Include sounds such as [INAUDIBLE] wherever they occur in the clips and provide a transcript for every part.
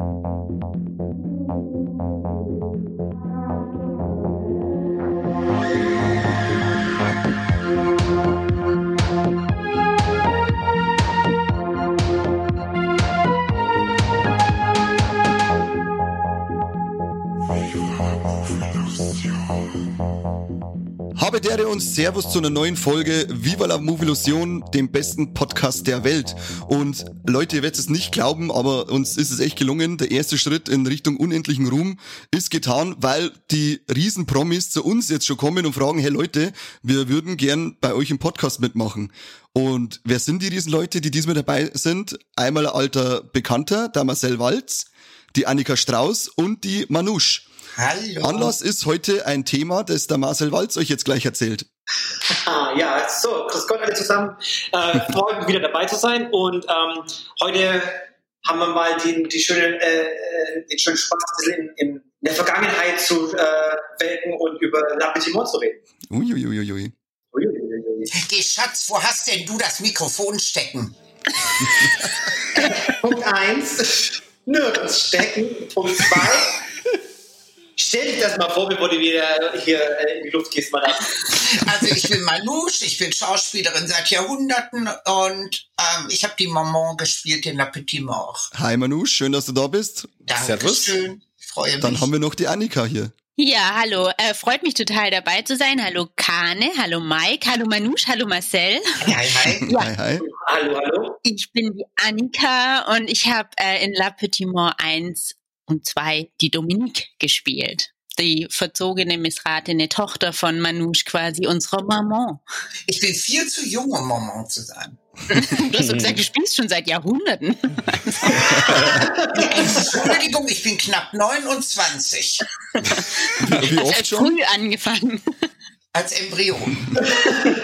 Habe Servus zu einer neuen Folge Viva la Movilusion, dem besten Podcast der Welt. Und Leute, ihr werdet es nicht glauben, aber uns ist es echt gelungen. Der erste Schritt in Richtung unendlichen Ruhm ist getan, weil die Riesenpromis zu uns jetzt schon kommen und fragen, hey Leute, wir würden gern bei euch im Podcast mitmachen. Und wer sind die Riesenleute, die diesmal dabei sind? Einmal ein alter Bekannter, der Marcel Walz, die Annika Strauß und die Manouche. Hallo. Anlass ist heute ein Thema, das der Marcel Walz euch jetzt gleich erzählt. Ah, ja, so, grüß Gott alle zusammen. Äh, freut mich wieder dabei zu sein und ähm, heute haben wir mal den, die schöne, äh, den schönen Spaß, in, in der Vergangenheit zu äh, welken und über L'Appetit zu reden. Uiuiuiui. Uiuiuiui. Geh, Schatz, wo hast denn du das Mikrofon stecken? [LAUGHS] Punkt eins, nirgends stecken. Punkt zwei, [LAUGHS] stell dich das mal vor, bevor du wieder hier äh, in die Luft gehst, Madame. Also ich bin Manouche, ich bin Schauspielerin seit Jahrhunderten und ähm, ich habe die Maman gespielt in La Petite Mort. Hi Manouche, schön, dass du da bist. Dankeschön. Ich freue mich. Dann haben wir noch die Annika hier. Ja, hallo. Äh, freut mich total dabei zu sein. Hallo Kane, hallo Mike, hallo Manouche, hallo Marcel. hi, hi. Ja. [LAUGHS] Hi, hi. Hallo, hallo. Ich bin die Annika und ich habe äh, in La Petite Mort 1 und 2 die Dominique gespielt. Die verzogene, missratene Tochter von Manouche, quasi unsere Maman. Ich bin viel zu jung, um Maman zu sein. Du hast doch gesagt, du spielst schon seit Jahrhunderten. Entschuldigung, ich bin knapp 29 Wie oft schon? früh angefangen. als Embryon.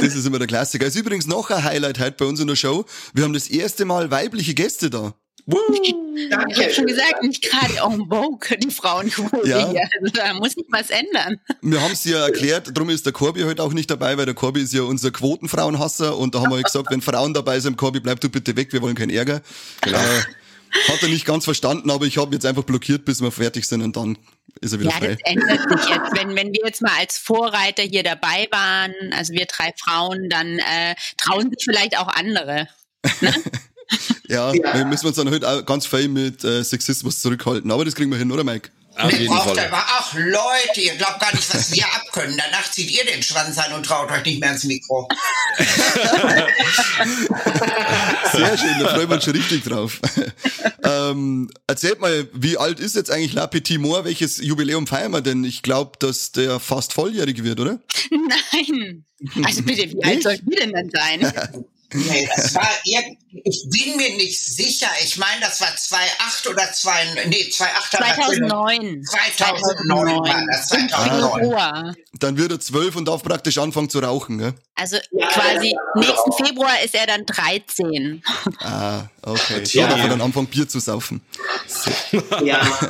Das ist immer der Klassiker. Ist übrigens noch ein Highlight heute bei uns in der Show. Wir haben das erste Mal weibliche Gäste da. Woo! Danke. Ich habe schon gesagt, nicht gerade en vogue, die Frauenquote Ja. hier. Also, da muss sich was ändern. Wir haben es ja erklärt, darum ist der Corby heute auch nicht dabei, weil der Corby ist ja unser Quotenfrauenhasser und da haben wir gesagt, wenn Frauen dabei sind, Corby, bleib du bitte weg, wir wollen keinen Ärger. Genau. Äh, hat er nicht ganz verstanden, aber ich habe jetzt einfach blockiert, bis wir fertig sind und dann ist er wieder Ja, frei. das ändert sich jetzt. Wenn, wenn wir jetzt mal als Vorreiter hier dabei waren, also wir drei Frauen, dann äh, trauen sich vielleicht auch andere. [LAUGHS] Ja, Ja. wir müssen uns dann heute auch ganz viel mit äh, Sexismus zurückhalten. Aber das kriegen wir hin, oder Mike? Auf Ihr jeden braucht Fall. aber, ach Leute, ihr glaubt gar nicht, was wir abkönnen. Danach zieht ihr den Schwanz an und traut euch nicht mehr ins Mikro. [LAUGHS] Sehr schön, da freuen wir uns schon richtig drauf. [LAUGHS] ähm, erzählt mal, wie alt ist jetzt eigentlich La Petite Mort? Welches Jubiläum feiern wir denn? Ich glaube, dass der fast volljährig wird, oder? Nein. Also bitte, wie alt soll die denn dann sein? [LAUGHS] Nee, das war irgend, ich bin mir nicht sicher. Ich meine, das war 2,8 oder 2, nee, 2,8 2009. 2009 war das, Im 2009. Februar. Dann wird er zwölf und darf praktisch anfangen zu rauchen, gell? Also Ja, quasi ja. nächsten Februar ist er dann 13. Ah, okay. Tja. Ja, darf er dann anfangen, Bier zu saufen. [LAUGHS] Ja. [LAUGHS]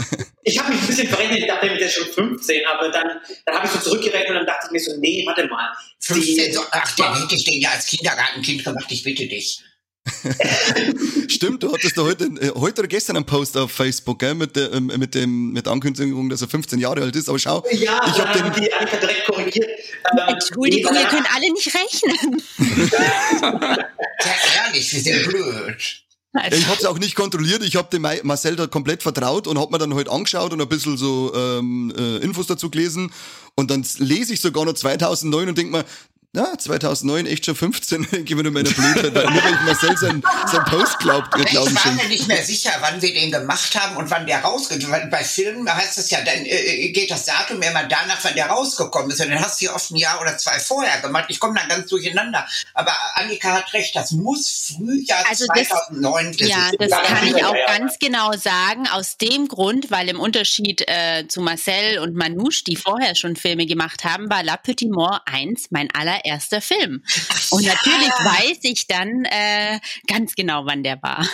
Ich habe mich ein bisschen verrechnet, ich dachte, der ist schon 15, aber dann, dann habe ich so zurückgerechnet und dann dachte ich mir so, nee, warte mal. 15, so, ach, den hätte ich den ja als Kindergartenkind gemacht, ich bitte dich. [LAUGHS] Stimmt, du hattest da heute, äh, heute oder gestern einen Post auf Facebook, gell, mit der, ähm, mit dem, mit der Ankündigung, dass er 15 Jahre alt ist. Aber schau, Ja, ich habe den, die Annika direkt korrigiert. Ähm, Entschuldigung, ihr könnt alle nicht rechnen. [LAUGHS] Sehr ehrlich, wir sind blöd. Ich habe es auch nicht kontrolliert. Ich habe dem Marcel da komplett vertraut und habe mir dann heute angeschaut und ein bisschen so ähm, äh, Infos dazu gelesen. Und dann lese ich sogar noch 2009 und denk mir, na, 2009, echt schon 15, denke ich mir in meiner Blödheit, weil nur ich Marcel sein, sein Post glaubt, äh, Ich glauben war schon. mir nicht mehr sicher, wann wir den gemacht haben und wann der rausgeht. Weil bei Filmen heißt es ja, dann äh, geht das Datum immer danach, wann der rausgekommen ist. Und dann hast du ja oft ein Jahr oder zwei vorher gemacht. Ich komme dann ganz durcheinander. Aber Annika hat recht, das muss Frühjahr Also das- 2009 gewesen Ja, sein. das Ja, kann ja, ich auch ja, ja. ganz genau sagen, aus dem Grund, weil im Unterschied äh, zu Marcel und Manouche, die vorher schon Filme gemacht haben, war La Petite Mort 1 mein allererster Film. Und natürlich weiß ich dann äh, ganz genau, wann der war.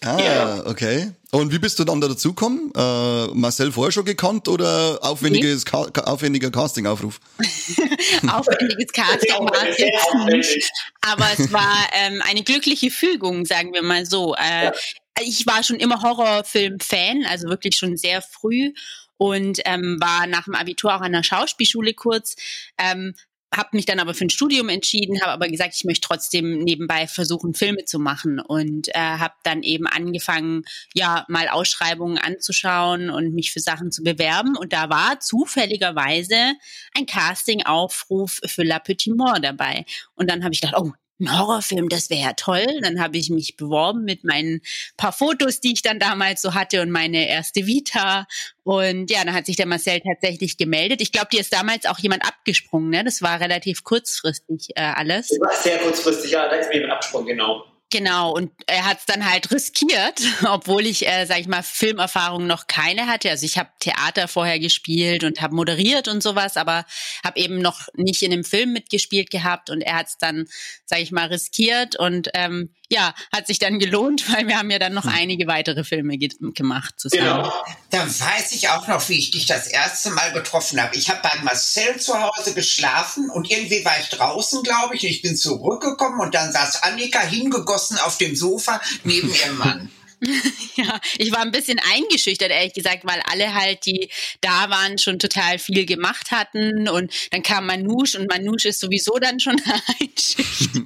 Ah, Ja. okay. Und wie bist du dann da dazugekommen? Äh, Marcel vorher schon gekannt oder aufwendiges Ca aufwendiger Castingaufruf? [LAUGHS] Aufwendiges Casting war es jetzt nicht. Aber es war ähm, eine glückliche Fügung, sagen wir mal so. Äh, ich war schon immer Horrorfilm-Fan, also wirklich schon sehr früh und ähm, war nach dem Abitur auch an der Schauspielschule kurz. Ähm, habe mich dann aber für ein Studium entschieden, habe aber gesagt, ich möchte trotzdem nebenbei versuchen, Filme zu machen und äh, habe dann eben angefangen, ja, mal Ausschreibungen anzuschauen und mich für Sachen zu bewerben. Und da war zufälligerweise ein Casting-Aufruf für La Petite Mort dabei. Und dann habe ich gedacht, oh, ein Horrorfilm, das wäre ja toll. Dann habe ich mich beworben mit meinen paar Fotos, die ich dann damals so hatte und meine erste Vita. Und ja, dann hat sich der Marcel tatsächlich gemeldet. Ich glaube, dir ist damals auch jemand abgesprungen, ne? Das war relativ kurzfristig äh, alles. Das war sehr kurzfristig, ja, da ist mir jemand abgesprungen, genau. Genau, und er hat es dann halt riskiert, [LAUGHS] obwohl ich, äh, sag ich mal, Filmerfahrung noch keine hatte. Also ich habe Theater vorher gespielt und habe moderiert und sowas, aber habe eben noch nicht in einem Film mitgespielt gehabt und er hat es dann, sag ich mal, riskiert und ähm, ja, hat sich dann gelohnt, [LAUGHS] weil wir haben ja dann noch hm. einige weitere Filme ge gemacht zusammen. Genau. Da weiß ich auch noch, wie ich dich das erste Mal getroffen habe. Ich habe bei Marcel zu Hause geschlafen und irgendwie war ich draußen, glaube ich. Ich bin zurückgekommen und dann saß Annika hingegossen auf dem Sofa neben ihrem [LAUGHS] Mann. ja, ich war ein bisschen eingeschüchtert, ehrlich gesagt, weil alle halt, die da waren, schon total viel gemacht hatten. Und dann kam Manouche und Manouche ist sowieso dann schon [LAUGHS] einschüchtert.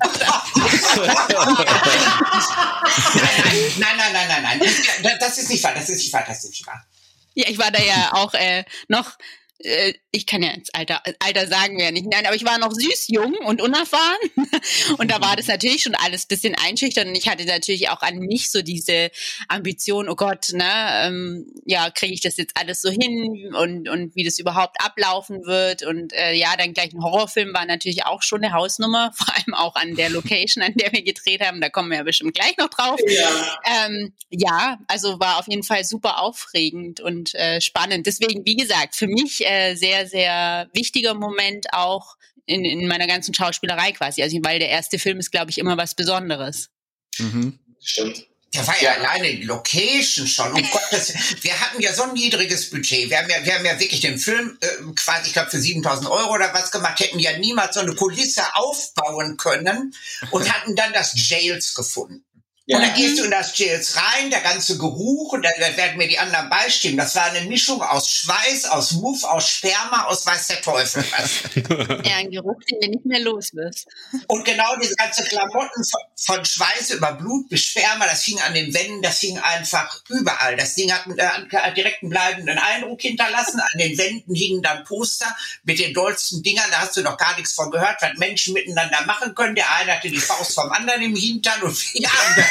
nein, nein, nein, nein, nein, nein. Das ist nicht wahr, das ist nicht wahr, das ist nicht wahr. Ja, ich war da ja auch äh, noch äh, ich kann ja ins Alter, Alter sagen wir ja nicht. Nein, aber ich war noch süß, jung und unerfahren. [LAUGHS] Und da war das natürlich schon alles bisschen einschüchtern. Und ich hatte natürlich auch an mich so diese Ambition, oh Gott, ne, ähm, ja, kriege ich das jetzt alles so hin und, und wie das überhaupt ablaufen wird. Und äh, ja, dann gleich ein Horrorfilm war natürlich auch schon eine Hausnummer, [LAUGHS] vor allem auch an der Location, an der wir gedreht haben. Da kommen wir ja bestimmt gleich noch drauf. Ja, ähm, ja also war auf jeden Fall super aufregend und äh, spannend. Deswegen, wie gesagt, für mich äh, sehr, sehr wichtiger Moment auch in, in meiner ganzen Schauspielerei quasi. Also, weil der erste Film ist, glaube ich, immer was Besonderes. Mhm. Stimmt. Der war ja alleine die Location schon. Um [LAUGHS] Gottes, wir hatten ja so ein niedriges Budget. Wir haben ja, wir haben ja wirklich den Film äh, quasi, ich glaube, für 7000 Euro oder was gemacht, hätten ja niemals so eine Kulisse aufbauen können und [LAUGHS] hatten dann das Jails gefunden. Ja. Und dann gehst du in das Jails rein, der ganze Geruch, und da werden mir die anderen beistimmen. Das war eine Mischung aus Schweiß, aus Muff, aus Sperma, aus weiß der Teufel was. [LAUGHS] ja, ein Geruch, den du nicht mehr los wirst. Und genau diese ganze Klamotten von, von, Schweiß über Blut bis Sperma, das hing an den Wänden, das hing einfach überall. Das Ding hat, äh, hat direkt einen bleibenden Eindruck hinterlassen. An den Wänden hingen dann Poster mit den dollsten Dingern, da hast du noch gar nichts von gehört, was Menschen miteinander machen können. Der eine hatte die Faust vom anderen im Hintern und haben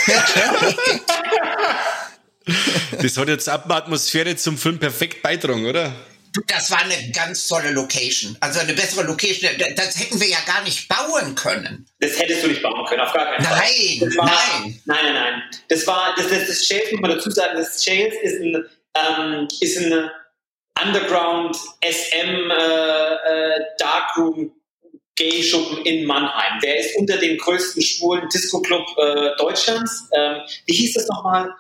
das hat jetzt Atmosphäre zum Film perfekt beitragen, oder? Das war eine ganz tolle Location. Also eine bessere Location. Das hätten wir ja gar nicht bauen können. Das hättest du nicht bauen können, auf gar keinen Fall. Nein, war, nein. Nein, nein, nein. Das war, das, das, das Shales, muss man dazu sagen, das Shales ist ein, ähm, ist ein Underground SM äh, äh, Darkroom Gay-Schuppen in Mannheim. Der ist unter den größten schwulen Disco-Club äh, Deutschlands. Ähm, wie hieß das nochmal?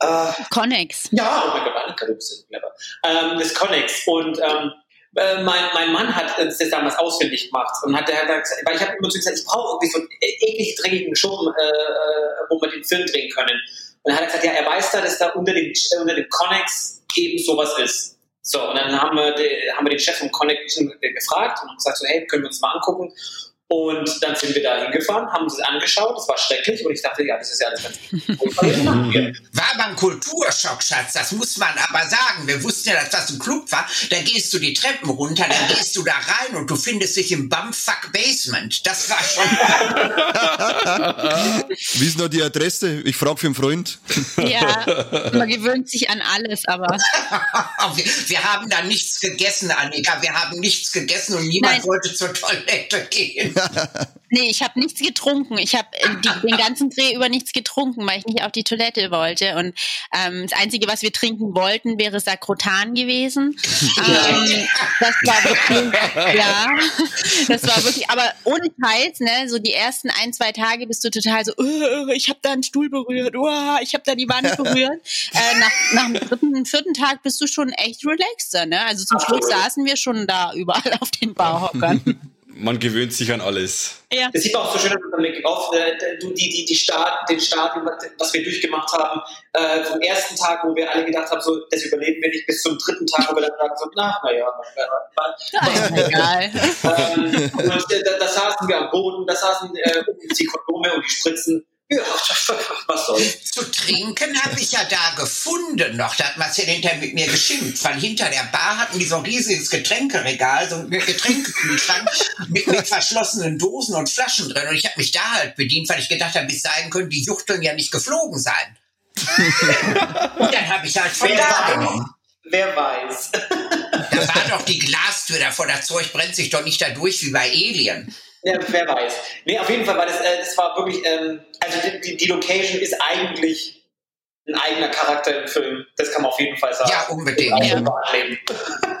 Äh, Connex. Ja, oh mein Gott, Annika, du bist clever. Ähm, das Connex. Und ähm, äh, mein, mein Mann hat das damals ausfindig gemacht und hat, der hat gesagt, weil ich habe immer so gesagt, ich brauche irgendwie so einen eklig dreckigen Schuppen, äh, äh, wo wir den Film drehen können. Und dann hat er gesagt, ja, er weiß da, dass da unter dem, unter dem Connex eben sowas ist. So, und dann haben wir, die, haben wir den Chef vom Connection gefragt und haben gesagt, so, hey, können wir uns mal angucken. Und dann sind wir da hingefahren, haben uns das angeschaut, das war schrecklich und ich dachte, ja, das ist ja alles ganz War aber ein Kulturschock, Schatz, das muss man aber sagen. Wir wussten ja, dass das ein Club war. Da gehst du die Treppen runter, dann gehst du da rein und du findest dich im Bumfuck Basement. Das war schon. [LAUGHS] Wie ist noch die Adresse? Ich frage für einen Freund. Ja, man gewöhnt sich an alles, aber. [LAUGHS] wir, wir, haben da nichts gegessen, Annika. Wir haben nichts gegessen und niemand Nein. wollte zur Toilette gehen. [LAUGHS] nee, ich habe nichts getrunken. Ich habe äh, den ganzen Dreh über nichts getrunken, weil ich nicht auf die Toilette wollte. Und ähm, das Einzige, was wir trinken wollten, wäre Sakrotan gewesen. [LAUGHS] ähm, das war wirklich, ja, [LAUGHS] das war wirklich, aber ohne Scheiß, ne, so die ersten ein, zwei Tage bist du total so, ich habe da einen Stuhl berührt, uh, ich habe da die Wand berührt. äh, nach, nach dem dritten, vierten Tag bist du schon echt relaxter, ne? Also zum Schluss saßen wir schon da überall auf den Bauhockern. Man gewöhnt sich an alles. Ja. Das sieht man auch so schön an unserem du- die, die, die Start, den Start, was wir durchgemacht haben, äh, vom ersten Tag, wo wir alle gedacht haben, so, das überleben wir nicht, bis zum dritten Tag, wo wir dann sagen, so, na, naja, egal. ähm, und äh, da, da saßen wir am Boden, da saßen äh, die Kondome und die Spritzen. Ja, [LAUGHS] was soll's. Zu trinken habe ich ja da gefunden noch. Da hat Marcel hinterher mit mir geschimpft, weil hinter der Bar hatten die so ein riesiges Getränkeregal, so ein Getränkekühlschrank [LAUGHS] mit, mit verschlossenen Dosen und Flaschen drin. Und ich habe mich da halt bedient, weil ich gedacht habe, bis dahin können die Juchteln ja nicht geflogen sein. und [LAUGHS] dann habe ich halt von Wer da weiß? genommen. Wer weiß. Da war doch die Glastür davor, das Zeug brennt sich doch nicht da durch wie bei Alien. Ja, wer weiß. Nee, auf jeden Fall war das, äh, das war wirklich, ähm, also die, die, Location ist eigentlich ein eigener Charakter im Film. Das kann man auf jeden Fall sagen. Ja, unbedingt. Ja. Wahrleben.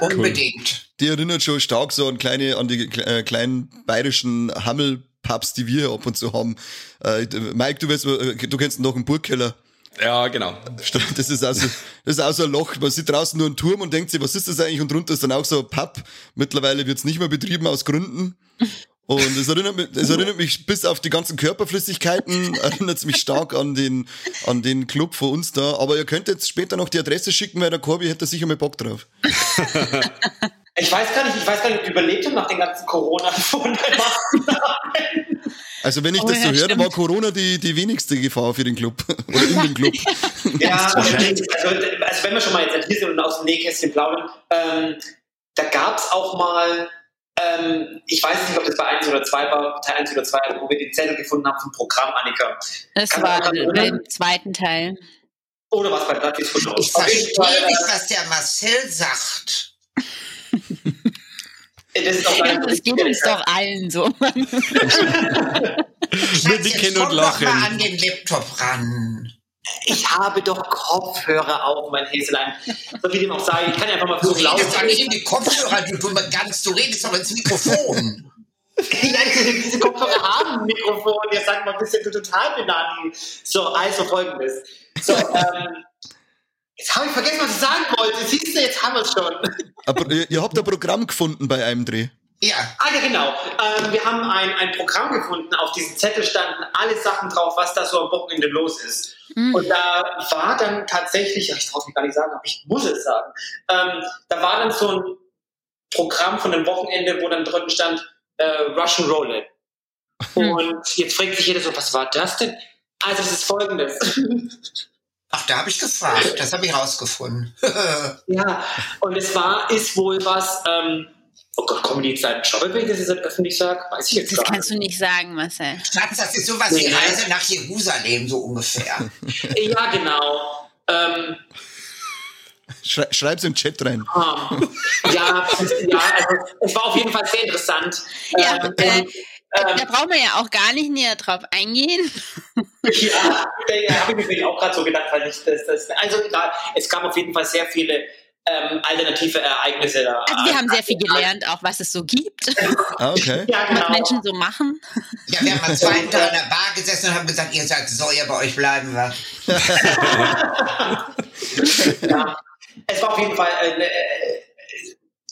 [LAUGHS] Unbedingt. Die erinnert schon stark so an kleine, an die äh, kleinen bayerischen Hammelpubs, die wir ab und zu haben. Äh, Mike, du weißt, äh, du kennst noch einen Burgkeller. Ja, genau. Das ist also, das ist auch so ein Loch. Man sieht draußen nur einen Turm und denkt sich, was ist das eigentlich? Und drunter ist dann auch so ein Pub. Mittlerweile wird's nicht mehr betrieben aus Gründen. Und es erinnert mich, es erinnert mich bis auf die ganzen Körperflüssigkeiten, [LAUGHS] erinnert es mich stark an den, an den Club von uns da. Aber ihr könnt jetzt später noch die Adresse schicken, weil der Corby hätte sicher mal Bock drauf. [LAUGHS] Ich weiß gar nicht, ich weiß gar nicht, ob die überlebt haben nach den ganzen corona Also wenn ich Oh das so ja, höre, war Corona die, die wenigste Gefahr für den Club. [LAUGHS] Oder in dem Club. Ja, wahrscheinlich. also, also wenn wir schon mal jetzt hier sind und aus dem Nähkästchen plaudern, ähm, da gab es auch mal, ähm, ich weiß nicht, ob das bei 1 oder 2 war, Teil 1 oder 2, wo wir den Zettel gefunden haben vom Programm Annika. Das Kann war im zweiten Teil. Oder was bei Plattfuß von Ich verstehe nicht, was der Marcel sagt. [LAUGHS] Das ist auch Ja, das geht uns doch allen so. [LAUGHS] Wir nicken jetzt und komm doch mal lachen. an den Laptop ran. Ich habe doch Kopfhörer auf, mein Häselein. So wie dem auch sei, ich kann ja einfach mal Du versuchen, laut redest doch nicht in die Kopfhörer, du dumme Gans, du redest doch ins Mikrofon. [LAUGHS] Nein, diese Kopfhörer haben ein Mikrofon. Jetzt sagt mal, bist du total benani. So, also folgendes. So, ähm, jetzt habe ich vergessen, was ich sagen wollte. Siehst du, jetzt haben wir es schon. Aber ihr, ihr habt ein Programm gefunden bei einem Dreh. Ja, Ah ja, genau. Ähm, wir haben ein, ein Programm gefunden. Auf diesem Zettel standen alle Sachen drauf, was da so am Wochenende los ist. Und da war dann tatsächlich, ich traue es mir gar nicht sagen, aber ich muss es sagen, ähm, da war dann so ein Programm von einem Wochenende, wo dann drin stand äh, Russian Roulette. Und jetzt fragt sich jeder so, was war das denn? Also es ist folgendes. [LAUGHS] ach, da habe ich gefragt, das habe ich rausgefunden. [LAUGHS] ja, und es war, ist wohl was, ähm, oh Gott, kommen die jetzt ein Shopping, dass ich das öffentlich sage? Weiß ich jetzt Das gar nicht. kannst du nicht sagen, Marcel. Schatz, das ist sowas wie Nee. Reise nach Jerusalem, so ungefähr. [LAUGHS] Ja, genau. Ähm, Schrei, schreib's im Chat rein. Ah, ja, es ist- ja also, es war auf jeden Fall sehr interessant. Ja, Ähm, äh, und, Da brauchen wir ja auch gar nicht näher drauf eingehen. ja, da habe ich mir auch gerade so gedacht, weil ich das, das also egal, es gab auf jeden Fall sehr viele ähm, alternative Ereignisse da. Also wir haben sehr viel gelernt, auch was es so gibt, Ah, okay. Ja, was genau. Menschen so machen. Ja, wir haben zweiten Tag in der Bar gesessen und haben gesagt, ihr seid so, ihr bei euch bleiben wir. [LAUGHS] Ja. Es war auf jeden Fall eine, äh,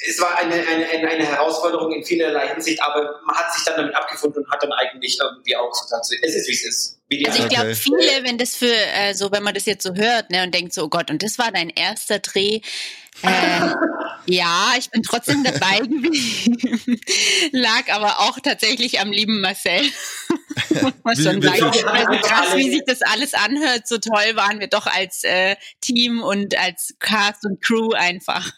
es war eine, eine, eine, Herausforderung in vielerlei Hinsicht, aber man hat sich dann damit abgefunden und hat dann eigentlich irgendwie auch gesagt, es ist wie es ist. Also ich glaube, viele, wenn das für äh, so, wenn man das jetzt so hört, ne, und denkt so, oh Gott, und das war dein erster Dreh. Äh, ja, ich bin trotzdem dabei [LAUGHS] gewesen. Lag aber auch tatsächlich am lieben Marcel. [LAUGHS] Muss man Wie- schon sagen. Also krass, wie sich das alles anhört. So toll waren wir doch als äh, Team und als Cast und Crew einfach.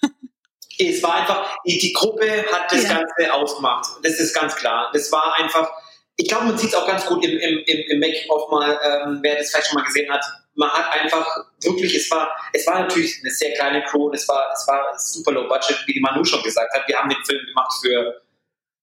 Es war einfach, die, die Gruppe hat das Ja. Ganze ausgemacht. Das ist ganz klar. Das war einfach, ich glaube, man sieht es auch ganz gut im, im, im, im Making-of mal, ähm, wer das vielleicht schon mal gesehen hat. Man hat einfach wirklich, es war, es war natürlich eine sehr kleine Crew und es war, es war super low budget, wie die Manu schon gesagt hat. Wir haben den Film gemacht für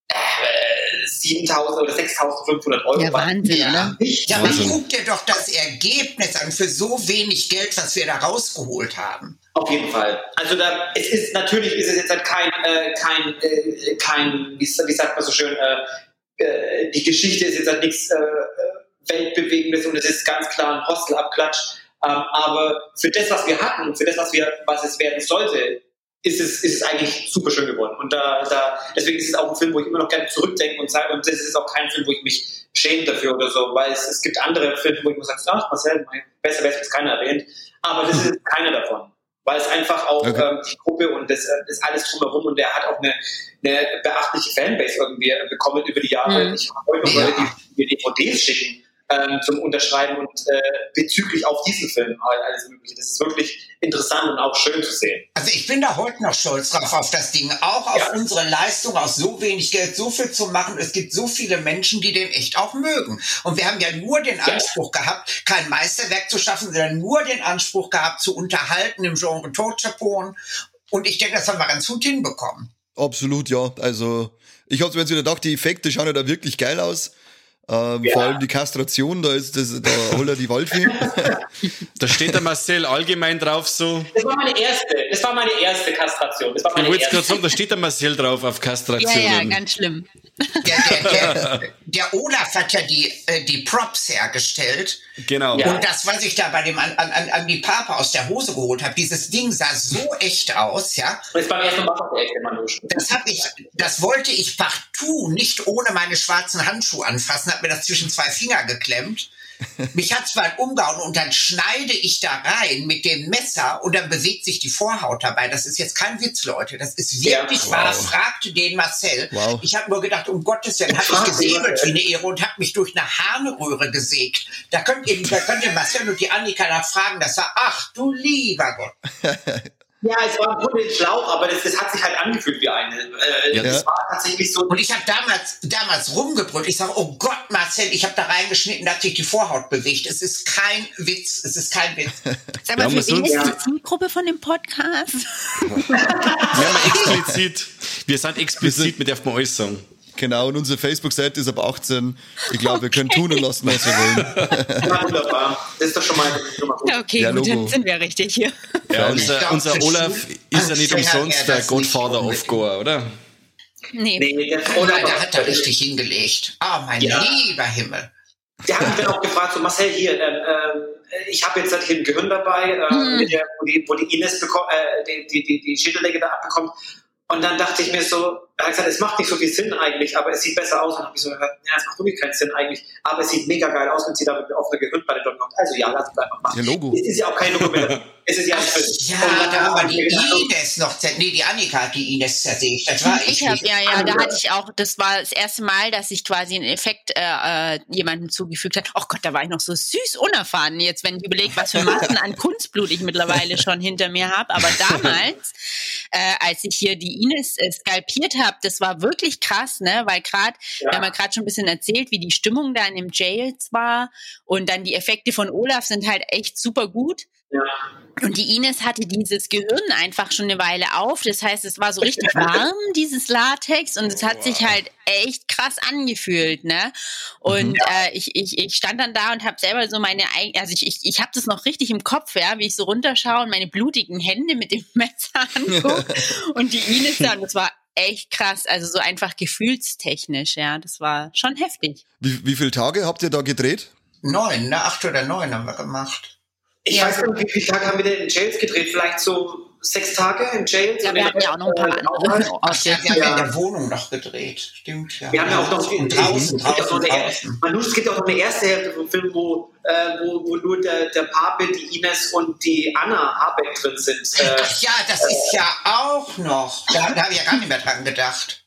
äh, 7.000 oder 6.500 Euro. Ja, Wahnsinn, Ja. oder? Nicht Ja, aber Wahnsinn. guck dir doch das Ergebnis an für so wenig Geld, was wir da rausgeholt haben. Auf jeden Fall. Also da, es ist natürlich ist es jetzt halt kein, äh, kein, äh, kein, wie, wie sagt man so schön, äh, äh, die Geschichte ist jetzt halt nichts äh, weltbewegendes und es ist ganz klar ein Hostelabklatsch. Ähm, aber für das, was wir hatten und für das, was wir, was es werden sollte, ist es, ist es eigentlich super schön geworden. Und da, da, deswegen ist es auch ein Film, wo ich immer noch gerne zurückdenke und sage, und das ist auch kein Film, wo ich mich schäme dafür oder so, weil es, es gibt andere Filme, wo ich mir sage, ach, Marcel, besser wäre es keiner erwähnt. Aber das ist keiner davon. Weil es einfach auch okay. ähm, die Gruppe und das, das alles drumherum und der hat auch eine, eine beachtliche Fanbase irgendwie bekommen über die Jahre. Mhm. Ich habe heute noch Leute, die mir DVDs schicken ähm, zum Unterschreiben und äh, bezüglich auf diesen Film halt alles Mögliche. Das ist wirklich interessant und auch schön zu sehen. Also ich bin da heute noch stolz drauf auf das Ding, auch auf ja. unsere Leistung, aus so wenig Geld so viel zu machen. Es gibt so viele Menschen, die den echt auch mögen. Und wir haben ja nur den Anspruch ja. gehabt, kein Meisterwerk zu schaffen, sondern nur den Anspruch gehabt, zu unterhalten im Genre Totschapon. Und ich denke, das haben wir ganz gut hinbekommen. Absolut, ja. Also ich habe mir jetzt wieder gedacht, die Effekte schauen ja da wirklich geil aus. Ähm, ja. Vor allem die Kastration, da ist das, da holt er die Waldfee. [LAUGHS] da steht der Marcel allgemein drauf so. Das war meine erste, das war meine erste Kastration. Das war meine ich wollte gerade sagen, da steht der Marcel drauf auf Kastration. Ja, ja, ganz schlimm. Der, der, der, [LAUGHS] der Olaf hat ja die, äh, die Props hergestellt. Genau. Ja. Und das, was ich da bei dem an, an, an die Papa aus der Hose geholt habe, dieses Ding sah so echt aus, ja. Das beim ersten Mal. Das hab ich, das wollte ich partout nicht ohne meine schwarzen Handschuhe anfassen hat mir das zwischen zwei Finger geklemmt. Mich hat zwar umgehauen und dann schneide ich da rein mit dem Messer und dann bewegt sich die Vorhaut dabei. Das ist jetzt kein Witz, Leute. Das ist wirklich ja, wahr. Wow. Fragte den Marcel. Wow. Ich habe nur gedacht, um Gottes Willen, habe ich gesäbelt wie eine Ehre und habe mich durch eine Harnröhre gesägt. Da könnt ihr, da könnt ihr Marcel und die Annika nach fragen. Das war, ach du lieber Gott. [LAUGHS] Ja, es war ein Schlauch, aber das, das hat sich halt angefühlt wie eine. Äh, ja. Das war tatsächlich so. Und ich habe damals, damals rumgebrüllt. Ich sage, oh Gott, Marcel, ich habe da reingeschnitten, dass sich die Vorhaut bewegt. Es ist kein Witz. Es ist kein Witz. [LAUGHS] Sag mal, ja, für wen ist die Zielgruppe von dem Podcast? wir haben [LAUGHS] explizit, wir sind explizit, mit alles sagen. Genau, und unsere Facebook-Seite ist ab 18. Ich glaube, okay. wir können tun und lassen, was wir wollen. Ja, wunderbar. Das ist doch schon mal, Ja, okay, ja, gut, dann sind wir richtig hier. Ja, unser, unser Olaf ist ja nicht umsonst der Godfather of Goa, oder? Nee. nee der, Olaf, der hat da richtig hingelegt. Ah, oh, mein ja. lieber Himmel. Der hat mich dann auch gefragt, so Marcel, hier, ähm, äh, ich habe jetzt hier ein Gehirn dabei, äh, mhm. der, wo, die, wo die Ines bekommt, äh, die, die, die, die Schädeldecke da abbekommt. Und dann dachte ich mir so, er hat gesagt, es macht nicht so viel Sinn eigentlich, aber es sieht besser aus. Und habe ich so gehört, ja, es macht wirklich keinen Sinn eigentlich, aber es sieht mega geil aus, wenn sie da mit offener Gehirnplatte dort kommt. Also ja, lass es einfach machen. Ja, Logo. Es ist ja auch kein Logo mehr. Es ist ja ein Film. Ja, da haben wir die Ines noch, nee, die Annika hat die Ines zersägt. Das war ich. Hab, ja, ja, da hatte ich auch, das war das erste Mal, dass ich quasi einen Effekt äh, äh jemandem zugefügt habe. Oh Gott, da war ich noch so süß unerfahren jetzt, wenn ich überlege, was für Massen an Kunstblut ich mittlerweile schon hinter mir habe. Aber damals, äh, als ich hier die Ines äh, skalpiert habe, das war wirklich krass, ne? Weil gerade, ja. wir haben ja gerade schon ein bisschen erzählt, wie die Stimmung da in dem Jails war und dann die Effekte von Olaf sind halt echt super gut. Ja. Und die Ines hatte dieses Gehirn einfach schon eine Weile auf. Das heißt, es war so richtig [LAUGHS] warm, dieses Latex, und es hat sich halt echt krass angefühlt, ne? Und mhm. äh, ich, ich, ich stand dann da und habe selber so meine eigene, also ich, ich, ich habe das noch richtig im Kopf, ja, wie ich so runterschaue und meine blutigen Hände mit dem [LAUGHS] Messer angucke [LAUGHS] und die Ines da, und das war echt krass, also so einfach gefühlstechnisch, ja, das war schon heftig. Wie, wie viele Tage habt ihr da gedreht? Neun, ne? Acht oder neun haben wir gemacht. Ich ja. weiß nicht, wie viele Tage haben wir denn in Jails gedreht? Vielleicht so sechs Tage in Jails? Ja, wir hatten ja auch noch ein paar andere. Ach, ja, wir haben ja in der Wohnung noch gedreht. Stimmt, ja. Wir haben ja auch noch und draußen, draußen, draußen. Man, es gibt auch noch eine erste Hälfte vom Film, wo, äh, wo, wo nur der, der Pape, die Ines und die Anna Habeck drin sind. Äh, Ach ja, das äh, ist ja auch noch. Da, da habe ich ja gar nicht mehr dran gedacht.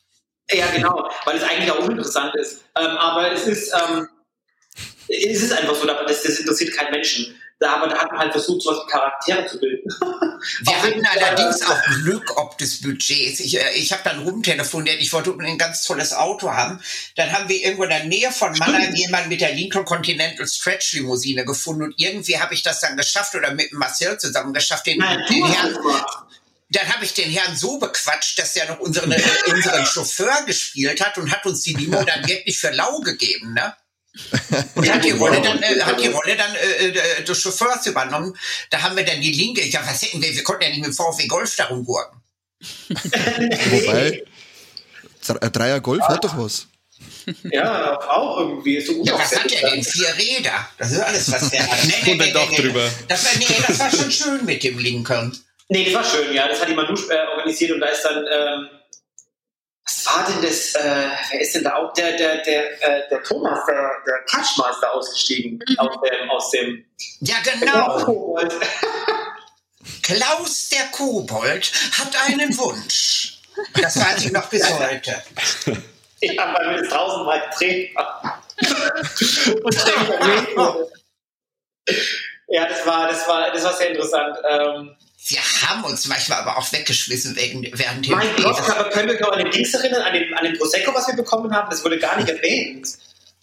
Ja, genau, weil es eigentlich auch uninteressant ist. Ähm, aber es ist, ähm, es ist einfach so, das, das interessiert keinen Menschen. Da, aber da hat man halt versucht, so was Charaktere zu bilden. [LAUGHS] Wir hatten allerdings auch Glück ob des Budgets. Ich, äh, ich habe dann rumtelefoniert, ich wollte ein ganz tolles Auto haben. Dann haben wir irgendwo in der Nähe von Mannheim jemanden mit der Lincoln Continental Stretch Limousine gefunden und irgendwie habe ich das dann geschafft oder mit Marcel zusammen geschafft, den, Nein, den Herrn, dann habe ich den Herrn so bequatscht, dass er noch unseren, äh, unseren Chauffeur gespielt hat und hat uns die Limo dann wirklich für lau gegeben, ne? Und hat die Rolle dann, äh, hat die Rolle dann äh, äh, des Chauffeurs übernommen. Da haben wir dann die linke, ja, was hätten wir, wir konnten ja nicht mit dem VfW Golf darum gurken. [LAUGHS] Wobei, Dreier Golf hat doch was. Ja, auch irgendwie. So ja, was hat der denn? Vier Räder. Das ist alles, was der hat. [LAUGHS] Nee, nee, nee, nee, nee. drüber. Das war, nee, das war schon schön mit dem Lincoln. Nee, das war schön, ja. Das hat die Manouche äh, organisiert und da ist dann, ähm, was war denn das, äh, wer ist denn da auch, der, der, der, äh, der Thomas, der, der Catchmaster ausgestiegen Mhm. aus dem, aus dem, Ja, genau. [LAUGHS] Klaus der Kobold hat einen Wunsch. Das weiß ich noch bis heute. Ja, weil wir das tausendmal gedreht. Ja, das war, das war, das war sehr interessant. Ähm, Wir haben uns manchmal aber auch weggeschmissen wegen, während dem mein Dreh. Gott, Das- aber können wir noch an den Dings erinnern, an den, an den Prosecco, was wir bekommen haben? Das wurde gar nicht erwähnt.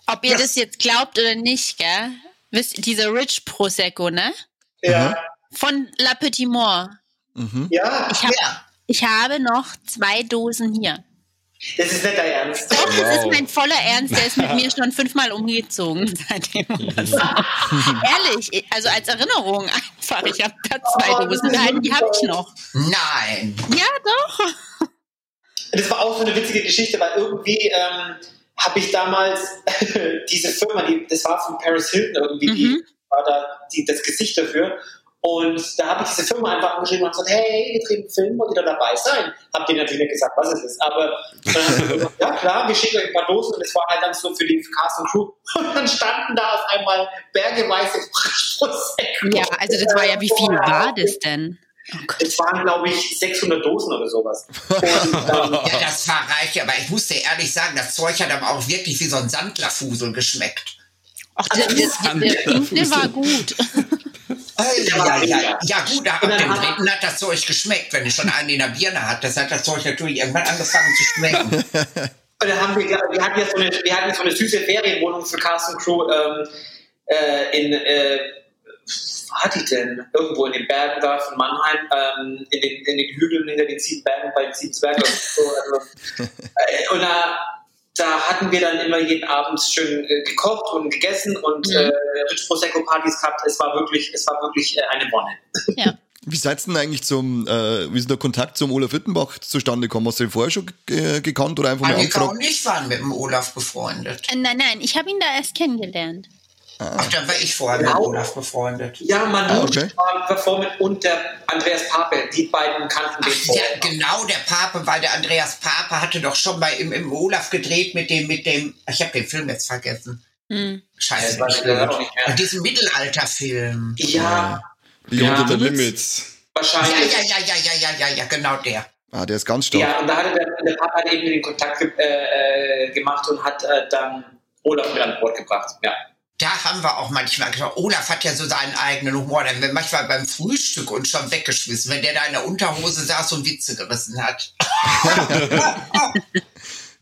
Ob ihr das jetzt glaubt oder nicht, gell? Wisst, dieser Rich Prosecco, ne? Ja, Von La Petite Mort. Mhm. ja, Ich, hab, Ja. ich habe noch zwei Dosen hier. Das ist nicht dein Ernst. Doch, das ist Wow. mein voller Ernst. Der ist mit [LAUGHS] mir schon fünfmal umgezogen seitdem. [LAUGHS] Also, ehrlich, also als Erinnerung einfach. Ich habe da zwei Oh, Dosen behalten, die habe ich noch. Nein. Ja, doch. Das war auch so eine witzige Geschichte, weil irgendwie ähm, habe ich damals [LAUGHS] diese Firma, die, das war von Paris Hilton irgendwie, die Mhm. war da die, das Gesicht dafür. Und da habe ich diese Firma einfach angeschrieben und gesagt, hey, wir drehen einen Film, wollt ihr da dabei sein? Habt ihr natürlich nicht gesagt, was es ist. Aber gesagt, [LAUGHS] ja klar, wir schicken euch ein paar Dosen und es war halt dann so für die Cast und Crew. [LAUGHS] Und dann standen da auf einmal bergeweise Prosecco. Ja, also das war ja, wie viel war das denn? Oh. Es waren, glaube ich, 600 Dosen oder sowas. Und, [LAUGHS] ähm, Ja, das war reich, aber ich muss dir ehrlich sagen, das Zeug hat aber auch wirklich wie so ein Sandlerfusel geschmeckt. Ach, der, der, der Pinkle war gut. Ja, ja, ja, ja gut, ab dem hat- dritten hat das Zeug geschmeckt, wenn ich schon einen in der Birne hat. Das hat das Zeug natürlich irgendwann angefangen zu schmecken. [LAUGHS] Und dann haben wir, wir hatten ja so eine, wir hatten so eine süße Ferienwohnung für Cast und Crew ähm, äh, in, äh, wo war die denn? Irgendwo in den Bergen da von Mannheim, ähm, in, den, in den Hügeln hinter den sieben Bergen bei den sieben Zwergen. und So, also, [LAUGHS] äh, und da, da hatten wir dann immer jeden Abend schön äh, gekocht und gegessen und Mhm. äh, Rich Prosecco Partys gehabt. Es war wirklich, es war wirklich äh, eine Wonne. Ja. [LAUGHS] Wie seid ihr denn eigentlich zum, äh, wie ist denn der Kontakt zum Olaf Wittenbach zustande gekommen? Hast du ihn vorher schon äh, gekannt oder einfach mal Annika und ich waren mit dem Olaf befreundet. Äh, Nein, nein, ich habe ihn da erst kennengelernt. Ach, dann war ich vorher mit Genau. Olaf befreundet. Ja, Manu Ah, okay. war performt und der Andreas Pape, die beiden kannten den Ach, vorher. ja, genau, der Pape, weil der Andreas Pape hatte doch schon bei im, im Olaf gedreht mit dem, mit dem, ich habe den Film jetzt vergessen. Hm. Scheiße. Und diesen Mittelalterfilm. Ja, Beyond Ja. the Limits. Ja, wahrscheinlich. ja, ja, ja, ja, ja, ja, ja, genau der. Ah, der ist ganz stark. Ja, und da hatte der, der Papa eben den Kontakt ge äh, äh, gemacht und hat äh, dann Olaf mit an Bord gebracht. Ja. Da haben wir auch manchmal gesagt, Olaf hat ja so seinen eigenen Humor. Dann wird manchmal beim Frühstück uns schon weggeschmissen, wenn der da in der Unterhose saß und Witze gerissen hat. [LAUGHS]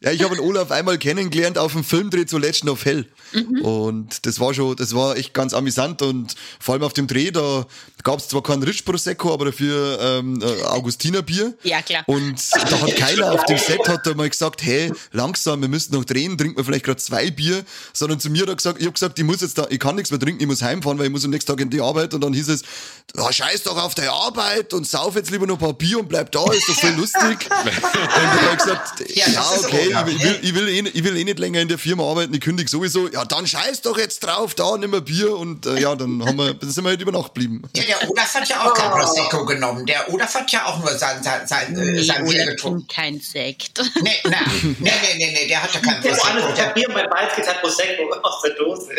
Ja, ich habe den Olaf einmal kennengelernt auf dem Filmdreh zu Legend of Hell. Mhm. Und das war schon, das war echt ganz amüsant und vor allem auf dem Dreh, da gab es zwar keinen Rich Prosecco, aber dafür ähm, äh, Augustiner Bier. Ja, klar. Und da hat keiner auf dem Set hat da mal gesagt, hey, langsam, wir müssen noch drehen, trinkt man vielleicht gerade zwei Bier, sondern zu mir hat er gesagt, ich habe gesagt, ich muss jetzt da, ich kann nichts mehr trinken, ich muss heimfahren, weil ich muss am nächsten Tag in die Arbeit und dann hieß es, ja, scheiß doch auf der Arbeit und sauf jetzt lieber noch ein paar Bier und bleib da, ist doch voll lustig. [LAUGHS] und dann hab ich gesagt, Ja, ja, okay, ich, will, ich, will eh, ich will eh nicht länger in der Firma arbeiten, ich kündige sowieso, ja, dann scheiß doch jetzt drauf, da nimm mal Bier und äh, ja, dann haben wir, sind wir halt über Nacht geblieben. Ja, der Olaf hat ja auch kein Prosecco genommen. Der Olaf hat ja auch nur sein, sein, sein, äh, Nee, sein Bier getrunken. kein Sekt. Nee, nee, nee, nee, nee, nee, der hatte kein Der Prosecco. ich hab Der, Bier und mein Beiz hat Prosecco aus der Dose.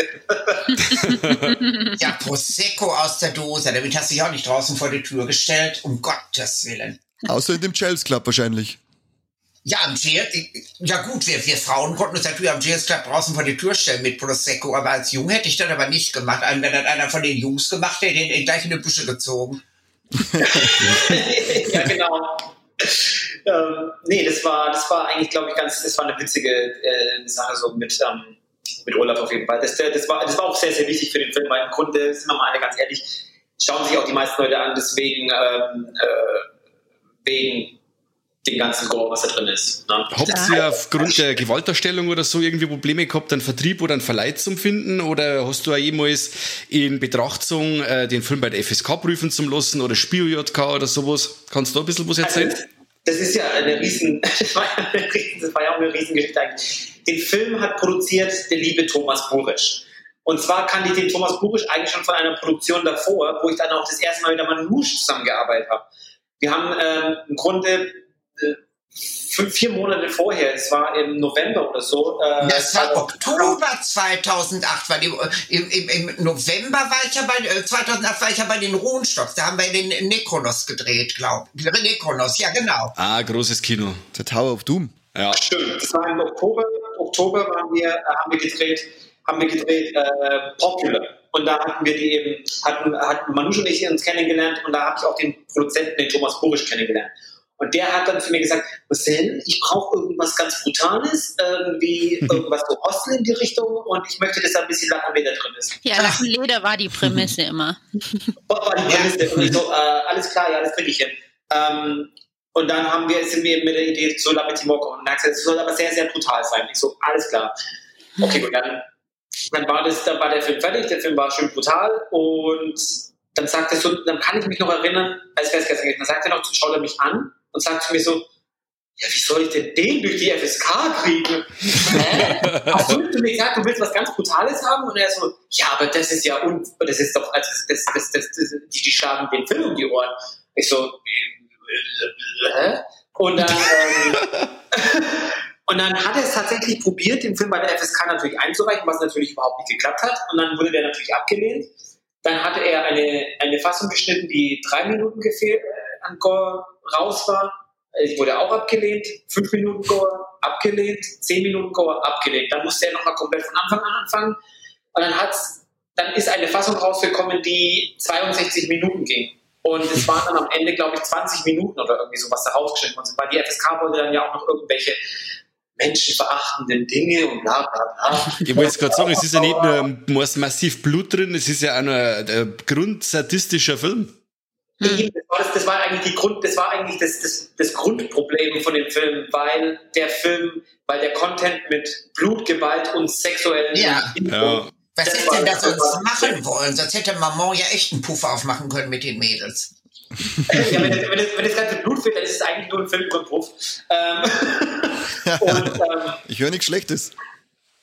ja, Prosecco aus der Dose. Damit hast du dich auch nicht draußen vor die Tür gestellt. Um Gottes Willen. Außer in dem Chels Club wahrscheinlich. Ja, am Jail, ja gut, wir, wir Frauen konnten uns natürlich am Jails Club draußen vor die Tür stellen mit Prosecco, aber als Jung hätte ich das aber nicht gemacht. Wenn das einer von den Jungs gemacht hätte, hätte ihn gleich in die Büsche gezogen. [LAUGHS] ja, genau. ähm, nee, das war, das war eigentlich, glaube ich, ganz, das war eine witzige äh, Sache so mit, ähm, mit Olaf auf jeden Fall. Das, der- das, war, das war auch sehr, sehr wichtig für den Film, weil im Grunde, sind wir mal alle ganz ehrlich, schauen sich auch die meisten Leute an, deswegen, ähm, äh, wegen dem ganzen Gore, was da drin ist. Ne? Habt ihr aufgrund der Gewaltdarstellung oder so irgendwie Probleme gehabt, einen Vertrieb oder einen Verleih zu finden? Oder hast du auch jemals in Betrachtung äh, den Film bei der FSK prüfen zu lassen oder Spio-JK oder sowas? Kannst du da ein bisschen was erzählen? Das ist ja eine riesen, [LAUGHS] das war ja, eine riesen, das war ja auch eine Riesengeschichte eigentlich. Den Film hat produziert der liebe Thomas Burisch. Und zwar kannte ich den Thomas Burisch eigentlich schon von einer Produktion davor, wo ich dann auch das erste Mal mit der Manouche zusammengearbeitet habe. Wir haben ähm, im Grunde fünf, vier Monate vorher, es war im November oder so. Äh, das war Oktober 2008, weil im, im, im, November war ich ja bei, 2008 äh, war ich ja bei den Rohnstocks, da haben wir den Nekronos gedreht, glaube ich. Nekronos, ja genau. Ah, großes Kino. The Tower of Doom. Ja. Stimmt, das war im Oktober, Oktober waren wir, äh, haben wir gedreht, haben wir gedreht äh, Popular. Und da hatten wir die eben, hatten, hatten Manouche und ich uns kennengelernt und da habe ich auch den Produzenten, den Thomas Burisch, kennengelernt. Und der hat dann zu mir gesagt, Marcel, ich brauche irgendwas ganz Brutales, irgendwie [LAUGHS] irgendwas so Hostel in die Richtung und ich möchte, dass da ein bisschen Lachenleder drin ist. Ja, Lachenleder war die Prämisse immer. [LAUGHS] War die Prämisse. Und ich so, äh, alles klar, ja, das kriege ich hin. Ähm, und dann haben wir, sind wir mit der Idee zu La Petite Moko und gesagt, es soll aber sehr, sehr brutal sein. Ich so, alles klar. Okay, gut, dann, dann war das, dann war der Film fertig, der Film war schön brutal und dann sagte so, dann kann ich mich noch erinnern, als wäre es gestern, dann sagt er noch, schaut er mich an und sagt zu mir so, ja, wie soll ich denn den durch die FSK kriegen? Hä? [LAUGHS] Hast du mir gesagt, du willst was ganz Brutales haben? Und er so, ja, aber das ist ja, un das ist doch, also das, das, das, das, die, die schlagen den Film um die Ohren. Ich so, hä? Und dann, ähm, [LAUGHS] und dann hat er es tatsächlich probiert, den Film bei der FSK natürlich einzureichen, was natürlich überhaupt nicht geklappt hat. Und dann wurde der natürlich abgelehnt. Dann hatte er eine, eine Fassung geschnitten, die drei Minuten gefehlt, äh, an Gore raus war. Ich wurde auch abgelehnt. Fünf Minuten Gore abgelehnt. Zehn Minuten Gore abgelehnt. Dann musste er nochmal komplett von Anfang an anfangen. Und dann hat's, dann ist eine Fassung rausgekommen, die 62 Minuten ging. Und es waren dann am Ende, glaube ich, 20 Minuten oder irgendwie so, was da rausgeschnitten wurde. Weil die FSK wollte dann ja auch noch irgendwelche menschenverachtenden Dinge und bla bla bla. Ich wollte gerade sagen, es ist ja nicht nur massiv Blut drin, es ist ja auch nur ein grundsadistischer Film. Hm. Das, war das, das, war eigentlich die Grund, das war eigentlich das, das, das Grundproblem von dem Film, weil der Film, weil der Content mit Blut, Gewalt und sexuellen ja. ja. Was das ist denn das uns machen wollen? Sonst hätte Maman ja echt einen Puff aufmachen können mit den Mädels. ja, wenn, das, wenn, das, wenn das ganze Blut fehlt, dann ist es eigentlich nur ein Film über Puff. Ähm, [LAUGHS] und, ähm, ich höre nichts Schlechtes.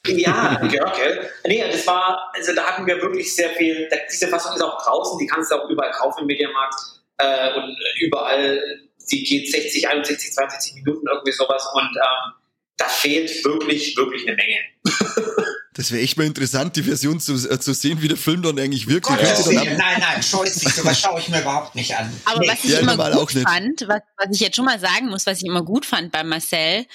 Ja, okay. Nee, das war, also da hatten wir wirklich sehr viel, diese Fassung ist auch draußen, die kannst du auch überall kaufen im Mediamarkt äh, und überall, die geht 60, 61, 62 Minuten, irgendwie sowas und ähm, da fehlt wirklich, wirklich eine Menge. [LAUGHS] Das wäre echt mal interessant, die Version zu, äh, zu sehen, wie der Film dann eigentlich wirkt. Gott, nein, nein, scheußlich, sowas schaue ich mir überhaupt nicht an. Aber nee. was ich ja, immer gut fand, was, was ich jetzt schon mal sagen muss, was ich immer gut fand bei Marcel,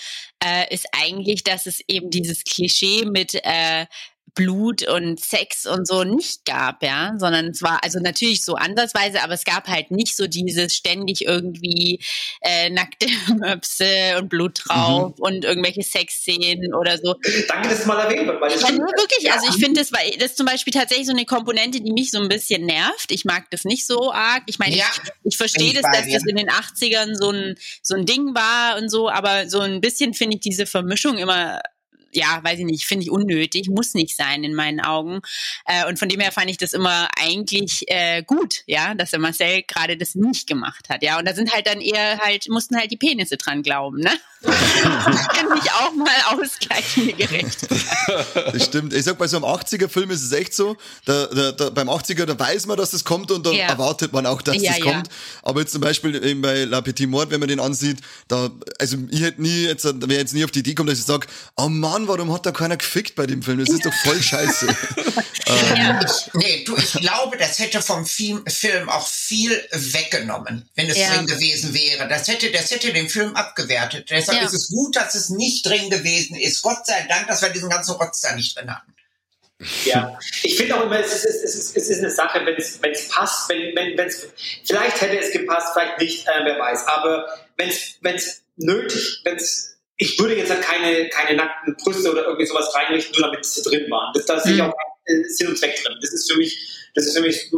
äh, ist eigentlich, dass es eben dieses Klischee mit äh, Blut und Sex und so nicht gab, ja, sondern es war also natürlich so andersweise, aber es gab halt nicht so dieses ständig irgendwie äh, nackte [LAUGHS] Möpse und Blut drauf mhm. und irgendwelche Sexszenen oder so. Danke, dass du mal erwähnt wird, weil wirklich, also ich finde, das war das ist zum Beispiel tatsächlich so eine Komponente, die mich so ein bisschen nervt. Ich mag das nicht so arg. Ich meine, ja, ich, ich verstehe das, dass das in den 80ern so ein so ein Ding war und so, aber so ein bisschen finde ich diese Vermischung immer ja, weiß ich nicht, finde ich unnötig, muss nicht sein in meinen Augen. Äh, und von dem her fand ich das immer eigentlich äh, gut, ja, dass der Marcel gerade das nicht gemacht hat, ja. Und da sind halt dann eher halt, mussten halt die Penisse dran glauben, ne? [LAUGHS] Kann ich auch mal ausgleichen, gerecht. Das stimmt. Ich sag, bei so einem 80er-Film ist es echt so, da, da, da, beim 80er, da weiß man, dass das kommt und dann ja. erwartet man auch, dass ja, das kommt. Aber jetzt zum Beispiel eben bei La Petite Mort, wenn man den ansieht, da, also ich hätte nie, jetzt, wäre jetzt nie auf die Idee gekommen, dass ich sage, oh Mann, warum hat da keiner gefickt bei dem Film? Das ist doch voll scheiße. [LAUGHS] ähm. ich, nee, du, ich glaube, das hätte vom Film, Film auch viel weggenommen, wenn es drin gewesen wäre. Das hätte, das hätte den Film abgewertet. Deshalb Deshalb ja. ist es gut, dass es nicht drin gewesen ist. Gott sei Dank, dass wir diesen ganzen Rotz da nicht drin hatten. Ja, ich finde auch immer, es ist, es ist, es ist eine Sache, wenn es, wenn es passt, wenn, wenn, wenn es, vielleicht hätte es gepasst, vielleicht nicht, äh, wer weiß, aber wenn es, wenn es nötig, wenn es, ich würde jetzt halt keine, keine nackten Brüste oder irgendwie sowas reinrichten, nur damit sie drin waren. Das, da sehe ich mhm. auch äh, Sinn und Zweck drin. Das ist für mich, das ist für mich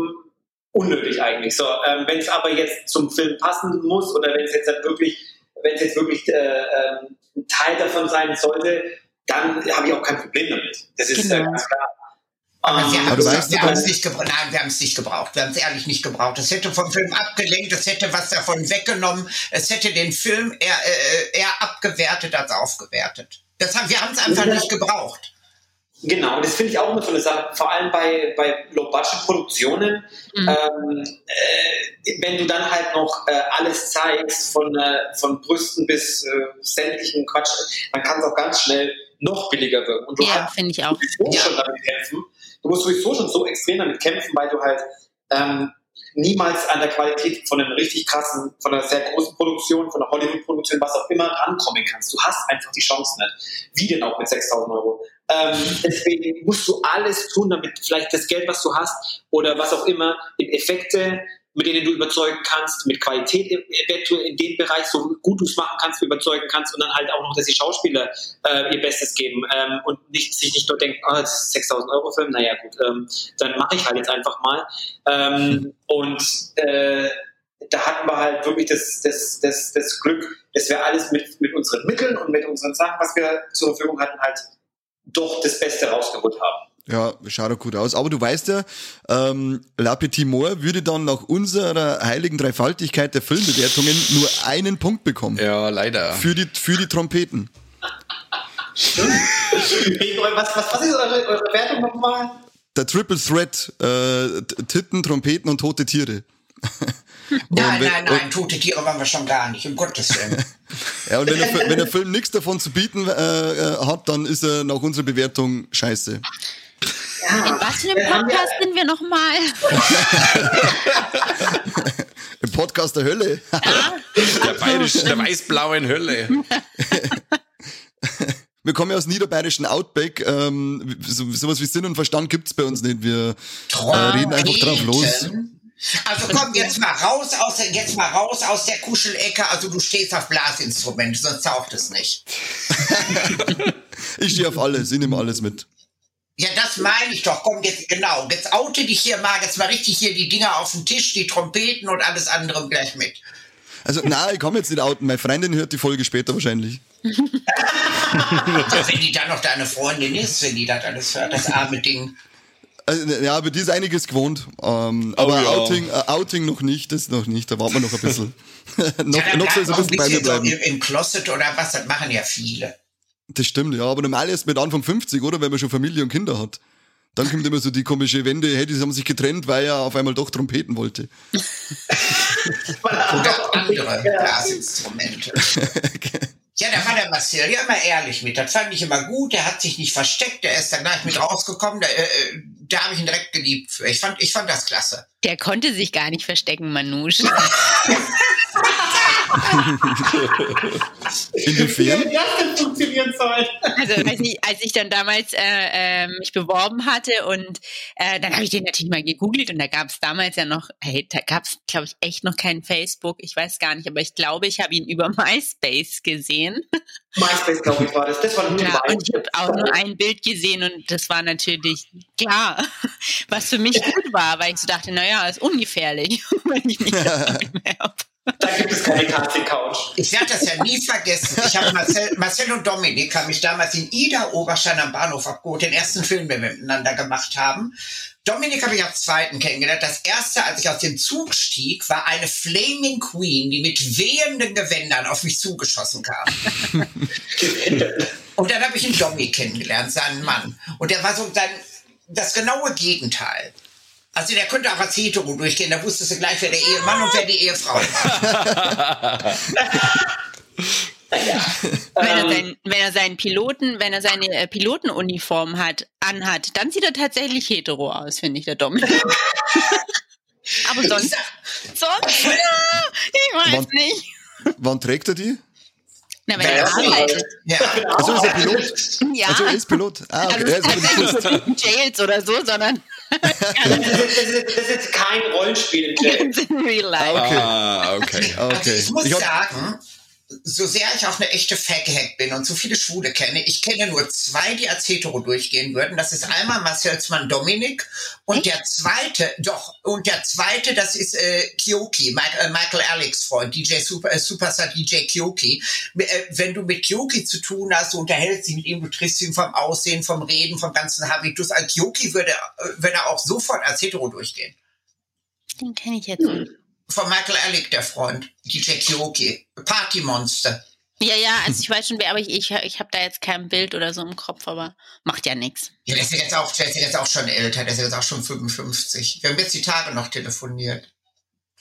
unnötig eigentlich. So, ähm, wenn es aber jetzt zum Film passen muss oder wenn es jetzt halt wirklich wenn es jetzt wirklich äh, ähm, ein Teil davon sein sollte, dann habe ich auch kein Problem damit. Das ist genau. ganz klar. Aber wir haben es nicht gebraucht. Nein, wir haben es nicht gebraucht. Wir haben es ehrlich nicht gebraucht. Es hätte vom Film abgelenkt, es hätte was davon weggenommen, es hätte den Film eher, äh, eher abgewertet als aufgewertet. Das haben, wir haben es einfach nicht gebraucht. Genau, und das finde ich auch immer so eine Sache, vor allem bei, bei Low-Budget-Produktionen, mhm. ähm, äh, wenn du dann halt noch äh, alles zeigst, von, äh, von Brüsten bis äh, sämtlichen Quatsch, dann kann es auch ganz schnell noch billiger wirken. Und du ja, finde ich auch. Ja. schon damit kämpfen. Du musst sowieso schon so extrem damit kämpfen, weil du halt ähm, niemals an der Qualität von einem richtig krassen, von einer sehr großen Produktion, von einer Hollywood-Produktion, was auch immer, rankommen kannst. Du hast einfach die Chance nicht. Wie denn auch mit 6000 Euro? Ähm, deswegen musst du alles tun, damit vielleicht das Geld, was du hast oder was auch immer, in Effekte mit denen du überzeugen kannst, mit Qualität eventuell in dem Bereich, so gut du es machen kannst, überzeugen kannst und dann halt auch noch, dass die Schauspieler äh, ihr Bestes geben ähm, und nicht, sich nicht nur denken, oh, das ist 6000 Euro Film, naja gut, ähm, dann mache ich halt jetzt einfach mal. Ähm, und äh, da hatten wir halt wirklich das, das, das, das Glück, dass wir alles mit, mit unseren Mitteln und mit unseren Sachen, was wir zur Verfügung hatten, halt doch das Beste rausgeholt haben. Ja, schaut doch gut aus. Aber du weißt ja, ähm, La Petit Moore würde dann nach unserer heiligen Dreifaltigkeit der Filmbewertungen nur einen Punkt bekommen. Ja, leider. Für die, für die Trompeten. [LAUGHS] was, was, was ist eure, eure Wertung nochmal? Der Triple Threat, äh, Titten, Trompeten und tote Tiere. [LAUGHS] nein, wenn, nein, nein, tote Tiere waren wir schon gar nicht, um Gottes Willen. [LAUGHS] ja, und wenn der, wenn der Film nichts davon zu bieten äh, äh, hat, dann ist er nach unserer Bewertung scheiße. Ja. In was für einem Podcast sind wir nochmal? [LAUGHS] Im Podcast der Hölle. Ja. Der bayerischen, der weiß-blauen Hölle. [LAUGHS] Wir kommen ja aus niederbayerischen Outback. Ähm, so, sowas wie Sinn und Verstand gibt's bei uns nicht. Wir äh, reden einfach drauf los. Also komm jetzt mal raus aus der, jetzt mal raus aus der Kuschelecke. Also du stehst auf Blasinstrumente, sonst taucht es nicht. [LAUGHS] ich stehe auf alles, ich nehme alles mit. Ja, das meine ich doch. Komm, jetzt, genau. Jetzt oute dich hier mal, jetzt mal richtig hier die Dinger auf den Tisch, die Trompeten und alles andere gleich mit. Also, nein, ich komme jetzt nicht outen. Meine Freundin hört die Folge später wahrscheinlich. wenn die dann noch deine Freundin ist, wenn die das alles hört, das arme Ding. Also, ja, aber die ist einiges gewohnt. Ähm, oh, aber ja. Outing, äh, Outing noch nicht, das noch nicht. Da warten wir noch ein bisschen. [LAUGHS] noch, ja, noch soll es ein bisschen bei mir bleiben. So Im Closet oder was, das machen ja viele. Das stimmt, ja, aber normal erst mit Anfang 50, oder? Wenn man schon Familie und Kinder hat. Dann kommt immer so die komische Wende, hey, die haben sich getrennt, weil er auf einmal doch Trompeten wollte. Oder andere Blasinstrumente. [LAUGHS] Ja, da war der Marcel ja immer ehrlich mit. Das fand ich immer gut. Der hat sich nicht versteckt. Der ist dann gleich mit rausgekommen. Da, äh, da habe ich ihn direkt geliebt. Ich fand, ich fand das klasse. Der konnte sich gar nicht verstecken, Manouche. [LAUGHS] Inwiefern? Wie das denn funktionieren soll. Also, weiß nicht, als ich dann damals äh, äh, mich beworben hatte und äh, dann habe ich den natürlich mal gegoogelt und da gab es damals ja noch, hey, da gab es, glaube ich, echt noch kein Facebook. Ich weiß gar nicht, aber ich glaube, ich habe ihn über [LAUGHS] MySpace gesehen. MySpace, glaube ich, war das. Das war nur ja, und ich habe auch nur ein Bild gesehen und das war natürlich klar, [LAUGHS] was für mich gut war, weil ich so dachte, naja, ist ungefährlich, [LAUGHS] wenn ich mich bewerbe. Da gibt es keine Couch. Ich werde das ja nie vergessen. Ich habe Marcel, Marcel und Dominik haben mich damals in Ida Oberstein am Bahnhof abgeholt, den ersten Film, den wir miteinander gemacht haben. Dominik habe ich als zweiten kennengelernt. Das erste, als ich aus dem Zug stieg, war eine Flaming Queen, die mit wehenden Gewändern auf mich zugeschossen kam. und dann habe ich einen Domi kennengelernt, seinen Mann. Und der war so sein, das genaue Gegenteil. Also der könnte auch als Hetero durchgehen, da wusstest du gleich, wer der Ehemann und wer die Ehefrau war. [LAUGHS] Ja. Wenn, er seinen, wenn er seinen Piloten, wenn er seine äh, Pilotenuniform hat, anhat, dann sieht er tatsächlich hetero aus, finde ich, der Dominik. [LAUGHS] Aber sonst, sonst, ja, [LAUGHS] ich weiß wann, nicht. Wann trägt er die? Na, wenn er arbeitet. Ja. Also ist er Pilot? [LAUGHS] Ja. Also er ist Pilot. Ah, okay. Also ist halt nicht Jails oder so, sondern [LAUGHS] das, ist, [LAUGHS] das, ist, jetzt kein Rollenspiel in real life. Okay. Ah, okay. okay. Also ich muss ich sagen, so sehr ich auch eine echte Faghack bin und so viele Schwule kenne, ich kenne nur zwei, die als hetero durchgehen würden. Das ist einmal Marcelsmann Dominik und der zweite, doch, und der zweite, das ist äh, Kyoki, Mike, äh, Michael Alex Freund, DJ Super, äh, Superstar DJ Kyoki. Äh, wenn du mit Kyoki zu tun hast, du unterhältst dich mit ihm, du triffst ihn vom Aussehen, vom Reden, vom ganzen Habitus. Als Kyoki würde, äh, würde er auch sofort als hetero durchgehen. Den kenne ich jetzt nicht. Von Michael Alec, der Freund. DJ Kyoki. Partymonster. Ja, ja, also ich weiß schon, wer, aber ich, ich, ich habe da jetzt kein Bild oder so im Kopf, aber macht ja nichts. Ja, der ist ja jetzt auch, der ist ja jetzt auch schon älter, der ist ja jetzt auch schon 55. Wir haben jetzt die Tage noch telefoniert.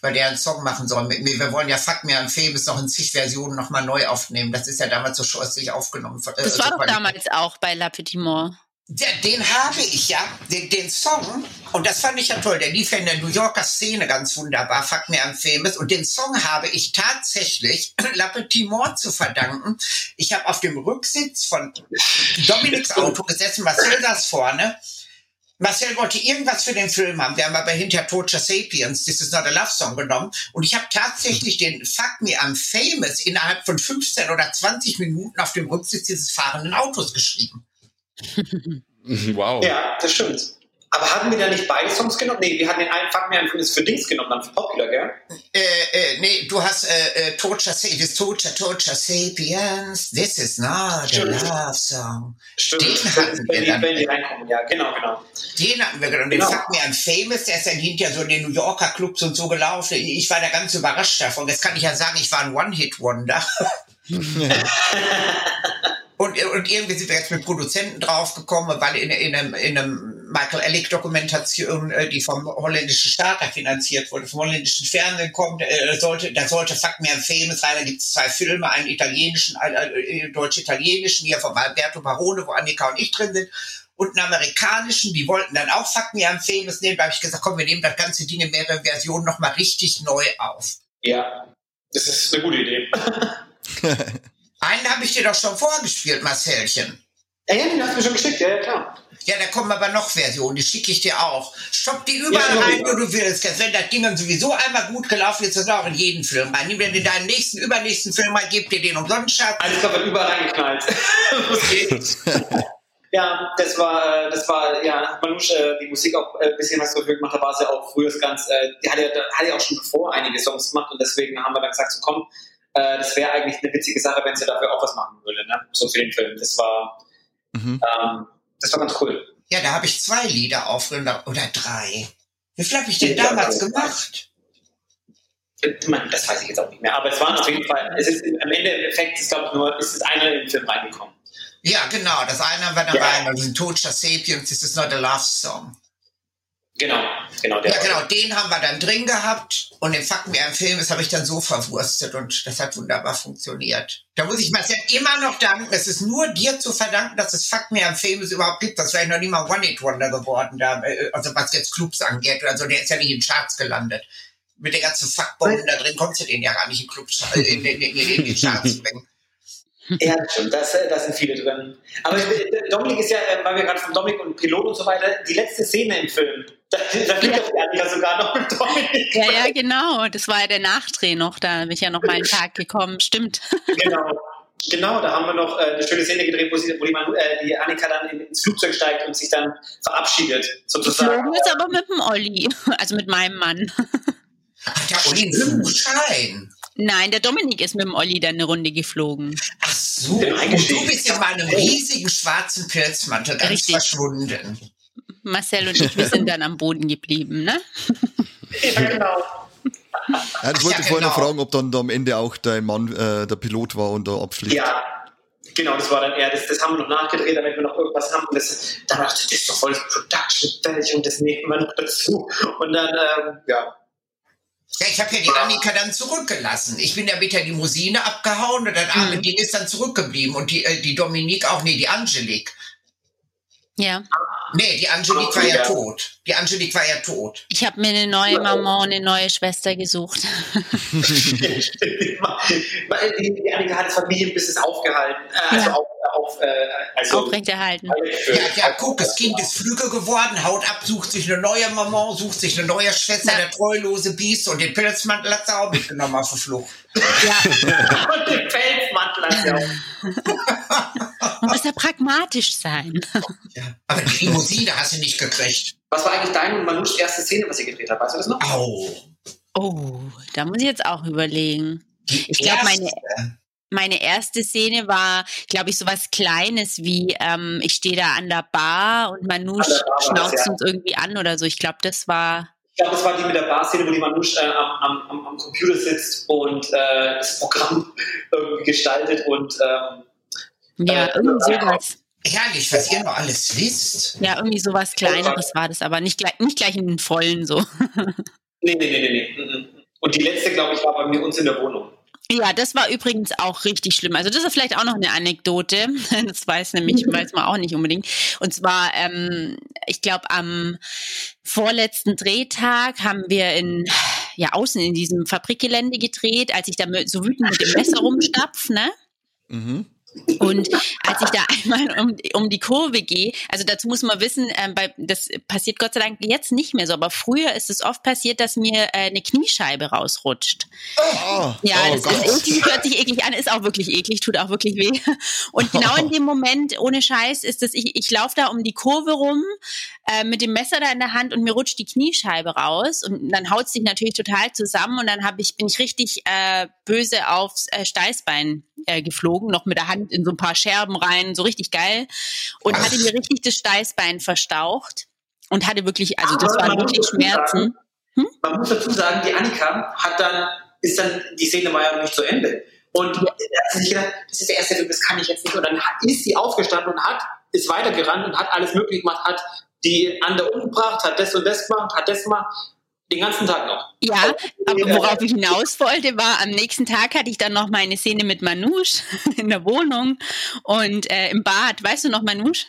Weil der einen Song machen soll mit mir. Wir wollen ja Fuck Me an Famous noch in zig Versionen nochmal neu aufnehmen. Das ist ja damals so scheußlich aufgenommen. Äh, das war so doch damals auch bei La Petite Mort. Ja, den habe ich ja, den, den, Song, und das fand ich ja toll, der lief ja in der New Yorker Szene ganz wunderbar, Fuck Me I'm Famous, und den Song habe ich tatsächlich [CLEARS THROAT] La Petite Mort zu verdanken. Ich habe auf dem Rücksitz von Dominiks Auto gesessen, Marcel saß vorne, Marcel wollte irgendwas für den Film haben. Wir haben aber hinter Torture Sapiens, This is not a love song genommen. Und ich habe tatsächlich den Fuck Me I'm Famous innerhalb von 15 oder 20 Minuten auf dem Rücksitz dieses fahrenden Autos geschrieben. [LAUGHS] wow. Ja, das stimmt. Aber hatten wir da nicht beide Songs genommen? Nee, wir hatten den einen Fuck Me I'm Famous für Dings genommen, dann für Popular, gell? Äh, äh, nee, du hast äh, äh, Torture, this Torture, Torture Sapiens, This is not Stimmt. a love song. Stimmt. Den hatten wir wenn dann. Die, wenn die reinkommen, ja, genau, genau. Den hatten wir genommen. Den genau. Fuck Me I'm Famous, der ist dann hinterher so in den New Yorker Clubs und so gelaufen. Ich war da ganz überrascht davon. Jetzt kann ich ja sagen, ich war ein One-Hit-Wonder. [LAUGHS] [LAUGHS] Und, und irgendwie sind wir jetzt mit Produzenten draufgekommen, weil in, in einem, in einem Michael Ellick Dokumentation, äh, die vom holländischen Staat finanziert wurde, vom holländischen Fernsehen kommt, äh, sollte, da sollte Fuck Me Famous sein. Da gibt es zwei Filme, einen italienischen, einen äh, deutsch-italienischen, hier von Alberto Barone, wo Annika und ich drin sind, und einen amerikanischen, die wollten dann auch Fuck Me I'm Famous nehmen. Da habe ich gesagt, komm, wir nehmen das ganze Ding in mehrere Versionen nochmal richtig neu auf. Ja, das ist eine gute Idee. [LAUGHS] Einen habe ich dir doch schon vorgespielt, Marcelchen. Ja, ja, den hast du mir schon geschickt, ja, klar. Ja, da kommen aber noch Versionen, die schicke ich dir auch. Stopp die überall ja, rein, wo du willst. Wenn das Ding dann sowieso einmal gut gelaufen ist, das auch in jeden Film rein. Nimm dir in deinen nächsten, übernächsten Film mal, gib dir den umsonst, Schatz. Alles wird überall reingeknallt. [LAUGHS] ja, das war, das war, ja, Manusch, äh, die Musik auch ein äh, bisschen was dafür gemacht hat, war sie auch früher ganz, äh, die hat ja, hat ja auch schon bevor einige Songs gemacht und deswegen haben wir dann gesagt, so komm, äh, das wäre eigentlich eine witzige Sache, wenn sie dafür auch was machen würde, ne? so für den Film. Das war, mhm. ähm, das war ganz cool. Ja, da habe ich zwei Lieder aufgenommen, oder drei. Wie viel habe ich denn ja, damals ja. gemacht? Das weiß ich jetzt auch nicht mehr, aber es waren auf jeden Fall, es ist am Ende im Effekt ist, glaube ich, nur, ist es einer in den Film reingekommen. Ja, genau, das eine war dabei, ja. also Toaster Sapiens, this is not a love song. Genau, genau. Der ja, genau, den haben wir dann drin gehabt und den Fuck mir im Film, das habe ich dann so verwurstet und das hat wunderbar funktioniert. Da muss ich Marcel immer noch danken, es ist nur dir zu verdanken, dass es Fuck mir im Film überhaupt gibt. Das wäre noch nie mal One-Hit-Wonder geworden, da, äh, also was jetzt Clubs angeht. Also der ist ja nicht in Charts gelandet. Mit der ganzen Fuckbomben da drin kommst du den ja gar nicht in Clubs, äh, in, in, in, in die Charts [LAUGHS] bringen. Ja, stimmt, da das sind viele drin. Aber Dominik ist ja, äh, weil wir gerade von Dominik und Pilot und so weiter, die letzte Szene im Film, da, da fliegt ja. Annika sogar noch mit Dominik. Ja, ja, genau, das war ja der Nachdreh noch, da bin ich ja noch mal einen Tag gekommen, stimmt. [LAUGHS] Genau. Genau, da haben wir noch äh, eine schöne Szene gedreht, wo, sie, wo die, äh, die Annika dann ins Flugzeug steigt und sich dann verabschiedet, sozusagen. Geflogen ist aber mit dem Olli, also mit meinem Mann. Hat der Olli einen Flugschein? Nein, der Dominik ist mit dem Olli dann eine Runde geflogen. Ach so, und du bist ja bei einem riesigen schwarzen Pilzmantel ganz Richtig. verschwunden. Marcel und ich, wir sind dann am Boden geblieben, ne? Ja, genau. Ja, ich wollte ja, vorhin genau. fragen, ob dann da am Ende auch dein Mann äh, der Pilot war und da abfliegt. Ja, genau, das war dann eher, das, das haben wir noch nachgedreht, damit wir noch irgendwas haben. Und das, dann dachte ich, das ist doch voll Production Value und das nehmen wir noch dazu. Und dann, ähm, ja, ja, ich habe ja die Annika dann zurückgelassen. Ich bin ja mit der Limousine abgehauen und das arme mhm. Ding ist dann zurückgeblieben. Und die, äh, die Dominique auch, nee, die Angelique. Ja. Nee, die Angelique war ja tot. Die Angelique war ja tot. Ich habe mir eine neue Mama und eine neue Schwester gesucht. [LAUGHS] [LAUGHS] die, die Annika hat das Familienbusiness aufgehalten. Äh, also ja. auf, auf, äh, also Aufrechterhalten. Ja, ja, guck, das Kind ist Flügel geworden, haut ab, sucht sich eine neue Mama, sucht sich eine neue Schwester, Na. der treulose Biest und den Pilzmantel hat sie auch mitgenommen auf die Flucht. Ja. [LAUGHS] und den Pelzmantel hat sie auch. Man muss ja pragmatisch sein. Ja. Aber die Limousine hast du nicht gekriegt. Was war eigentlich deine und Manuschs erste Szene, was ihr gedreht habt? Weißt du das noch? Au. Oh, da muss ich jetzt auch überlegen. ich glaube, meine, meine erste Szene war, glaube ich, so was Kleines wie, ähm, ich stehe da an der Bar und Manouche schnauzt ja. uns irgendwie an oder so. Ich glaube, das war Ich glaube, das war die mit der Bar-Szene, wo die Manouche äh, am, am, am, Computer sitzt und äh, das Programm [LAUGHS] irgendwie gestaltet und ähm, ja, äh, irgendwie sowas. Herrlich, was ihr noch alles wisst. Ja, irgendwie sowas Kleineres war das, aber nicht gleich, nicht gleich in den vollen so. [LAUGHS] nee, nee, nee, nee, nee. Und die letzte, glaube ich, war bei mir uns in der Wohnung. Ja, das war übrigens auch richtig schlimm. Also das ist vielleicht auch noch eine Anekdote. [LAUGHS] Das weiß nämlich, mhm. weiß man auch nicht unbedingt. Und zwar, ähm, ich glaube, am vorletzten Drehtag haben wir in ja außen in diesem Fabrikgelände gedreht, als ich da so wütend mit dem Messer [LAUGHS] rumstapf, ne? Mhm. Und als ich da [LAUGHS] einmal um, um die Kurve gehe, also dazu muss man wissen, äh, bei, das passiert Gott sei Dank jetzt nicht mehr so, aber früher ist es oft passiert, dass mir äh, eine Kniescheibe rausrutscht. Oh, ja, oh das Gott. [LAUGHS] ist eklig, hört sich eklig an, ist auch wirklich eklig, tut auch wirklich weh. Und genau in dem Moment, ohne Scheiß, ist es, ich, ich laufe da um die Kurve rum äh, mit dem Messer da in der Hand und mir rutscht die Kniescheibe raus und dann haut es sich natürlich total zusammen und dann hab ich, bin ich richtig äh, böse aufs äh, Steißbein äh, geflogen, noch mit der Hand in so ein paar Scherben rein, so richtig geil. Und hatte mir richtig das Steißbein verstaucht und hatte wirklich, also das waren wirklich Schmerzen. Hm? Man muss dazu sagen, die Annika hat dann, ist dann, die Szene war ja noch nicht zu Ende. Und ja. hat sich gedacht, das ist der erste Film, das kann ich jetzt nicht. Und dann ist sie aufgestanden und hat, ist weitergerannt und hat alles möglich gemacht, hat die andere umgebracht, hat das und das gemacht, hat das gemacht. Den ganzen Tag noch. Ja, aber worauf ich hinaus wollte, war, am nächsten Tag hatte ich dann noch meine Szene mit Manouche [LAUGHS] in der Wohnung und äh, im Bad. Weißt du noch, Manouche?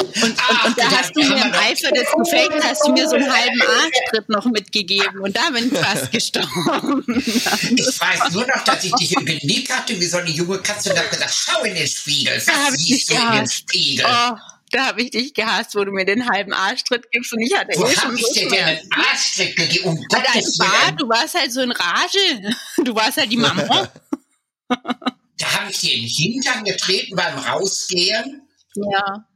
Und, und, Ach, und da hast du mir im Eifer des Gefechts hast du mir so einen halben Arschtritt noch mitgegeben und da bin ich fast [LAUGHS] gestorben. ich weiß nur noch, dass ich dich im Genick hatte wie so eine junge Katze und habe gesagt, schau in den Spiegel, was siehst du in den Spiegel? Oh da habe ich dich gehasst, wo du mir den halben Arschtritt gibst und ich hatte wo eh schon dir denn einen Arschtritt gegeben? Um war, du warst halt so in Rage. Du warst halt die Mama. [LAUGHS] [LAUGHS] da habe ich dir in den Hintern getreten beim Rausgehen. Ja.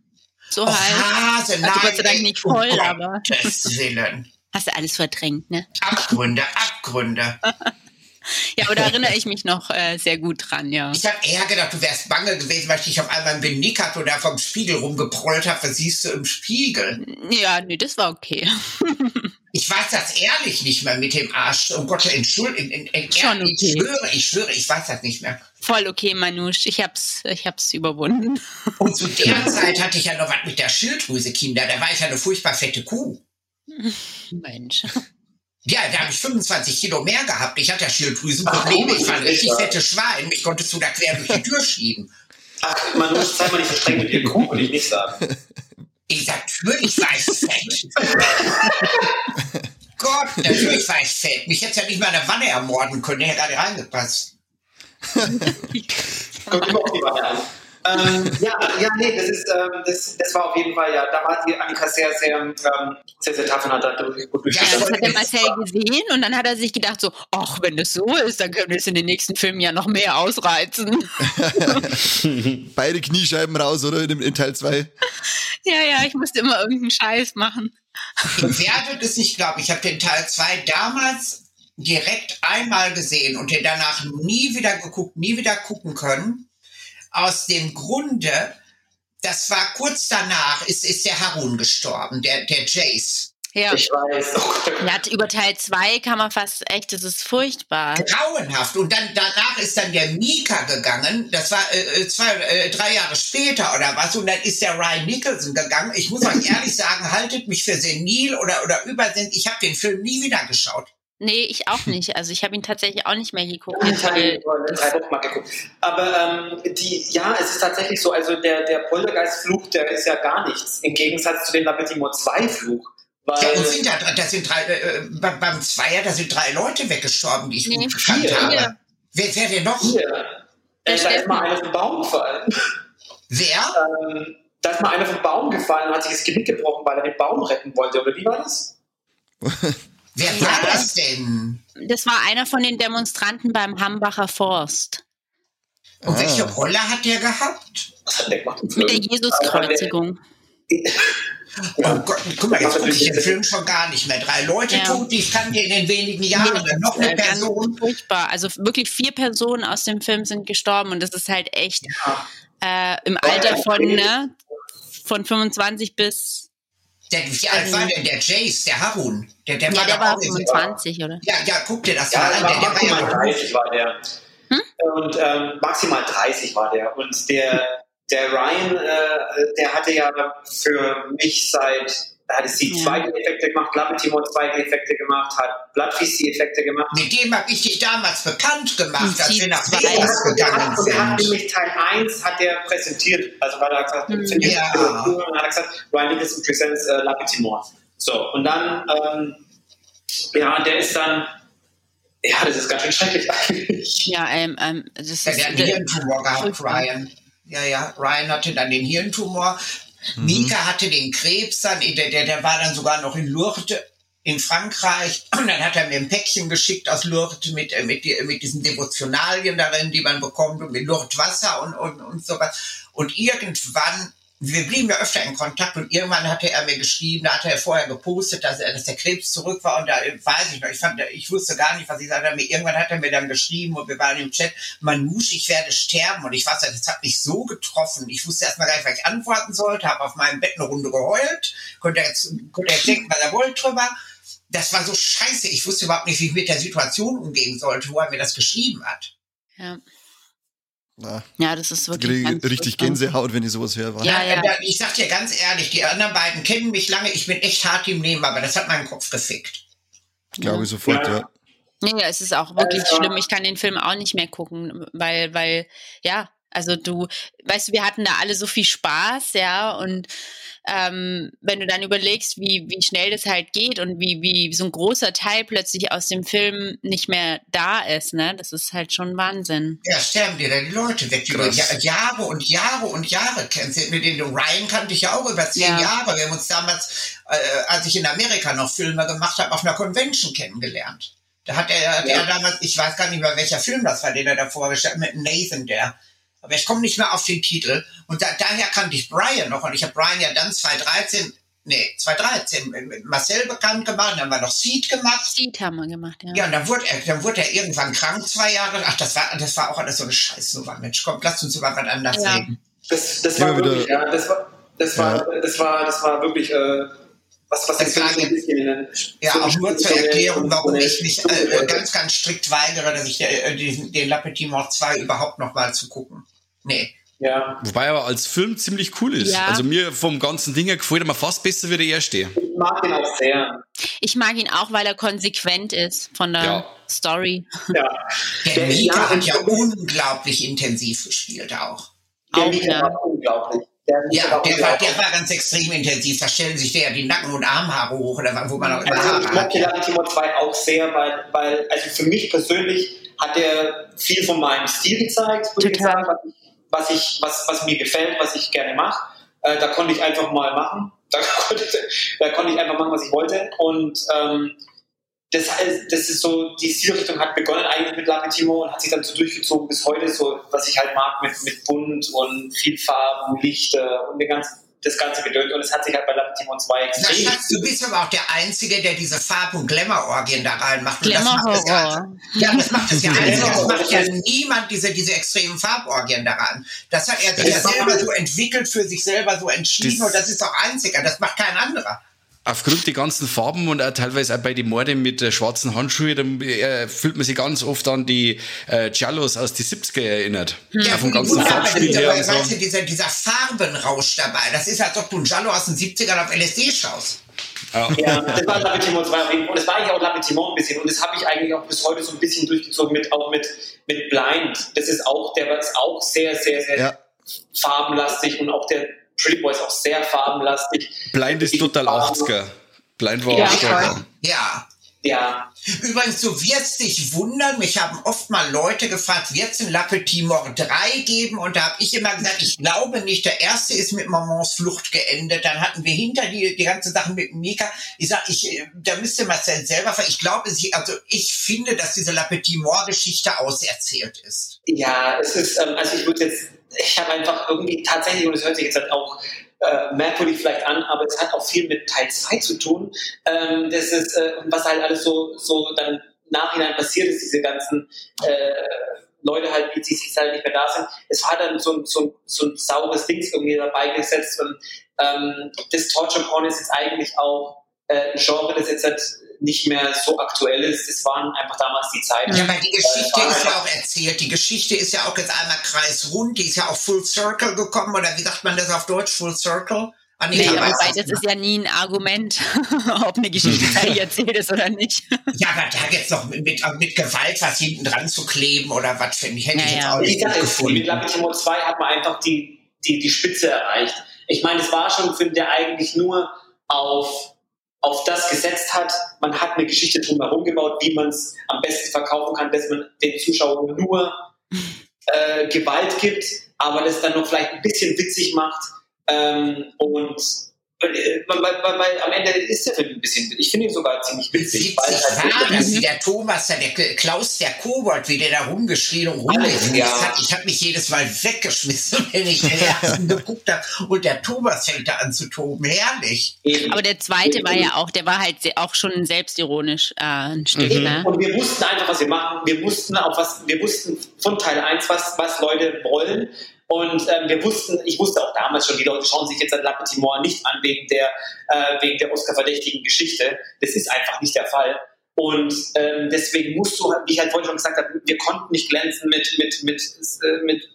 So oh, halt. Hase, also nein, Gott sei Dank nicht voll, um aber. Willen. Hast du alles verdrängt, ne? Abgründe, Abgründe. [LAUGHS] Ja, aber da erinnere ich mich noch äh, sehr gut dran, ja. Ich habe eher gedacht, du wärst bange gewesen, weil ich dich auf einmal im Benick hatte oder vom Spiegel rumgeprollt habe. Was siehst du im Spiegel? Ja, nee, das war okay. [LAUGHS] ich weiß das ehrlich nicht mehr mit dem Arsch. Um Gott, Entschuldigung. In, in, Schon okay. Ich schwöre, ich schwöre, ich weiß das nicht mehr. Voll okay, Manusch. Ich hab's, ich hab's überwunden. [LAUGHS] Und zu der Zeit hatte ich ja noch was mit der Schilddrüse, Kinder. Da war ich ja eine furchtbar fette Kuh. Mensch. Ja, da habe ich 25 Kilo mehr gehabt. Ich hatte ja Schilddrüsenprobleme. Ich war ein richtig fettes Schwein. Ich konnte du da quer durch die Tür schieben. Ach, man muss sei mal nicht so streng mit dir Kuh, würde ich nicht sagen. Ich natürlich war ich fett. [LAUGHS] Gott, natürlich war ich fett. Mich hätte ja nicht mal in der Wanne ermorden können. Der hätte gerade reingepasst. Kommt immer auf die Wanne an ähm, ja, ja, nee, das ist, ähm, das, das war auf jeden Fall, ja, da war die Annika sehr, sehr, ähm, sehr, sehr tough und hat da gut Ja, das hat der Marcel gesehen und dann hat er sich gedacht so, ach, wenn das so ist, dann können wir es in den nächsten Filmen ja noch mehr ausreizen. [LAUGHS] Beide Kniescheiben raus, oder? In, in Teil 2. Ja, ja, ich musste immer irgendeinen Scheiß machen. Ihr werdet es nicht glauben, ich habe den Teil 2 damals direkt einmal gesehen und den danach nie wieder geguckt, nie wieder gucken können aus dem Grunde, das war kurz danach, ist, ist der Harun gestorben, der, der Jace. Ja. Ich weiß. Hat über Teil 2 kann man fast echt, das ist furchtbar. Grauenhaft. Und dann danach ist dann der Mika gegangen. Das war äh, äh, zwei, äh, drei Jahre später oder was. Und dann ist der Ryan Nicholson gegangen. Ich muss euch [LAUGHS] ehrlich sagen, haltet mich für senil oder, oder übersenil. Ich habe den Film nie wieder geschaut. Nee, ich auch nicht. Also ich habe ihn tatsächlich auch nicht mehr geguckt. Ich habe ihn drei Wochen mal geguckt. Aber ähm, die, ja, es ist tatsächlich so, also der, der Poltergeist-Fluch, der ist ja gar nichts. Im Gegensatz zu dem Labetimo 2-Fluch. Ja, und sind da, da sind drei, äh, beim Zweier, da sind drei Leute weggestorben, die ich nee, gut gekannt habe. Wer, wer denn noch? Hier. Äh, da ist mal einer vom Baum gefallen. Wer? Ähm, da ist mal einer vom Baum gefallen und hat sich das Genick gebrochen, weil er den Baum retten wollte. Oder wie war das? [LAUGHS] Wer war das denn? Das war einer von den Demonstranten beim Hambacher Forst. Und ah. welche Rolle hat der gehabt? Was hat der gemacht? Mit der Jesuskreuzigung. Oh Gott, guck mal, jetzt gucke ich den Film schon gar nicht mehr. Drei Leute ja. tot, ich kannte in den wenigen Jahren. Nee, noch eine Person. Furchtbar. Also wirklich vier Personen aus dem Film sind gestorben und das ist halt echt ja. äh, im Alter von, ne, von 25 bis Der, wie alt war denn der Jace, der Harun? Der, der Ja, war der war auch in- 25, oder? Ja, ja, guck dir das Ja, mal an. war Der, der war maximal ja 30 war der. Und ähm, maximal 30 war der. Und der, der Ryan, äh, der hatte ja für mich seit, da hatte sie Ja. zwei Effekte gemacht, Lappe Timor zwei Effekte gemacht, hat Bloodfeast die Effekte gemacht. Mit dem habe ich dich damals bekannt gemacht, als wir nach. Vegas gegangen hat, und er hat sind. nämlich Teil 1 hat er präsentiert. Also weil er gesagt, Mhm. finde ich Ja. cool. Und dann hat er gesagt, Ryan Nicholson presents äh, Lappe Timor. So, und dann, ähm, ja, der ist dann, ja, das ist ganz schön schrecklich eigentlich. Ja, ähm, ähm, das ist. Ja, der hat einen Hirntumor gehabt, Ryan. Ja, ja, Ryan hatte dann den Hirntumor. Mika hatte den Krebs dann, der, der, der war dann sogar noch in Lourdes in Frankreich. Und [CLEARS THROAT] dann hat er mir ein Päckchen geschickt aus Lourdes mit, äh, mit, mit diesen Devotionalien darin, die man bekommt, und mit Lourdes Wasser und, und, und sowas. Und irgendwann, wir blieben ja öfter in Kontakt und irgendwann hatte er mir geschrieben, da hatte er vorher gepostet, dass, er, dass der Krebs zurück war und da weiß ich noch, ich fand, ich wusste gar nicht, was ich sagte. Mir- Irgendwann hat er mir dann geschrieben und wir waren im Chat, Manouche, ich werde sterben und ich weiß, das hat mich so getroffen. Ich wusste erstmal gar nicht, was ich antworten sollte, habe auf meinem Bett eine Runde geheult, konnte jetzt, konnte jetzt denken, was er wollte drüber. Das war so scheiße. Ich wusste überhaupt nicht, wie ich mit der Situation umgehen sollte, wo er mir das geschrieben hat. Ja. Na, ja, das ist ich wirklich. richtig. Gänsehaut, wenn ich sowas höre. Ja, ja. Da- Ich sag dir ganz ehrlich, die anderen beiden kennen mich lange, ich bin echt hart im Nehmen, aber das hat meinen Kopf gefickt. Glaube ich sofort, Ja. ja. Nee, ja, es ist auch wirklich Also- schlimm. Ich kann den Film auch nicht mehr gucken, weil, weil, ja, also du, weißt du, wir hatten da alle so viel Spaß, ja, und ähm, wenn du dann überlegst, wie, wie schnell das halt geht und wie, wie so ein großer Teil plötzlich aus dem Film nicht mehr da ist, ne, das ist halt schon Wahnsinn. Ja, sterben dir da die Leute weg, die ja- Jahre und Jahre und Jahre kennst. Mit den Ryan kannte ich ja auch über zehn Ja. Jahre. Wir haben uns damals, äh, als ich in Amerika noch Filme gemacht habe, auf einer Convention kennengelernt. Da hat er, hat Ja. er damals, ich weiß gar nicht mehr, welcher Film das war, den er da vorgestellt hat, mit Nathan, der. Aber ich komme nicht mehr auf den Titel. Und da, daher kannte ich Brian noch. Und ich habe Brian ja dann 2013, nee, 2013 mit Marcel bekannt gemacht. Dann haben wir noch Seed gemacht. Seed haben wir gemacht, ja. Ja, und dann wurde er, dann wurde er irgendwann krank, zwei Jahre. Ach, das war, das war auch alles so eine Scheißnummer. Mensch, komm, lass uns über was anderes Ja. reden. Das, das war wirklich, ja, das war, das war, das war, das war wirklich, äh, was, was bisschen in den- Ja, so auch nur zur Erklärung, warum ich mich äh, ganz, ganz strikt weigere, dass ich äh, diesen, den La Petite Mort 2 überhaupt noch mal zu gucken. Nee. Ja, Wobei aber als Film ziemlich cool ist. Ja. Also mir vom ganzen Ding her gefällt er mir fast besser wie der erste. ich mag den auch sehr. Ich mag ihn auch, weil er konsequent ist von der Ja. Story. Ja. Der Der- Mika ja, hat ja unglaublich intensiv gespielt auch. Der Auch, Mika ja. war unglaublich. Der Ja, war der war, der war ganz extrem intensiv. Da stellen sich der ja die Nacken- und Armhaare hoch, oder wo man auch immer Also ich Haare mochte hat. Latte Timor 2 auch sehr, weil, weil, also für mich persönlich hat er viel von meinem Stil gezeigt, würde ich sagen, was, ich, was, ich, was, was mir gefällt, was ich gerne mache. Äh, da konnte ich einfach mal machen. [LAUGHS] Da konnte, da konnte ich einfach machen, was ich wollte. Und ähm, das, das ist so, die Stilrichtung hat begonnen eigentlich mit Latte Timor und hat sich dann so durchgezogen bis heute, so was ich halt mag mit, mit bunt und viel Farben, Lichter und den ganzen, das ganze Gedöns. Und es hat sich halt bei Latte Timor 2 Na, extrem Schatz, du bist aber auch der Einzige, der diese Farb- und Glamour-Orgien da reinmacht. Das das Glamour-Horror. Ja, das macht es ja einzig. Das macht ja niemand diese, diese extremen Farborgien daran. Das hat er sich Das ja selber so entwickelt, für sich selber so entschieden Das- und das ist auch einziger. Das macht kein anderer. Aufgrund der ganzen Farben und auch teilweise auch bei den Morden mit äh, schwarzen Handschuhen, dann äh, fühlt man sich ganz oft an die äh, Giallos aus die 70er erinnert. Ja, vom ganzen Farbspiel dieser, her und weißt du, so. dieser, dieser Farbenrausch dabei. Das ist, als ob du einen Giallo aus den 70ern auf LSD schaust. Ja, das war Lapitimon 2 auf jeden Fall. Und das war eigentlich auch Lapitimon ein bisschen. Und das habe ich eigentlich auch bis heute so ein bisschen durchgezogen mit, auch mit, mit Blind. Das ist auch, der ist auch sehr, sehr, sehr Ja. farbenlastig und auch der Pretty Boy ist auch sehr farbenlastig. Blind ist Die total Farben- 80er. Blind war Ja, auch voll. Ja. Ja, Übrigens, du wirst dich wundern, mich haben oft mal Leute gefragt, wird es ein La Petite Mort 3 geben? Und da habe ich immer gesagt, ich glaube nicht. Der erste ist mit Mamans Flucht geendet. Dann hatten wir hinter die, die ganze Sache mit Mika. Ich sag, ich, äh, da müsste Marcel selber, ver- ich glaube, ich, also ich finde, dass diese La Petite Mort Geschichte auserzählt ist. ja, es ist, ähm, also ich würde jetzt, ich habe einfach irgendwie tatsächlich, und es hört sich jetzt halt auch äh, merkwürdig vielleicht an, aber es hat auch viel mit Teil 2 zu tun. Ähm, das ist, äh, was halt alles so, so dann Nachhinein passiert ist, diese ganzen äh, Leute halt, sie sich halt nicht mehr da sind. Es war dann so ein, so so ein saures Ding irgendwie dabei gesetzt und ähm, das Torture Porn ist jetzt eigentlich auch äh, ein Genre, das jetzt halt nicht mehr so aktuell ist. Das waren einfach damals die Zeiten. Ja, aber die Geschichte ist ja auch erzählt. Die Geschichte ist ja auch jetzt einmal kreisrund. Die ist ja auch Full Circle gekommen. Oder wie sagt man das auf Deutsch? Full Circle? Anita, nee, wobei das ist ja nie ein Argument, [LAUGHS] ob eine Geschichte [LAUGHS] erzählt ist oder nicht. Ja, aber da jetzt noch mit, mit Gewalt was hinten dran zu kleben oder was finde ich, hätte ja, ich jetzt auch nicht ich gefunden. Mit Labitimo 2 hat man einfach die, die, die Spitze erreicht. Ich meine, es war schon ein Film, der eigentlich nur auf auf das gesetzt hat. Man hat eine Geschichte drumherum gebaut, wie man es am besten verkaufen kann, dass man den Zuschauern nur äh, Gewalt gibt, aber das dann noch vielleicht ein bisschen witzig macht ähm, und weil, weil, weil, am Ende ist der Film ein bisschen, ich finde ihn sogar ziemlich witzig. Witzig war, dass wie der Thomas, der Klaus, der Kobold, wie der da rumgeschrien und rumgeschrien ja. hat. Ich habe mich jedes Mal weggeschmissen, [LAUGHS] wenn ich den ersten geguckt habe. Und der Thomas fängt da an zu toben. Herrlich. Aber der zweite war ja auch, der war halt auch schon selbstironisch äh, ein Stück. Mhm. Ne? Und wir wussten einfach, was wir machen. Wir wussten auch was, wir wussten von Teil 1, was, was Leute wollen. Und ähm, wir wussten, ich wusste auch damals schon, die Leute schauen sich jetzt an La Petite Mort nicht an wegen der, äh, der Oscar-verdächtigen Geschichte. Das ist einfach nicht der Fall. Und ähm, deswegen musst du, wie ich halt vorhin schon gesagt habe, wir konnten nicht glänzen mit, mit, mit, äh, mit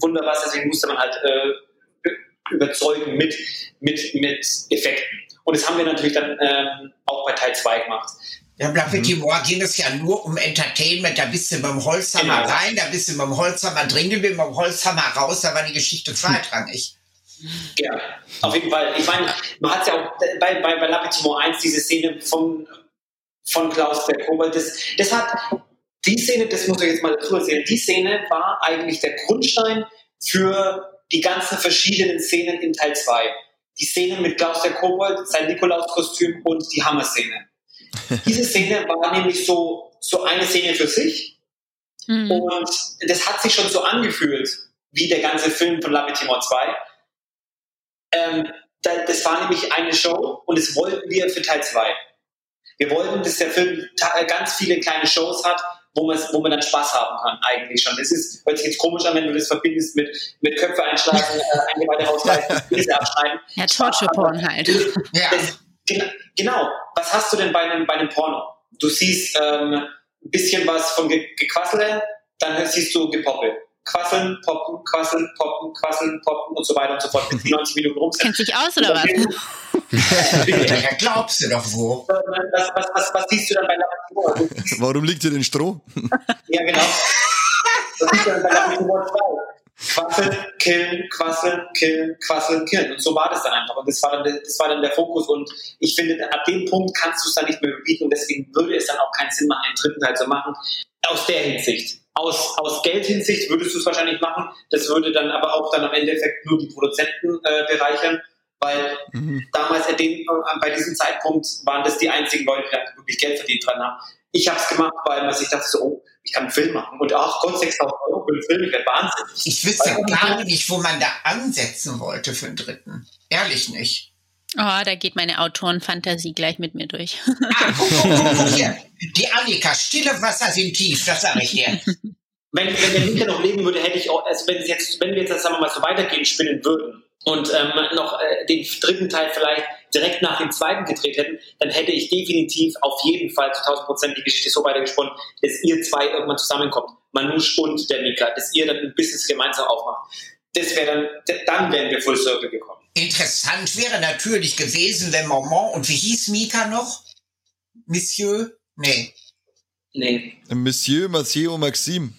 Wunderwas, deswegen musste man halt äh, überzeugen mit, mit, mit Effekten. Und das haben wir natürlich dann ähm, auch bei Teil 2 gemacht. Ja, Black Petit mhm. Moor ging es ja nur um Entertainment. Da bist du mit dem Holzhammer genau. rein, da bist du mit dem Holzhammer drin, mit dem Holzhammer raus, da war die Geschichte zweitrangig. Ja, auf jeden Fall. Ich meine, man hat ja auch bei, bei, bei La Petit Moor 1 diese Szene von, von Klaus der Kobold. Das, das hat, die Szene, das muss ich jetzt mal dazu erzählen, die Szene war eigentlich der Grundstein für die ganzen verschiedenen Szenen in Teil 2. Die Szene mit Klaus der Kobold, sein Nikolauskostüm und die Hammer-Szene. [LAUGHS] Diese Szene war nämlich so, so eine Szene für sich. Mhm. Und das hat sich schon so angefühlt, wie der ganze Film von Labitimor 2. Ähm, das war nämlich eine Show und das wollten wir für Teil 2. Wir wollten, dass der Film ganz viele kleine Shows hat, wo man, wo man dann Spaß haben kann, eigentlich schon. Das ist, hört sich jetzt komisch an, wenn du das verbindest mit, mit Köpfe einschlagen, [LAUGHS] äh, Eingeweide rausreißen, Pilze abschneiden. Ja, Torture Porn halt. Ja. Das, Genau. Was hast du denn bei einem, bei einem Porno? Du siehst ähm, ein bisschen was von Ge Gequassel, dann siehst du Gepoppel. Quasseln, poppen, quasseln, poppen, quasseln, poppen und so weiter und so fort, bis die [LAUGHS] 90 Minuten rum sind. Kennt sich aus oder was? ja, glaubst du doch wo. Was, was, was, was siehst du dann bei Laborator? Warum liegt hier denn Stroh? ja, genau. [LAUGHS] Was siehst du dann bei Laborator 2? Quasseln, killen, quasseln, killen, quasseln, killen. Und so war das dann einfach. Und das war dann, der, das war dann der Fokus. Und ich finde, ab dem Punkt kannst du es dann nicht mehr überbieten. Und deswegen würde es dann auch keinen Sinn machen, einen dritten Teil zu machen. Aus der Hinsicht. Aus, aus Geldhinsicht würdest du es wahrscheinlich machen. Das würde dann aber auch dann am Endeffekt nur die Produzenten äh, bereichern. Weil mhm. damals den, äh, bei diesem Zeitpunkt waren das die einzigen Leute, die wirklich Geld verdient dran haben. Ich habe es gemacht, weil man sich dachte so, oh, ich kann einen Film machen. Und ach Gott, 6000 Euro für einen Film, ich werde wahnsinnig. Ich wüsste gar nicht, wo man da ansetzen wollte für einen dritten. Ehrlich nicht. Oh, da geht meine Autorenfantasie gleich mit mir durch. Ah, guck, guck, guck, guck hier. [LAUGHS] Die Annika, stille Wasser sind tief, das sage ich dir. Wenn, wenn der Mieter noch leben würde, hätte ich auch, also wenn, jetzt, wenn wir jetzt, sagen wir mal, so weitergehen, spinnen würden und ähm, noch äh, den dritten Teil vielleicht direkt nach dem zweiten gedreht hätten, dann hätte ich definitiv auf jeden Fall zu 1000 Prozent die Geschichte so weitergesponnen, dass ihr zwei irgendwann zusammenkommt. Manouche und der Mika, dass ihr dann ein Business gemeinsam aufmacht. Das wäre dann, dann wären wir Full Circle gekommen. Interessant wäre natürlich gewesen, wenn Maman und wie hieß Mika noch? Monsieur? Nee. Nee. Monsieur Mathieu Maxime.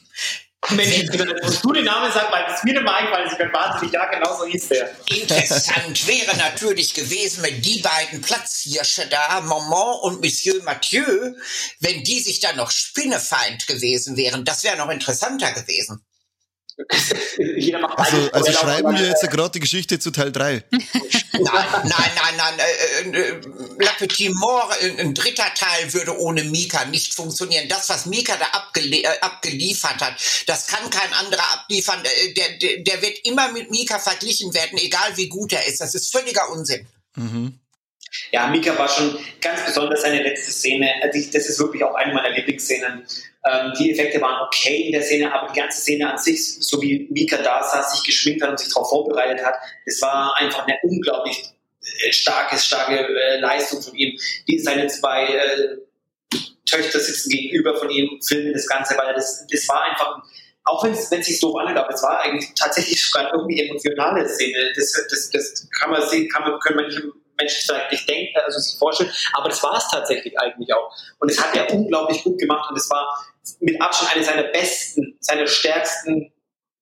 Mensch, musst du den Namen sagen, weil es mir nicht mal eingefallen ist. Ich wahnsinnig, ja, genau so hieß der. Interessant wäre natürlich gewesen, wenn die beiden Platzhirsche da, Maman und Monsieur Mathieu, wenn die sich dann noch Spinnefeind gewesen wären. Das wäre noch interessanter gewesen. [LAUGHS] also, also schreiben wir jetzt gerade die Geschichte zu Teil 3. [LAUGHS] Nein, nein, nein, nein. Äh, äh, äh La Petite Mort, ein dritter Teil würde ohne Mika nicht funktionieren. Das, was Mika da abgelie äh, abgeliefert hat, das kann kein anderer abliefern. Der, der, der wird immer mit Mika verglichen werden, egal wie gut er ist. Das ist völliger Unsinn. Mhm. Ja, Mika war schon ganz besonders seine letzte Szene. Also ich, das ist wirklich auch eine meiner Lieblingsszenen. Ähm, die Effekte waren okay in der Szene, aber die ganze Szene an sich, so wie Mika da saß, sich geschminkt hat und sich darauf vorbereitet hat, das war einfach eine unglaublich äh, starke, starke äh, Leistung von ihm. Die seine zwei äh, Töchter sitzen gegenüber von ihm, filmen das Ganze, weil das, das war einfach, auch wenn es, wenn es sich doof anhört, aber es war eigentlich tatsächlich sogar irgendwie emotionale Szene. Das, das, das kann man sehen, kann man, können manche Menschen vielleicht nicht denken, also sich vorstellen, aber das war es tatsächlich eigentlich auch. Und es hat er unglaublich gut gemacht und es war mit Abstand eine seiner besten, seiner stärksten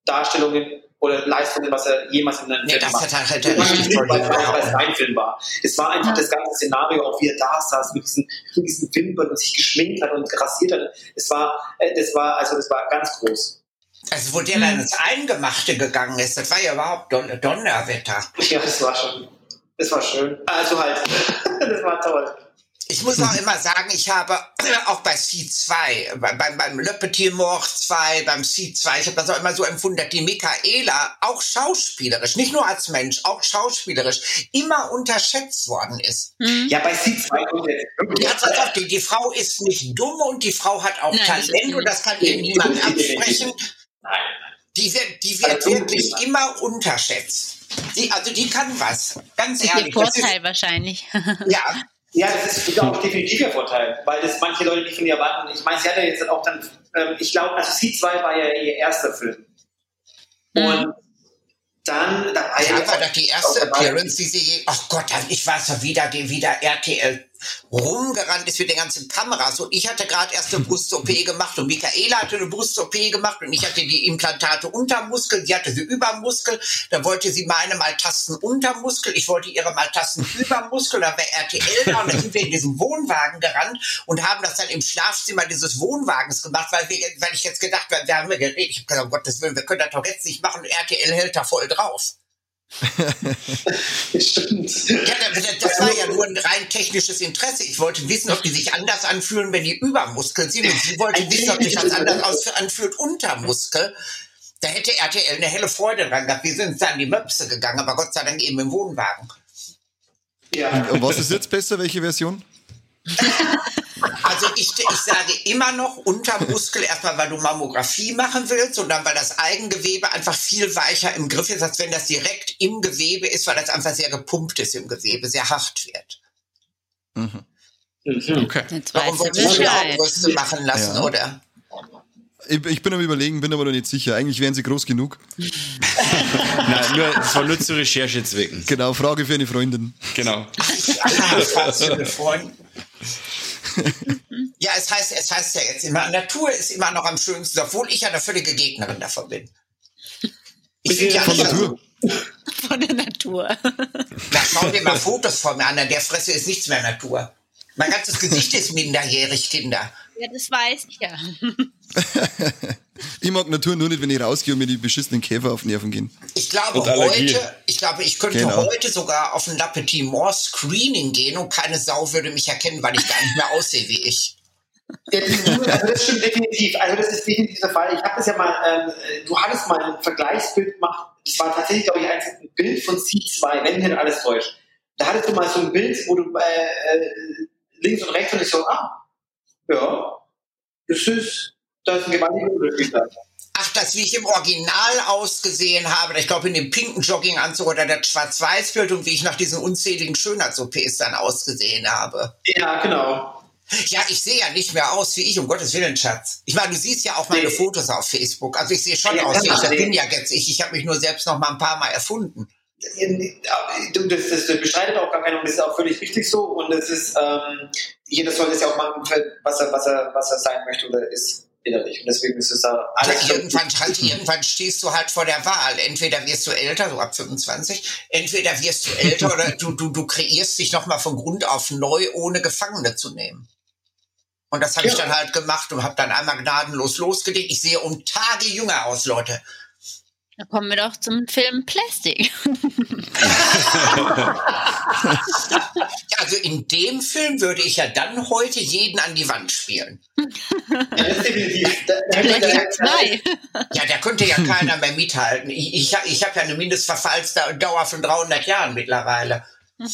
Darstellungen oder Leistungen, was er jemals in einem Nee, Film das gemacht hat er halt toll weil es sein Film war. Es war einfach das ganze Szenario, auch wie er da saß mit diesen, mit diesen Wimpern und sich geschminkt hat und rasiert hat. Es war, äh, das war, also das war ganz groß. Also wo der dann ins Eingemachte gegangen ist, das war ja überhaupt Don Donnerwetter. Ja, das war schon, das war schön. Also halt, [LAUGHS] das war toll. Ich muss auch immer sagen, ich habe [CLEARS THROAT] auch bei C2, bei- beim, beim Le Petit Mort 2, beim C2, ich habe das auch immer so empfunden, dass die Michaela auch schauspielerisch, nicht nur als Mensch, auch schauspielerisch, immer unterschätzt worden ist. Hm? Ja, bei C2 kommt jetzt wirklich. Die, hat auch, die, die Frau ist nicht dumm und die Frau hat auch Nein, Talent und das kann ihr niemand absprechen. Nein. Die wird, die wird Also, wirklich immer unterschätzt. Die, also die kann was, ganz Das ist ihr ehrlich. Das ist, Vorteil wahrscheinlich. ja, [LAUGHS] Ja, das ist auch definitiv der Vorteil, weil das manche Leute nicht von ihr erwarten. Ich meine, sie hat ja jetzt auch dann, ähm, ich glaube, also C2 war ja ihr erster Film. Und dann, da war Ja, ja war doch die erste. Appearance, die sie je. Ach Gott, ich weiß ja wieder, wieder RTL rumgerannt ist mit den ganzen Kameras. Und ich hatte gerade erst eine [LAUGHS] Brust-OP gemacht und Michaela hatte eine Brust-OP gemacht und ich hatte die Implantate Untermuskel, sie hatte sie Übermuskel. Dann wollte sie meine mal Tasten Untermuskel, ich wollte ihre mal Tasten [LAUGHS] Übermuskel. Dann war RTL da und dann sind wir in diesem Wohnwagen gerannt und haben das dann im Schlafzimmer dieses Wohnwagens gemacht, weil, wir, weil ich jetzt gedacht habe, wir haben geredet. Ich habe gesagt, um Gottes Willen, wir können das doch jetzt nicht machen. RTL hält da voll drauf. [LAUGHS] Stimmt. Ja, das, war ja nur ein rein technisches Interesse. Ich wollte wissen, ob die sich anders anfühlen, wenn die Übermuskeln sind. Und sie wollte wissen, ob sich das anders aus, anfühlt unter Muskel. Da hätte RTL eine helle Freude dran gehabt. Wir sind dann die Möpse gegangen, aber Gott sei Dank eben im Wohnwagen. Ja. Und was ist jetzt besser? Welche Version? [LAUGHS] Also ich, ich sage immer noch Untermuskel, erstmal weil du Mammographie machen willst und dann weil das Eigengewebe einfach viel weicher im Griff ist, als wenn das direkt im Gewebe ist, weil das einfach sehr gepumpt ist im Gewebe, sehr hart wird. Mhm. Okay. Jetzt Warum wolltest du dir auch. Brüste machen lassen, Ja. oder? Ich, bin am überlegen, bin aber noch nicht sicher. Eigentlich wären sie groß genug. [LAUGHS] Nein, nur, das war nur Recherchezwecken. Genau, Frage für eine Freundin. Genau. [LAUGHS] Ah, fast mit Freunden. Ja, es heißt, es heißt ja jetzt immer, Natur ist immer noch am schönsten, obwohl ich ja eine völlige Gegnerin davon bin. Ich finde ja Von Natur. Von der Natur. Na, schau dir mal Fotos von mir an, an der Fresse ist nichts mehr Natur. Mein ganzes Gesicht ist minderjährig, Kinder. Ja, das weiß ich ja. [LAUGHS] Ich mag Natur nur nicht, wenn ich rausgehe und mir die beschissenen Käfer auf den Nerven gehen. Ich glaube heute, ich glaube, ich könnte Genau. heute sogar auf ein La Petit Mort Screening gehen und keine Sau würde mich erkennen, weil ich gar nicht mehr aussehe wie ich. Ja, also das stimmt definitiv. Also das ist definitiv der Fall. Ich habe das ja mal, ähm, du hattest mal ein Vergleichsbild gemacht. Das war tatsächlich, glaube ich, ein Bild von C2, wenn nicht alles täuscht. Da hattest du mal so ein Bild, wo du äh, äh, links und rechts und ich so, ah, ja, das ist, da ist ein gewaltiger Unterschied da. Ach, das, wie ich im Original ausgesehen habe, ich glaube in dem pinken Jogginganzug oder das Schwarz-Weiß-Bild und wie ich nach diesen unzähligen Schönheits-OPs dann ausgesehen habe. Ja, genau. Ja, ich sehe ja nicht mehr aus wie ich, um Gottes Willen, Schatz. Ich meine, du siehst ja auch meine Nee. Fotos auf Facebook. Also ich sehe schon Ja, aus wie ich. Das bin ja jetzt ich. Ich habe mich nur selbst noch mal ein paar Mal erfunden. Das, das, das bestreitet auch gar keiner und das ist auch völlig richtig so und es ist, ähm, jeder soll das ja auch machen, was er, was er, was er sein möchte oder ist innerlich und deswegen ist es da Also alles irgendwann, halt, irgendwann stehst du halt vor der Wahl. Entweder wirst du älter, so ab 25, entweder wirst du älter oder du, du, du kreierst dich nochmal von Grund auf neu, ohne Gefangene zu nehmen. Und das habe ich Ja. dann halt gemacht und habe dann einmal gnadenlos losgelegt. Ich sehe um Tage jünger aus, Leute. Da kommen wir doch zum Film Plastic. [LAUGHS] Ja, also in dem Film würde ich ja dann heute jeden an die Wand spielen. Ja, definitiv. Da, zwei. Ja, da könnte ja keiner mehr mithalten. Ich, ich, ich habe ja eine Mindestverfallsdauer von 300 Jahren mittlerweile. [LAUGHS]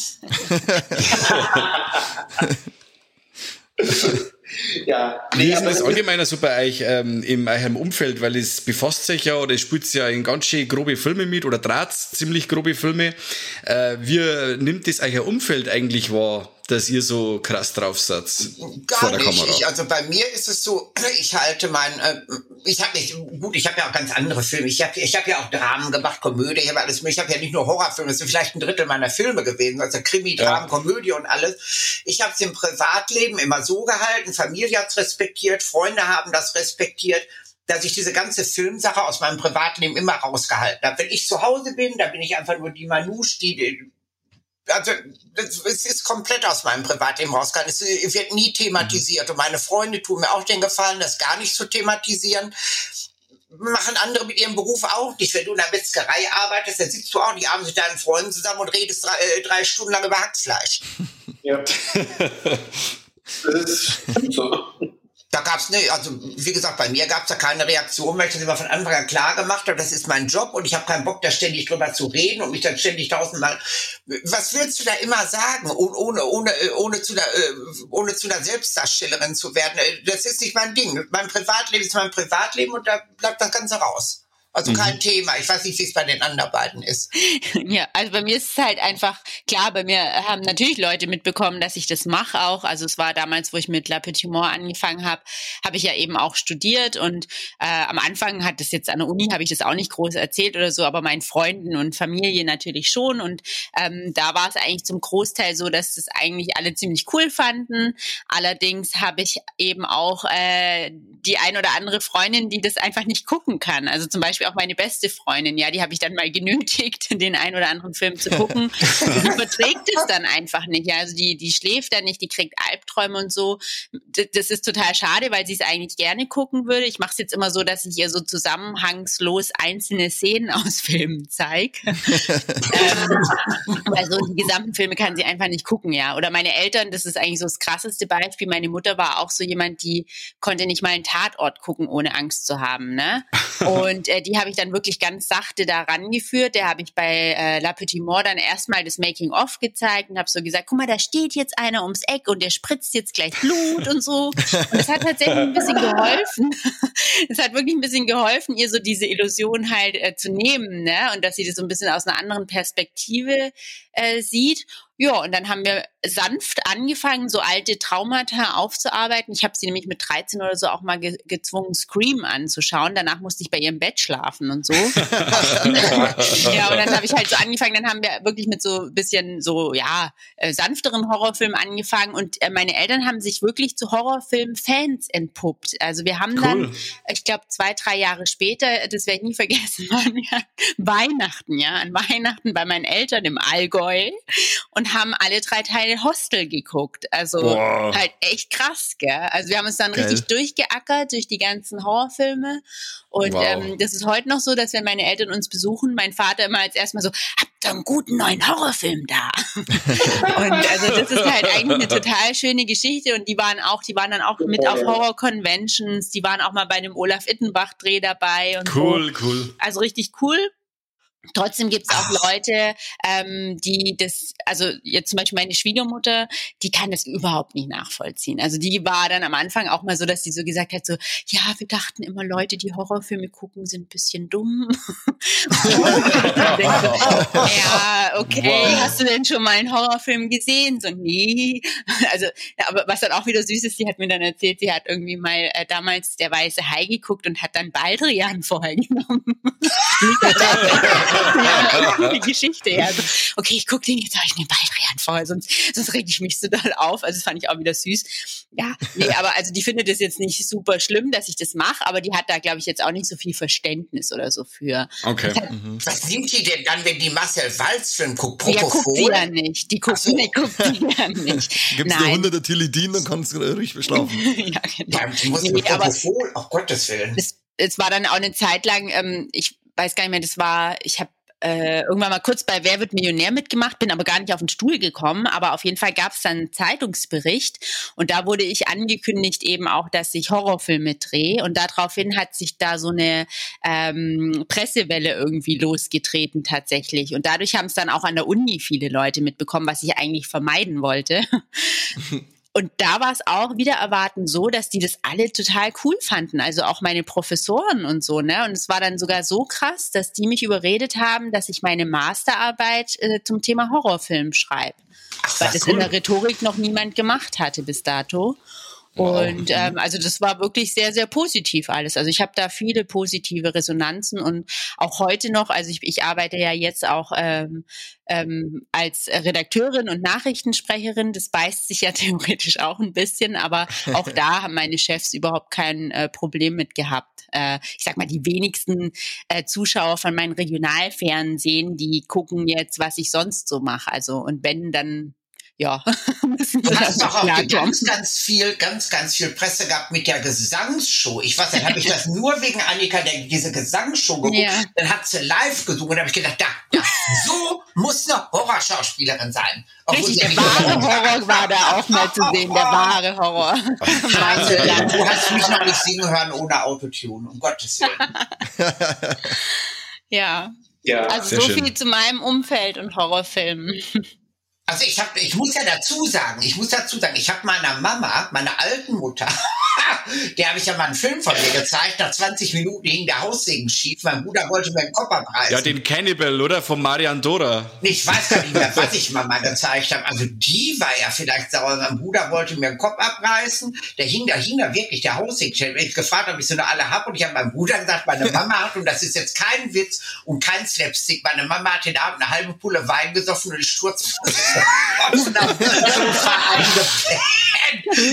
[LAUGHS] [LAUGHS] ja. Wie ist das allgemeiner so bei euch ähm, in eurem Umfeld? Weil es befasst sich ja oder spielt ja in ganz schön grobe Filme mit oder draht ziemlich grobe Filme. Äh, wie nimmt das euer Umfeld eigentlich wahr? Dass ihr so krass drauf seid Gar vor der nicht. Kamera? Ich, also bei mir ist es so, [CLEARS THROAT] ich halte mein, äh, ich habe nicht, gut, ich habe ja auch ganz andere Filme. Ich habe ich hab ja auch Dramen gemacht, Komödie, ich habe alles Ich habe ja nicht nur Horrorfilme, das sind vielleicht ein Drittel meiner Filme gewesen, also Krimi, Dramen, ja. Komödie und alles. Ich habe es im Privatleben immer so gehalten, Familie hat respektiert, Freunde haben das respektiert dass ich diese ganze Filmsache aus meinem Privatleben immer rausgehalten habe. Wenn ich zu Hause bin, dann bin ich einfach nur die Manouche, die also es ist komplett aus meinem Privatleben rausgegangen. Es wird nie thematisiert. Und meine Freunde tun mir auch den Gefallen, das gar nicht zu thematisieren. Machen andere mit ihrem Beruf auch nicht. Wenn du in der Metzgerei arbeitest, dann sitzt du auch nicht abends mit deinen Freunden zusammen und redest drei, äh, drei Stunden lang über Hackfleisch. Ja. [LAUGHS] das ist so. Da gab es, ne, also wie gesagt, bei mir gab es da keine Reaktion, weil ich das immer von Anfang an klar gemacht habe, das ist mein Job und ich habe keinen Bock, da ständig drüber zu reden und mich dann ständig tausendmal. Was willst du da immer sagen, ohne, ohne, ohne, zu, der, äh, ohne zu einer Selbstdarstellerin zu werden? Äh, das ist nicht mein Ding. Mein Privatleben ist mein Privatleben und da bleibt das Ganze raus. Also mhm. kein Thema. Ich weiß nicht, wie es bei den anderen beiden ist. [LAUGHS] Ja, also bei mir ist es halt einfach klar, bei mir haben natürlich Leute mitbekommen, dass ich das mache auch. Also es war damals, wo ich mit La Petite Mort angefangen habe, habe ich ja eben auch studiert und äh, am Anfang hat das jetzt an der Uni, habe ich das auch nicht groß erzählt oder so, aber meinen Freunden und Familie natürlich schon und ähm, da war es eigentlich zum Großteil so, dass das eigentlich alle ziemlich cool fanden. Allerdings habe ich eben auch äh, die ein oder andere Freundin, die das einfach nicht gucken kann. Also zum Beispiel Beispiel auch meine beste Freundin, ja, die habe ich dann mal [LAUGHS] genötigt, den einen oder anderen Film zu gucken. die [LAUGHS] verträgt es dann einfach nicht. Ja. Also die, die schläft dann nicht, die kriegt Albträume und so. Das ist total schade, weil sie es eigentlich gerne gucken würde. Ich mache es jetzt immer so, dass ich ihr so zusammenhangslos einzelne Szenen [LAUGHS] aus Filmen zeige. ähm, also die gesamten Filme kann sie einfach nicht gucken, ja. Oder meine Eltern, das ist eigentlich so das krasseste Beispiel. Meine Mutter war auch so jemand, die konnte nicht mal einen Tatort gucken, ohne Angst zu haben. Ne? Und äh, die die habe ich dann wirklich ganz sachte da rangeführt. Der habe ich bei äh, La Petite Mort dann erstmal das Making-of gezeigt und habe so gesagt, guck mal, da steht jetzt einer ums Eck und der spritzt jetzt gleich Blut und so. Und es hat tatsächlich ein bisschen geholfen. [LAUGHS] Es hat wirklich ein bisschen geholfen, ihr so diese Illusion halt äh, zu nehmen, ne? Und dass sie das so ein bisschen aus einer anderen Perspektive äh, sieht. Ja, und dann haben wir sanft angefangen, so alte Traumata aufzuarbeiten. Ich habe sie nämlich mit 13 oder so auch mal ge gezwungen, Scream anzuschauen. Danach musste ich bei ihrem Bett schlafen und so. [LAUGHS] ja, und dann habe ich halt so angefangen, dann haben wir wirklich mit so bisschen so, ja, äh, sanfteren Horrorfilmen angefangen und äh, meine Eltern haben sich wirklich zu Horrorfilm-Fans entpuppt. Also wir haben cool. dann, ich glaube, zwei, drei Jahre später, das werde ich nie vergessen, [LAUGHS] waren ja Weihnachten, ja, an Weihnachten bei meinen Eltern im Allgäu und haben alle drei Teile Hostel geguckt. Also Boah. halt echt krass, gell? Also wir haben uns dann Geil. richtig durchgeackert durch die ganzen Horrorfilme. Und wow. ähm, das ist heute noch so, dass wenn meine Eltern uns besuchen, mein Vater immer als erstmal so, habt ihr einen guten neuen Horrorfilm da? [LAUGHS] und also das ist halt eigentlich eine total schöne Geschichte. Und die waren auch, die waren dann auch mit auf Horror-Conventions, die waren auch mal bei einem Olaf Ittenbach-Dreh dabei. Und cool, so. cool. Also richtig cool. Trotzdem gibt es auch Leute, ähm, die das, also jetzt zum Beispiel meine Schwiegermutter, die kann das überhaupt nicht nachvollziehen. Also die war dann am Anfang auch mal so, dass sie so gesagt hat, so, ja, wir dachten immer, Leute, die Horrorfilme gucken, sind ein bisschen dumm. [LAUGHS] ja, okay, hast du denn schon mal einen Horrorfilm gesehen? So, nee. Also, aber was dann auch wieder süß ist, sie hat mir dann erzählt, sie hat irgendwie mal äh, damals der weiße Hai geguckt und hat dann Baldrian [LAUGHS] vorher genommen [LAUGHS] ja, eine Geschichte. Ja. Also, okay, ich gucke den jetzt, habe ich den Baldrian vor, sonst, sonst reg ich mich so doll auf. Also das fand ich auch wieder süß. Ja, nee, aber also die findet es jetzt nicht super schlimm, dass ich das mache, aber die hat da, glaube ich, jetzt auch nicht so viel Verständnis oder so für. Okay. Mhm. Was nimmt die denn dann, wenn die Marcel Walz Film guckt? Propofol? Ja, guckt sie ja nicht. Die guckt, so. nee, guckt sie ja nicht. Gibst du 100 Tilidin, dann kannst du ruhig schlafen. [LAUGHS] ja, genau. Ja, die muss nee, Propofol, auf Gottes Willen. Es, es war dann auch eine Zeit lang, ähm, ich weiß gar nicht mehr, das war, ich habe äh, irgendwann mal kurz bei Wer wird Millionär mitgemacht, bin aber gar nicht auf den Stuhl gekommen. Aber auf jeden Fall gab es dann einen Zeitungsbericht und da wurde ich angekündigt eben auch, dass ich Horrorfilme drehe und daraufhin hat sich da so eine ähm, Pressewelle irgendwie losgetreten tatsächlich und dadurch haben es dann auch an der Uni viele Leute mitbekommen, was ich eigentlich vermeiden wollte. [LAUGHS] Und da war es auch wieder erwarten so, dass die das alle total cool fanden. Also auch meine Professoren und so, ne? Und es war dann sogar so krass, dass die mich überredet haben, dass ich meine Masterarbeit äh, zum Thema Horrorfilm schreibe. Weil das cool. in der Rhetorik noch niemand gemacht hatte bis dato. Und ähm, also das war wirklich sehr, sehr positiv alles. Also ich habe da viele positive Resonanzen und auch heute noch, also ich, ich arbeite ja jetzt auch ähm, ähm, als Redakteurin und Nachrichtensprecherin. Das beißt sich ja [LAUGHS] theoretisch auch ein bisschen, aber auch [LAUGHS] da haben meine Chefs überhaupt kein äh, Problem mit gehabt. Äh, ich sag mal, die wenigsten äh, Zuschauer von meinen Regionalfernsehen, die gucken jetzt, was ich sonst so mache. Also und wenn, dann ja, [LAUGHS] Du hast doch auch ganz, ganz viel, ganz, ganz viel Presse gehabt mit der Gesangsshow. Ich weiß, dann habe ich das [LAUGHS] nur wegen Annika, der diese Gesangsshow geguckt. Ja. Dann hat sie live gesungen und habe ich gedacht, da, da, so muss eine Horrorschauspielerin sein. Richtig, der wahre Horror war da auch mal zu sehen, der wahre Horror. Also, du hast mich noch nicht singen hören ohne Autotune, um Gottes Willen. ja. Ja, also so schön. viel zu meinem Umfeld und Horrorfilmen. Also ich habe, ich muss ja dazu sagen, ich muss dazu sagen, ich habe meiner Mama, meiner alten Mutter, [LAUGHS] [LAUGHS] der habe ich ja mal einen Film von mir gezeigt. Nach 20 Minuten hing der Haussegen schief. Mein Bruder wollte mir den Kopf abreißen. Ja, den Cannibal, oder? Von Marian Dora. Ich weiß gar nicht mehr, was ich Mama gezeigt habe. Also die war ja vielleicht sauer. Mein Bruder wollte mir den Kopf abreißen. Der hing da, hing da wirklich der Haussegen. Ich gefragt, ob ich so eine alle habe. Und ich habe meinem Bruder gesagt, meine Mama hat, und das ist jetzt kein Witz und kein Slapstick, meine Mama hat den Abend eine halbe Pulle Wein gesoffen und ist sturz [LAUGHS]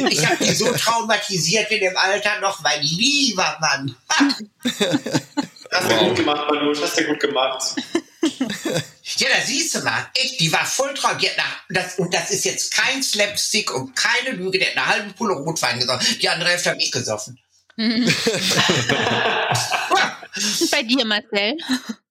ich habe die so traumatisiert in dem Alter noch, mein lieber Mann. [LAUGHS] Hast du gut gemacht, Manu, hast du gut gemacht. [LAUGHS] Ja, da siehst du mal, echt, die war voll traurig. Das, und das ist jetzt kein Slapstick und keine Lüge, der hat eine halbe Pulle Rotwein gesoffen. Die andere Hälfte habe ich gesoffen. [LAUGHS] bei dir, Marcel?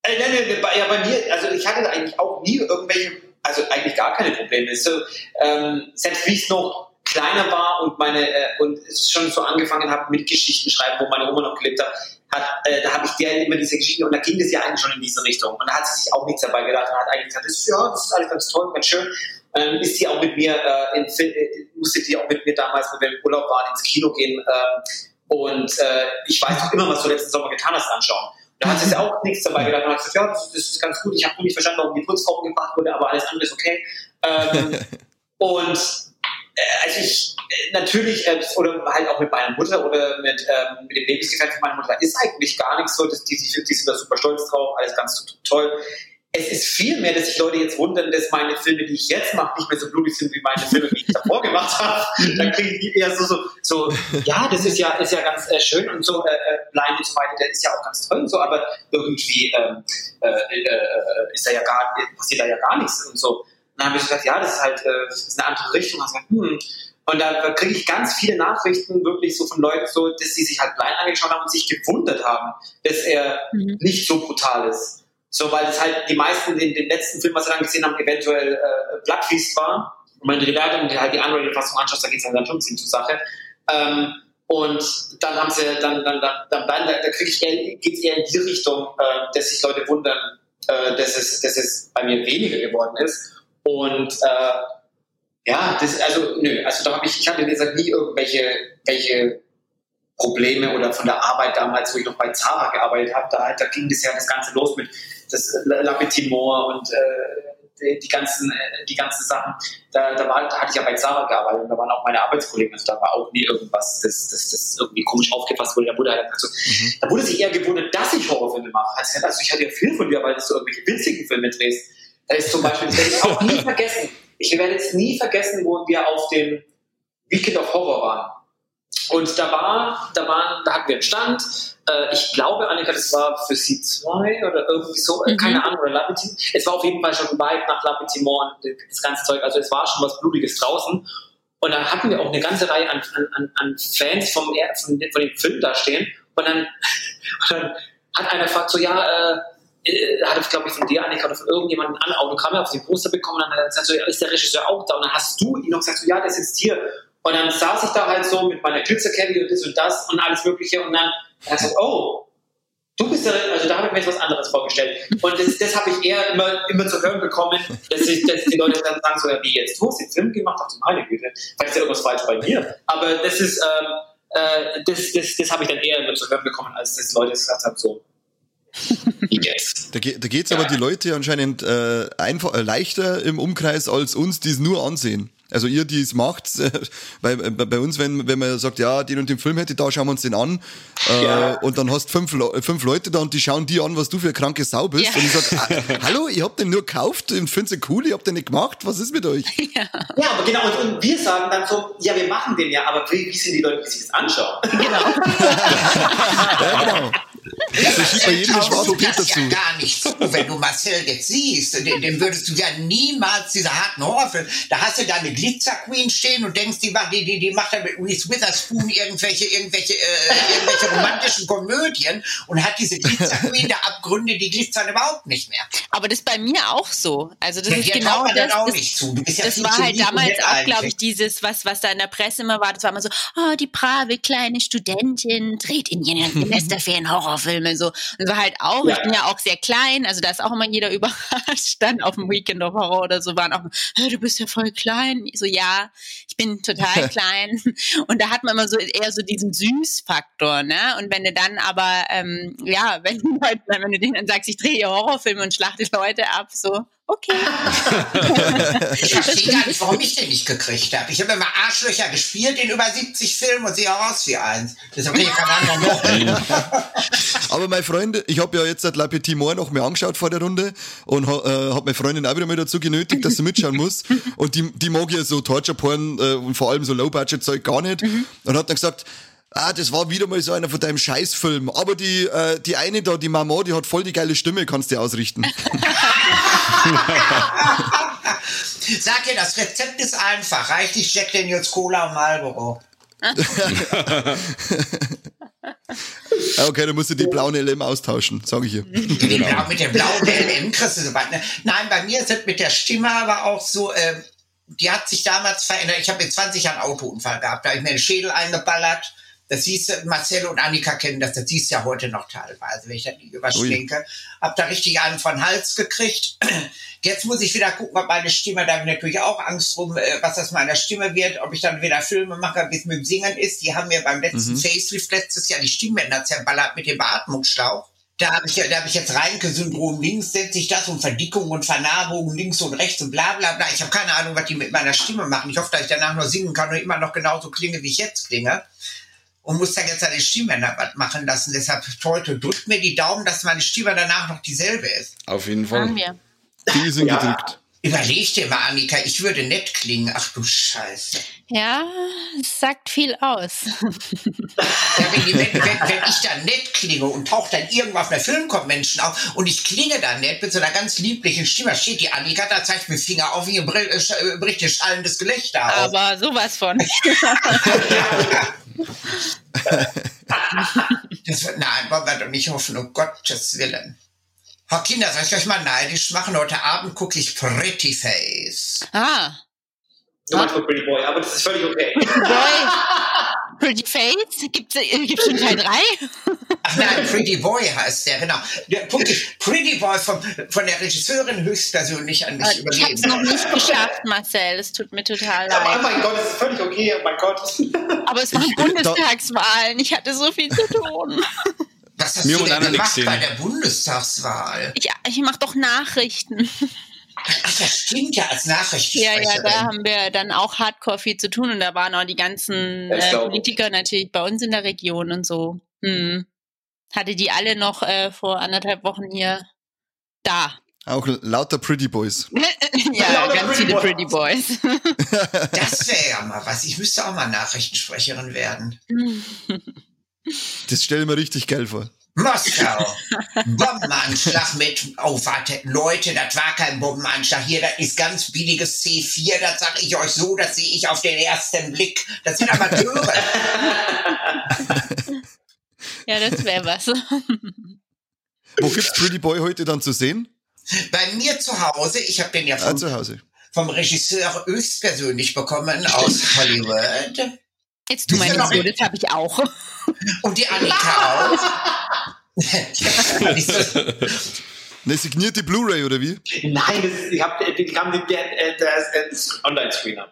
Äh, nein, nein, bei, ja, bei mir, also ich hatte eigentlich auch nie irgendwelche also eigentlich gar keine Probleme. So, ähm, selbst wie es noch kleiner war und meine äh, und es schon so angefangen habe mit Geschichten schreiben, wo meine Oma noch gelebt hat, hat äh, da habe ich der immer diese Geschichten und da ging es ja eigentlich schon in diese Richtung und da hat sie sich auch nichts dabei gedacht und hat eigentlich gesagt, das ist, ja, das ist alles ganz toll, ganz schön. Ähm, ist sie auch mit mir äh, in, äh, musste die auch mit mir damals, wo wir im Urlaub waren, ins Kino gehen äh, und äh, ich weiß noch immer, was du letzten Sommer getan hast, anschauen. Da hat sich auch nichts dabei gedacht. Man hat gesagt, ja, das, das ist ganz gut. Ich habe nur nicht verstanden, warum die Putzfrau gebracht wurde, aber alles andere ist okay. Ähm, [LAUGHS] und also ich äh, natürlich, äh, oder halt auch mit meiner Mutter oder mit, ähm, mit dem Lebensgefährten von meiner Mutter, ist eigentlich gar nichts so, dass die, die, die sind da super stolz drauf, alles ganz toll es ist viel mehr, dass sich Leute jetzt wundern, dass meine Filme, die ich jetzt mache, nicht mehr so blutig sind wie meine Filme, die ich davor gemacht habe. [LAUGHS] Dann kriegen die eher so, so, so, ja, das ist ja, ist ja ganz äh, schön und so, äh, äh Blind und so weiter, der ist ja auch ganz toll und so, aber irgendwie ähm, äh, äh, ist da ja gar, passiert da ja gar nichts und so. Und dann habe ich gesagt, ja, das ist halt äh, das ist eine andere Richtung. Und, gesagt, hm. und da kriege ich ganz viele Nachrichten wirklich so von Leuten, so, dass sie sich halt Blind angeschaut haben und sich gewundert haben, dass er mhm. nicht so brutal ist. So, weil es halt die meisten in den letzten Film, was sie dann gesehen haben, eventuell äh, Bloodfeast war. Und wenn du die halt die Unrated-Fassung anschaust, da geht es dann, dann schon ein bisschen zur Sache. Ähm, und dann haben sie, dann, dann, dann, dann, dann da, da kriege ich eher, geht's eher in die Richtung, äh, dass sich Leute wundern, äh, dass, es, dass es bei mir weniger geworden ist. Und äh, ja, das, also, nö, also da habe ich, ich hatte wie gesagt nie irgendwelche welche Probleme oder von der Arbeit damals, wo ich noch bei Zara gearbeitet habe, da, da ging das ja das Ganze los mit das Lapetimor und äh, die ganzen, äh, die ganzen Sachen. Da, da, war, da hatte ich ja bei Zara gearbeitet und da waren auch meine Arbeitskollegen. Also da war auch nie irgendwas, das, das, das irgendwie komisch aufgefasst wurde. Da wurde, halt, also, mhm. da wurde sich eher gewundert, dass ich Horrorfilme mache. Also, ich hatte ja viel von dir, weil du so irgendwelche witzigen Filme drehst. Da ist zum Beispiel, das werde ich auch nie vergessen. Ich werde jetzt nie vergessen, wo wir auf dem Weekend of Horror waren. Und da war, da waren, da hatten wir einen Stand. Äh, ich glaube, Annika, das war für sie zwei oder irgendwie so, äh, mhm. keine Ahnung, oder Lapitim. Es war auf jeden Fall schon weit nach Lapitimor und das ganze Zeug. Also es war schon was Blutiges draußen. Und dann hatten wir auch eine ganze Reihe an, an, an Fans vom, von, von dem Film da stehen. Und dann, [LAUGHS] und dann hat einer gefragt, so, ja, äh, äh, hatte, glaube ich, von dir, Annika, oder von irgendjemandem ein Autogramm auf den Poster bekommen und dann gesagt, so, ja, ist der Regisseur auch da? Und dann hast du ihn noch gesagt, so, ja, der sitzt hier. Und dann saß ich da halt so mit meiner Glitzerkette und das und das und alles Mögliche und dann er gesagt, oh, du bist der, also da habe ich mir jetzt was anderes vorgestellt. Und das, das habe ich eher immer, immer zu hören bekommen, dass, ich, dass die Leute dann sagen, so, ja, wie jetzt, du hast den Film gemacht, ach du meine Güte, vielleicht ist ja irgendwas falsch bei mir. Aber das ist, ähm, äh, das, das, das habe ich dann eher immer zu hören bekommen, als dass Leute gesagt haben, so, Yes. Da, da geht es aber die Leute anscheinend äh, einfach äh, leichter im Umkreis als uns, die es nur ansehen. Also ihr, die es macht, [LAUGHS] äh, bei, bei uns, wenn, wenn man sagt, ja, den und den Film hätte da, schauen wir uns den an. Äh, ja. Und dann hast fünf, fünf Leute da und die schauen dir an, was du für eine kranke Sau bist. Ja. Und ich sag, ah, [LAUGHS] hallo, ich hab den nur gekauft und finde den cool, ich hab den nicht gemacht, was ist mit euch? [LAUGHS] Ja, ja aber genau, und, und, wir sagen dann so, ja, wir machen den ja, aber wie, wie sind die Leute, die sich das anschauen? Genau. ja, genau. So schiebt bei jedem schwarzen Peter zu. ja gar nicht zu. Wenn du Marcel jetzt siehst, den würdest du ja niemals diese harten Horrorfilme. Da hast du da eine Glitzer Queen stehen und denkst, die macht, die, die, die macht da mit Reese Witherspoon irgendwelche, irgendwelche, äh, irgendwelche romantischen Komödien und hat diese Glitzer Queen der Abgründe, die glitzern überhaupt nicht mehr. Aber das ist bei mir auch so. Also das ja, ist genau das. das, das, ja das war halt damals auch, glaube ich, dieses, was, was da in der Presse immer war. Das war immer so, oh, die brave kleine Studentin dreht in ihren [LAUGHS] Semesterferien Horrorfilme so. Und war halt auch, ja. ich bin ja auch sehr klein, also da ist auch immer jeder [LAUGHS] überrascht. Dann auf dem Weekend of Horror oder so waren auch, du bist ja voll klein. Ich so, ja, ich bin total [LAUGHS] klein. Und da hat man immer so eher so diesen Süßfaktor, ne? Und wenn du dann aber, ähm, ja, wenn, wenn du denen dann sagst, ich drehe Horrorfilme und schlachte Leute ab, so, okay. [LAUGHS] ich verstehe gar nicht, [LAUGHS] warum ich den nicht gekriegt habe. Ich habe immer Arschlöcher gespielt in über 70 Filmen und sehe auch aus wie eins. Deshalb bin ich kein anderer Aber meine Freunde, ich habe ja jetzt seit La Petit Mort noch mehr angeschaut vor der Runde und äh, habe meine Freundin auch wieder mal dazu genötigt, dass sie mitschauen muss. [LAUGHS] Und die, die mag ja so Torture-Porn äh, und vor allem so Low-Budget-Zeug gar nicht. Mhm. Und hat dann gesagt, Ah, das war wieder mal so einer von deinem Scheißfilm. Aber die, äh, die eine da, die Mama, die hat voll die geile Stimme, kannst du ausrichten. [LAUGHS] Sag dir, das Rezept ist einfach. Reichlich Jack Daniels Cola und Marlboro. [LAUGHS] okay, dann musst du die blauen LM austauschen, sage ich hier. Genau. Mit dem blauen LM kriegst du so weit. Ne? Nein, bei mir ist es mit der Stimme aber auch so, äh, die hat sich damals verändert. Ich habe mit 20 Jahren einen Autounfall gehabt. Da habe ich mir den Schädel eingeballert das siehst du, Marcel und Annika kennen das, das siehst du ja heute noch teilweise, wenn ich da nicht überschwenke. Hab da richtig einen von Hals gekriegt. [CLEARS THROAT] Jetzt muss ich wieder gucken, ob meine Stimme, da habe ich natürlich auch Angst drum, äh, was das meiner Stimme wird, ob ich dann wieder Filme mache, wie es mit dem Singen ist. Die haben mir beim letzten mhm. Facelift letztes Jahr die Stimmbänder zerballert mit dem Beatmungsschlauch. Da habe ich, da hab ich jetzt Reinke-Syndrom links, setze ich das und Verdickung und Vernarbung links und rechts und bla bla bla. Ich habe keine Ahnung, was die mit meiner Stimme machen. Ich hoffe, dass ich danach noch singen kann und immer noch genauso klinge, wie ich jetzt klinge und muss dann jetzt seine Stimmbänder was machen lassen. Deshalb heute drückt mir die Daumen, dass meine Stimme danach noch dieselbe ist. Auf jeden Fall. Die sind [LAUGHS] ja. gedrückt. Überleg dir mal, Annika, ich würde nett klingen. Ach du Scheiße. Ja, es sagt viel aus. Ja, wenn, die, wenn, wenn, wenn, [LAUGHS] ich dann nett klinge und taucht dann irgendwo auf einer Filmkonvention auf und ich klinge dann nett mit so einer ganz lieblichen Stimme, steht die Annika, da zeigt mir Finger auf ihr äh, bricht ihr schallendes Gelächter auf. Aber sowas von. [LAUGHS] das wird, nein, wollen wir doch nicht hoffen, um Gottes Willen. Frau Kinder, soll ich euch mal neidisch machen? Heute Abend gucke ich Pretty Face. Ah. Du meinst. Pretty Boy, aber das ist völlig okay. Boy. [LAUGHS] Pretty Face? Gibt es äh, schon Teil 3? Ach nein, Pretty Boy heißt der, genau. Der, Pretty Boy von, von der Regisseurin höchstpersönlich an mich äh, übergeben. Ich habe es noch nicht geschafft, Marcel. Es tut mir total leid. Oh mein Gott, das ist völlig okay. Oh mein Gott. Aber es waren Bundestagswahlen. Ich hatte so viel zu tun. Was hast Mir du denn gemacht bei der Bundestagswahl? Ich, ich mache doch Nachrichten. Ach, das stimmt ja als Nachrichtensprecherin. Ja, ja, da haben wir dann auch hardcore viel zu tun und da waren auch die ganzen äh, Politiker natürlich bei uns in der Region und so. Hm. Hatte die alle noch äh, vor anderthalb Wochen hier da. Auch lauter Pretty Boys. [LAUGHS] ja, lauter ganz Pretty viele Pretty Boys. [LAUGHS] das wäre ja mal was. Ich müsste auch mal Nachrichtensprecherin werden. Das stelle ich mir richtig geil vor. Moskau. Bombenanschlag mit, oh warte, Leute, das war kein Bombenanschlag hier, das ist ganz billiges C4, das sage ich euch so, das sehe ich auf den ersten Blick. Das sind Amateure. ja, das wäre was. Wo gibt's Pretty Boy heute dann zu sehen? Bei mir zu Hause, ich habe den ja Ah, vom, zu Hause. vom Regisseur höchstpersönlich bekommen aus Hollywood. Jetzt tu mal nicht so, das habe ich auch. Und die Annika auch. [LAUGHS] [LAUGHS] Eine signierte Blu-ray oder wie? Nein, das ich habe den, äh, der ist Online-Screener.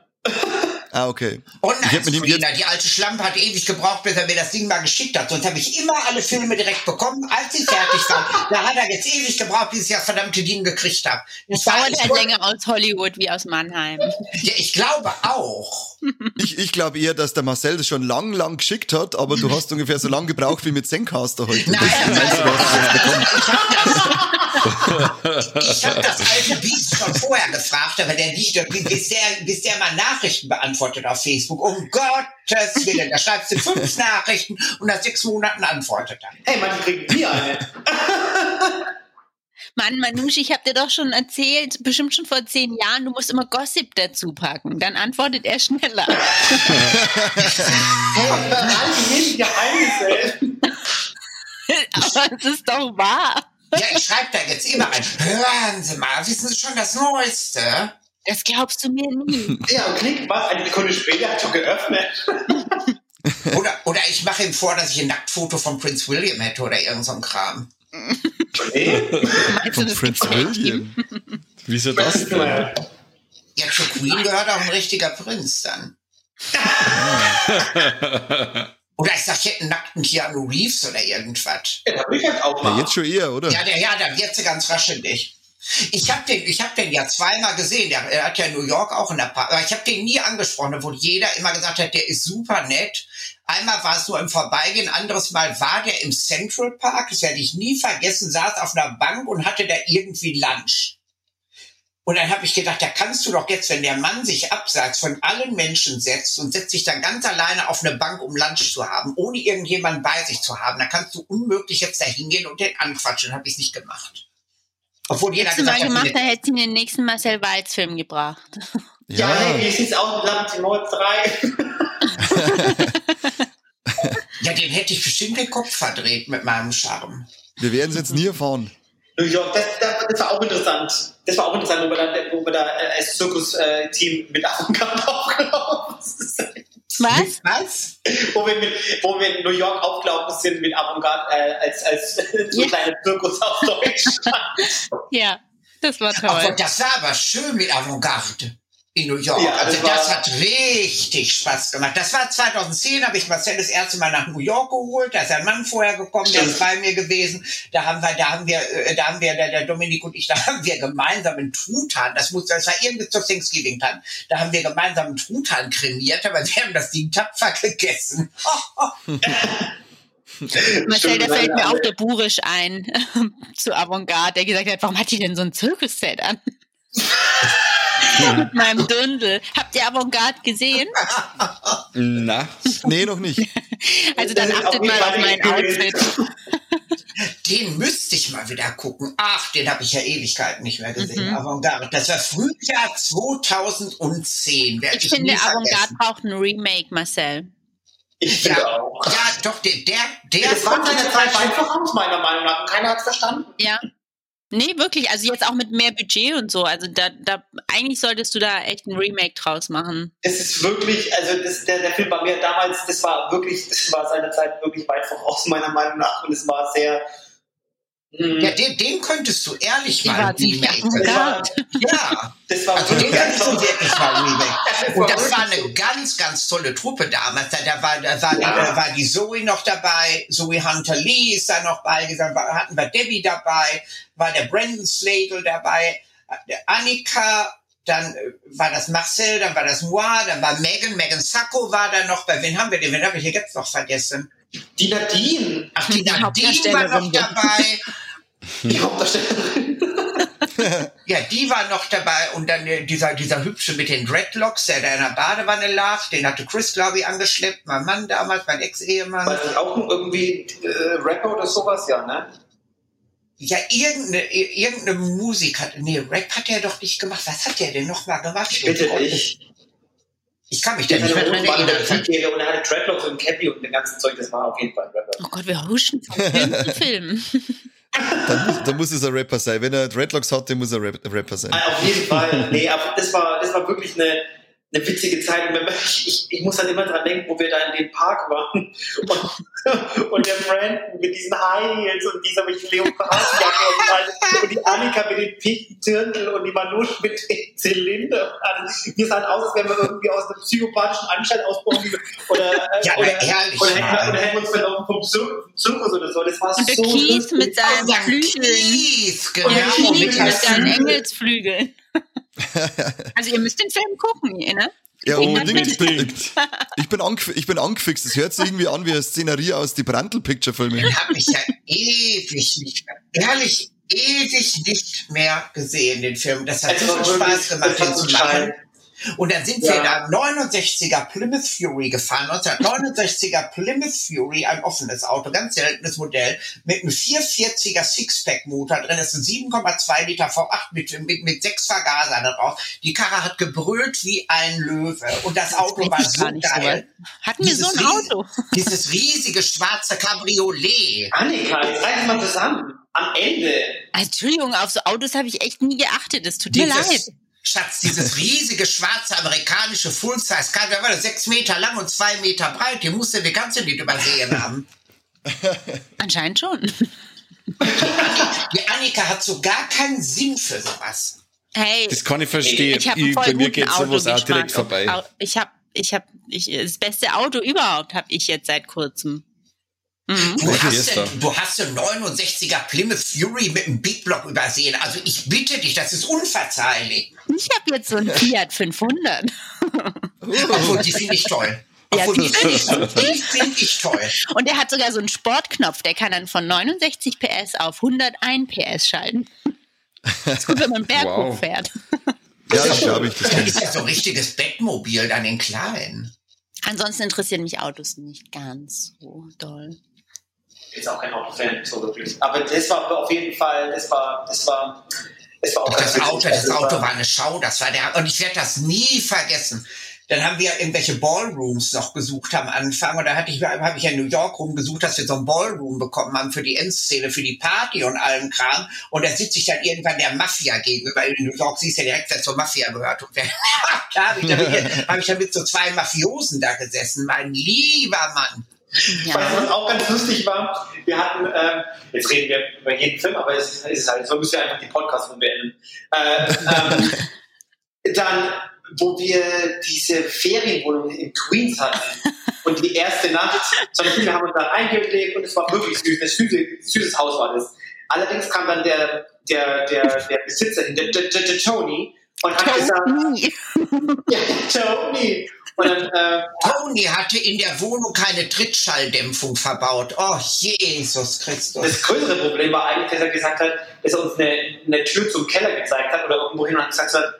Ah, okay. Und Ich hab mit ihm jetzt- Screener, die alte Schlampe hat ewig gebraucht, bis er mir das Ding mal geschickt hat. Sonst habe ich immer alle Filme direkt bekommen, als sie fertig waren. Da hat er jetzt ewig gebraucht, bis ich das verdammte Ding gekriegt habe. Das dauert wollte- länger aus Hollywood wie aus Mannheim. Ja, ich glaube auch. [LAUGHS] Ich, ich glaube eher, dass der Marcel das schon lang, lang geschickt hat, aber du hast ungefähr so lang gebraucht wie mit Zencaster heute. Nein, hast es jetzt bekommen. Ich habe das alte Biest schon vorher gefragt, aber der liegt, bis der, bis der mal Nachrichten beantwortet auf Facebook. Um Gottes Willen, da schreibst du fünf Nachrichten und nach sechs Monaten antwortet er. Hey, manche kriegen nie eine. [LAUGHS] Mann, Manusch, ich habe dir doch schon erzählt, bestimmt schon vor zehn Jahren, du musst immer Gossip dazu packen. Dann antwortet er schneller. [LAUGHS] [LAUGHS] Aber es ist doch wahr. Ja, ich schreibe da jetzt immer rein. Hören Sie mal, wissen Sie schon das Neueste? Das glaubst du mir nie. [LAUGHS] Ja, und klingt was, eine Sekunde später hat schon geöffnet. [LAUGHS] Oder, oder ich mache ihm vor, dass ich ein Nacktfoto von Prince William hätte oder irgend so ein Kram. Nee. Von Prince? William. Wieso das denn? Ja, zur Queen gehört auch ein richtiger Prinz dann. [LAUGHS] Oder ich sag, ich hätte einen nackten Keanu Reeves oder irgendwas. Ja, da will ich jetzt auch Ja, mal. jetzt schon eher, oder? Ja, der, ja, da wird sie ganz raschelig. Ich habe den, ich hab den ja zweimal gesehen. Der, er hat ja in New York auch in der Park. Aber ich habe den nie angesprochen, obwohl jeder immer gesagt hat, der ist super nett. Einmal war es nur im Vorbeigehen, anderes Mal war der im Central Park, das werde ich nie vergessen, saß auf einer Bank und hatte da irgendwie Lunch. Und dann habe ich gedacht, da kannst du doch jetzt, wenn der Mann sich abseits von allen Menschen setzt und setzt sich dann ganz alleine auf eine Bank, um Lunch zu haben, ohne irgendjemanden bei sich zu haben, da kannst du unmöglich jetzt da hingehen und den anquatschen. Habe ich es nicht gemacht. Obwohl jeder du mal gesagt gemacht, hat, da hättest du in den nächsten Marcel Walz Film gebracht. [LAUGHS] Ja, hey, wie sieht's aus mit Land Timor 3? [LAUGHS] ja, den hätte ich bestimmt den Kopf verdreht mit meinem Charme. Wir werden es jetzt nie erfahren. New York, das, das, das war auch interessant. Das war auch interessant, wo wir da, wo wir da äh, als Zirkus-Team mit Avantgarde [LAUGHS] aufgelaufen sind. Was? Was? wo, wir mit, wo wir in New York aufgelaufen sind mit Avantgarde äh, als, als [LAUGHS] so Ja. ein kleiner Zirkus auf Deutschland. [LAUGHS] Ja, das war toll. das war aber schön mit Avantgarde in New York. Ja, also das hat richtig Spaß gemacht. Das war 2010, habe ich Marcel das erste Mal nach New York geholt. Da ist ein Mann vorher gekommen, der Stimmt. ist bei mir gewesen. Da haben wir, da haben wir, äh, da haben wir, der, der Dominik und ich, da haben wir gemeinsam einen Truthahn. Das muss, das war irgendwie zur Thanksgiving dann. Da haben wir gemeinsam einen Truthahn kremiert, aber wir haben das Ding tapfer gegessen. [LAUGHS] Marcel, da fällt mir auch der Burisch ein [LAUGHS] zu Avantgarde, der gesagt hat, warum hat die denn so ein Zirkusset an? [LAUGHS] Mit meinem Dündel. Habt ihr Avantgarde gesehen? Na, Nee, noch nicht. Also dann achtet mal auf mein Outfit. Den müsste ich mal wieder gucken. Ach, den habe ich ja Ewigkeiten nicht mehr gesehen. Mhm. Avantgarde. Das war Frühjahr 2010. Werd Ich finde, nie Avantgarde braucht ein Remake, Marcel. Ich finde Ja, auch. ja, doch, der, der, der Das war seine total Zeit einfach aus, meiner Meinung nach. Keiner hat's verstanden. Ja. Nee, wirklich. Also jetzt auch mit mehr Budget und so. Also da, da eigentlich solltest du da echt ein Remake draus machen. Es ist wirklich, also das, der, der Film war mir damals, das war wirklich, das war seiner Zeit wirklich weit voraus, meiner Meinung nach. Und es war sehr. Mh, Ja, den, den könntest du ehrlich Die mal remaken. Avantgarde. Ja, [LAUGHS] das war also den wirklich kannst du wirklich mal remaken. Und das war eine ganz, ganz tolle Truppe damals. Da, da, war, da, war, Ja. da war die Zoe noch dabei, Zoe Hunter Lee ist da noch bei, dann war- hatten wir Debbie dabei, war der Brandon Slagle dabei, der Annika, dann äh, war das Marcel, dann war das Moi, dann war Megan, Megan Sacco war da noch bei, wen haben wir denn, wen habe ich hier jetzt noch vergessen? Die Nadine, Ach, die [LAUGHS] Die Nadine war noch dabei. die Hauptdarstellerin. [LAUGHS] Ja, die war noch dabei und dann äh, dieser, dieser Hübsche mit den Dreadlocks, der da in der Badewanne lag, den hatte Chris, glaube ich, angeschleppt, mein Mann damals, mein Ex-Ehemann. War das auch irgendwie äh, Rapper oder sowas, ja, ne? Ja, irgendeine, irgendeine Musik hat, nee, Rap hat er doch nicht gemacht. Was hat der denn nochmal gemacht? Ich bitte dich. Ich kann mich da Der nicht mehr hatte dran irgendwann eine erinnern. Musik- und er hatte Dreadlocks und Cappy und den ganzen Zeug, das war auf jeden Fall ein Rapper. Oh Gott, wir huschen von Film zu [LAUGHS] Film. Dann muss, dann muss es ein Rapper sein. Wenn er Dreadlocks hat, dann muss er Rap Rapper sein. Ah, Auf jeden Fall. Nee, aber das war, das war wirklich eine, eine witzige Zeit. Und wenn man- ich, ich, ich muss dann immer dran denken, wo wir da in dem Park waren. Und, und der Brandon mit diesen High Heels und dieser mit den Leopardjacke und, und die Annika mit den pinken Dirndl und die Manusch mit dem Zylinder. Und alles. Wir sahen aus, als wären wir irgendwie aus einem psychopathischen Anstalt ausbrochen. Oder, Ja, aber oder, ehrlich oder, hätten oder hätten wir uns verlaufen vom Zir- Zirkus oder so. Das war Und der so Kies lustig. mit seinen Flügeln. Kies, Und der genau. Kies mit mit seinen Engelsflügeln. [LAUGHS] Also ihr müsst den Film gucken, ne? Ja, Ich unbedingt. Ich bin, angef ich bin angefixt. Das hört sich irgendwie an wie eine Szenerie aus die Brandl-Picture-Filme. Den habe ich ja ewig nicht mehr, ehrlich, ewig nicht mehr gesehen, den Film. Das hat Es so Spaß gemacht, den zu machen. Und dann sind Ja. wir da 69er Plymouth Fury gefahren, 1969er Plymouth Fury, ein offenes Auto, ganz seltenes Modell, mit einem 440er Sixpack-Motor drin, das ist ein 7,2 Liter V8 mit, mit, mit sechs Vergasern da drauf. Die Karre hat gebrüllt wie ein Löwe und das Auto war so geil. Hatten wir so ein Auto? [LAUGHS] Dieses riesige schwarze Cabriolet. Annika, jetzt reiß mal zusammen. Am Ende. Entschuldigung, auf so Autos habe ich echt nie geachtet. Es tut mir leid. Schatz, dieses riesige schwarze amerikanische Full-Size Car, der war das sechs Meter lang und zwei Meter breit, die musste die ganze nicht übersehen haben. [LAUGHS] Anscheinend schon. Die Annika hat so gar keinen Sinn für sowas. Hey, Das kann ich verstehen. ich habe einen bei voll mir geht sowas auch direkt vorbei. Ich habe, ich habe, ich, das beste Auto überhaupt habe ich jetzt seit kurzem. Mhm. Du hast, denn, du hast den 69er Plymouth Fury mit einem Big Block übersehen. Also ich bitte dich, das ist unverzeihlich. Ich habe jetzt so einen Fiat 500. [LAUGHS] Obwohl, die finde ich toll. Ja, Obwohl, die finde ich, die find ich toll. Und der hat sogar so einen Sportknopf, der kann dann von 69 PS auf 101 PS schalten. Das ist gut, wenn man [LAUGHS] Berg Wow. hochfährt. Ja, das glaube ich. Das Das ist ja so ein richtiges Bettmobil dann in klein. Ansonsten interessieren mich Autos nicht ganz so doll. Jetzt auch kein Autofan, so wirklich. Aber das war auf jeden Fall, das war, das war, das war auch Das ganz Auto, das Auto war eine Schau, das war der, und ich werde das nie vergessen. Dann haben wir irgendwelche Ballrooms noch gesucht am Anfang und da hatte ich, habe ich ja in New York rumgesucht, dass wir so ein Ballroom bekommen haben für die Endszene, für die Party und allem Kram. Und da sitze ich dann irgendwann der Mafia gegenüber. In New York siehst du ja direkt, wer zur Mafia gehört. Und wer, [LAUGHS] da habe ich, dann mit- hab ich dann mit so zwei Mafiosen da gesessen, mein lieber Mann. Weißt du, Ja. was auch ganz lustig war? Wir hatten, ähm, jetzt reden wir über jeden Film, aber es ist, ist halt, so müssen wir einfach die Podcast beenden. Äh, ähm, [LAUGHS] dann, wo wir diese Ferienwohnung in Queens hatten und die erste Nacht, sondern viele haben uns da eingelegt und es war wirklich süß, ein süßes, süßes Haus war das. Allerdings kam dann der, der, der, der Besitzer, hin, der, der, der, der Tony, und hat gesagt, Tony. [LAUGHS] ja, Tony. Und dann, äh, Tony hatte in der Wohnung keine Trittschalldämpfung verbaut. Oh, Jesus Christus. Das größere Problem war eigentlich, dass er gesagt hat, dass er uns eine, eine Tür zum Keller gezeigt hat oder irgendwo hin und hat gesagt hat,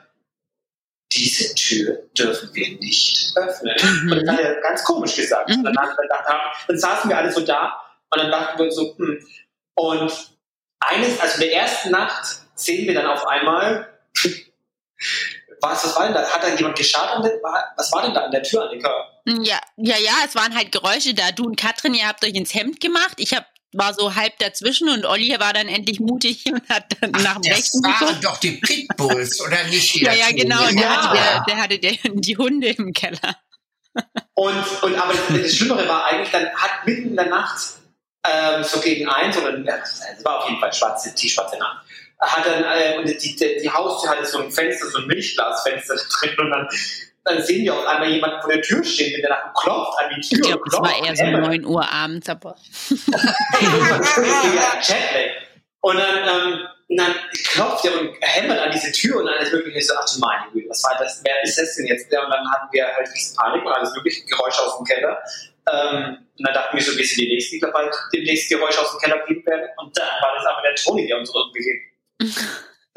diese Tür dürfen wir nicht öffnen. Mhm. Und das hat er ganz komisch gesagt. Mhm. Und dann, haben- dann saßen wir alle so da und dann dachten wir so, hm. Und eines, also in der ersten Nacht sehen wir dann auf einmal, was, was war denn da? Hat da jemand geschart an der, was war denn da an der Tür, Annika? Ja, ja, ja, es waren halt Geräusche da. Du und Katrin, ihr habt euch ins Hemd gemacht. Ich hab, war so halb dazwischen und Olli war dann endlich mutig [LAUGHS] und hat dann nach dem Das Rechten waren geguckt. doch die Pitbulls, oder nicht? Die [LAUGHS] Ja, ja, genau. Und der Ja. hatte, der, der hatte der, die Hunde im Keller. Und, und aber das, das Schlimmere war eigentlich, dann hat mitten in der Nacht, ähm, so gegen eins, oder ja, es war auf jeden Fall schwarze, die schwarze Nacht, hat dann, äh, die, die, die Haustür hatte so ein Fenster, so ein Milchglasfenster drin, und dann, dann sehen wir auf einmal jemanden vor der Tür stehen, mit der nach klopft an die Tür. Ich glaube, es war eher so hämmert. 9 Uhr abends, aber. Und dann, ähm, und dann klopft er und hämmert an diese Tür und dann ist wirklich so, ach du meine Güte, was war das? Wer ist das denn jetzt? Ja, und dann hatten wir halt riesen Panik und alles mögliche Geräusche aus dem Keller. Ähm, und dann dachten wir so, wir sind die Nächsten, die bald demnächst Geräusche aus dem Keller geben werden. Und dann war das aber der Toni, der uns irgendwie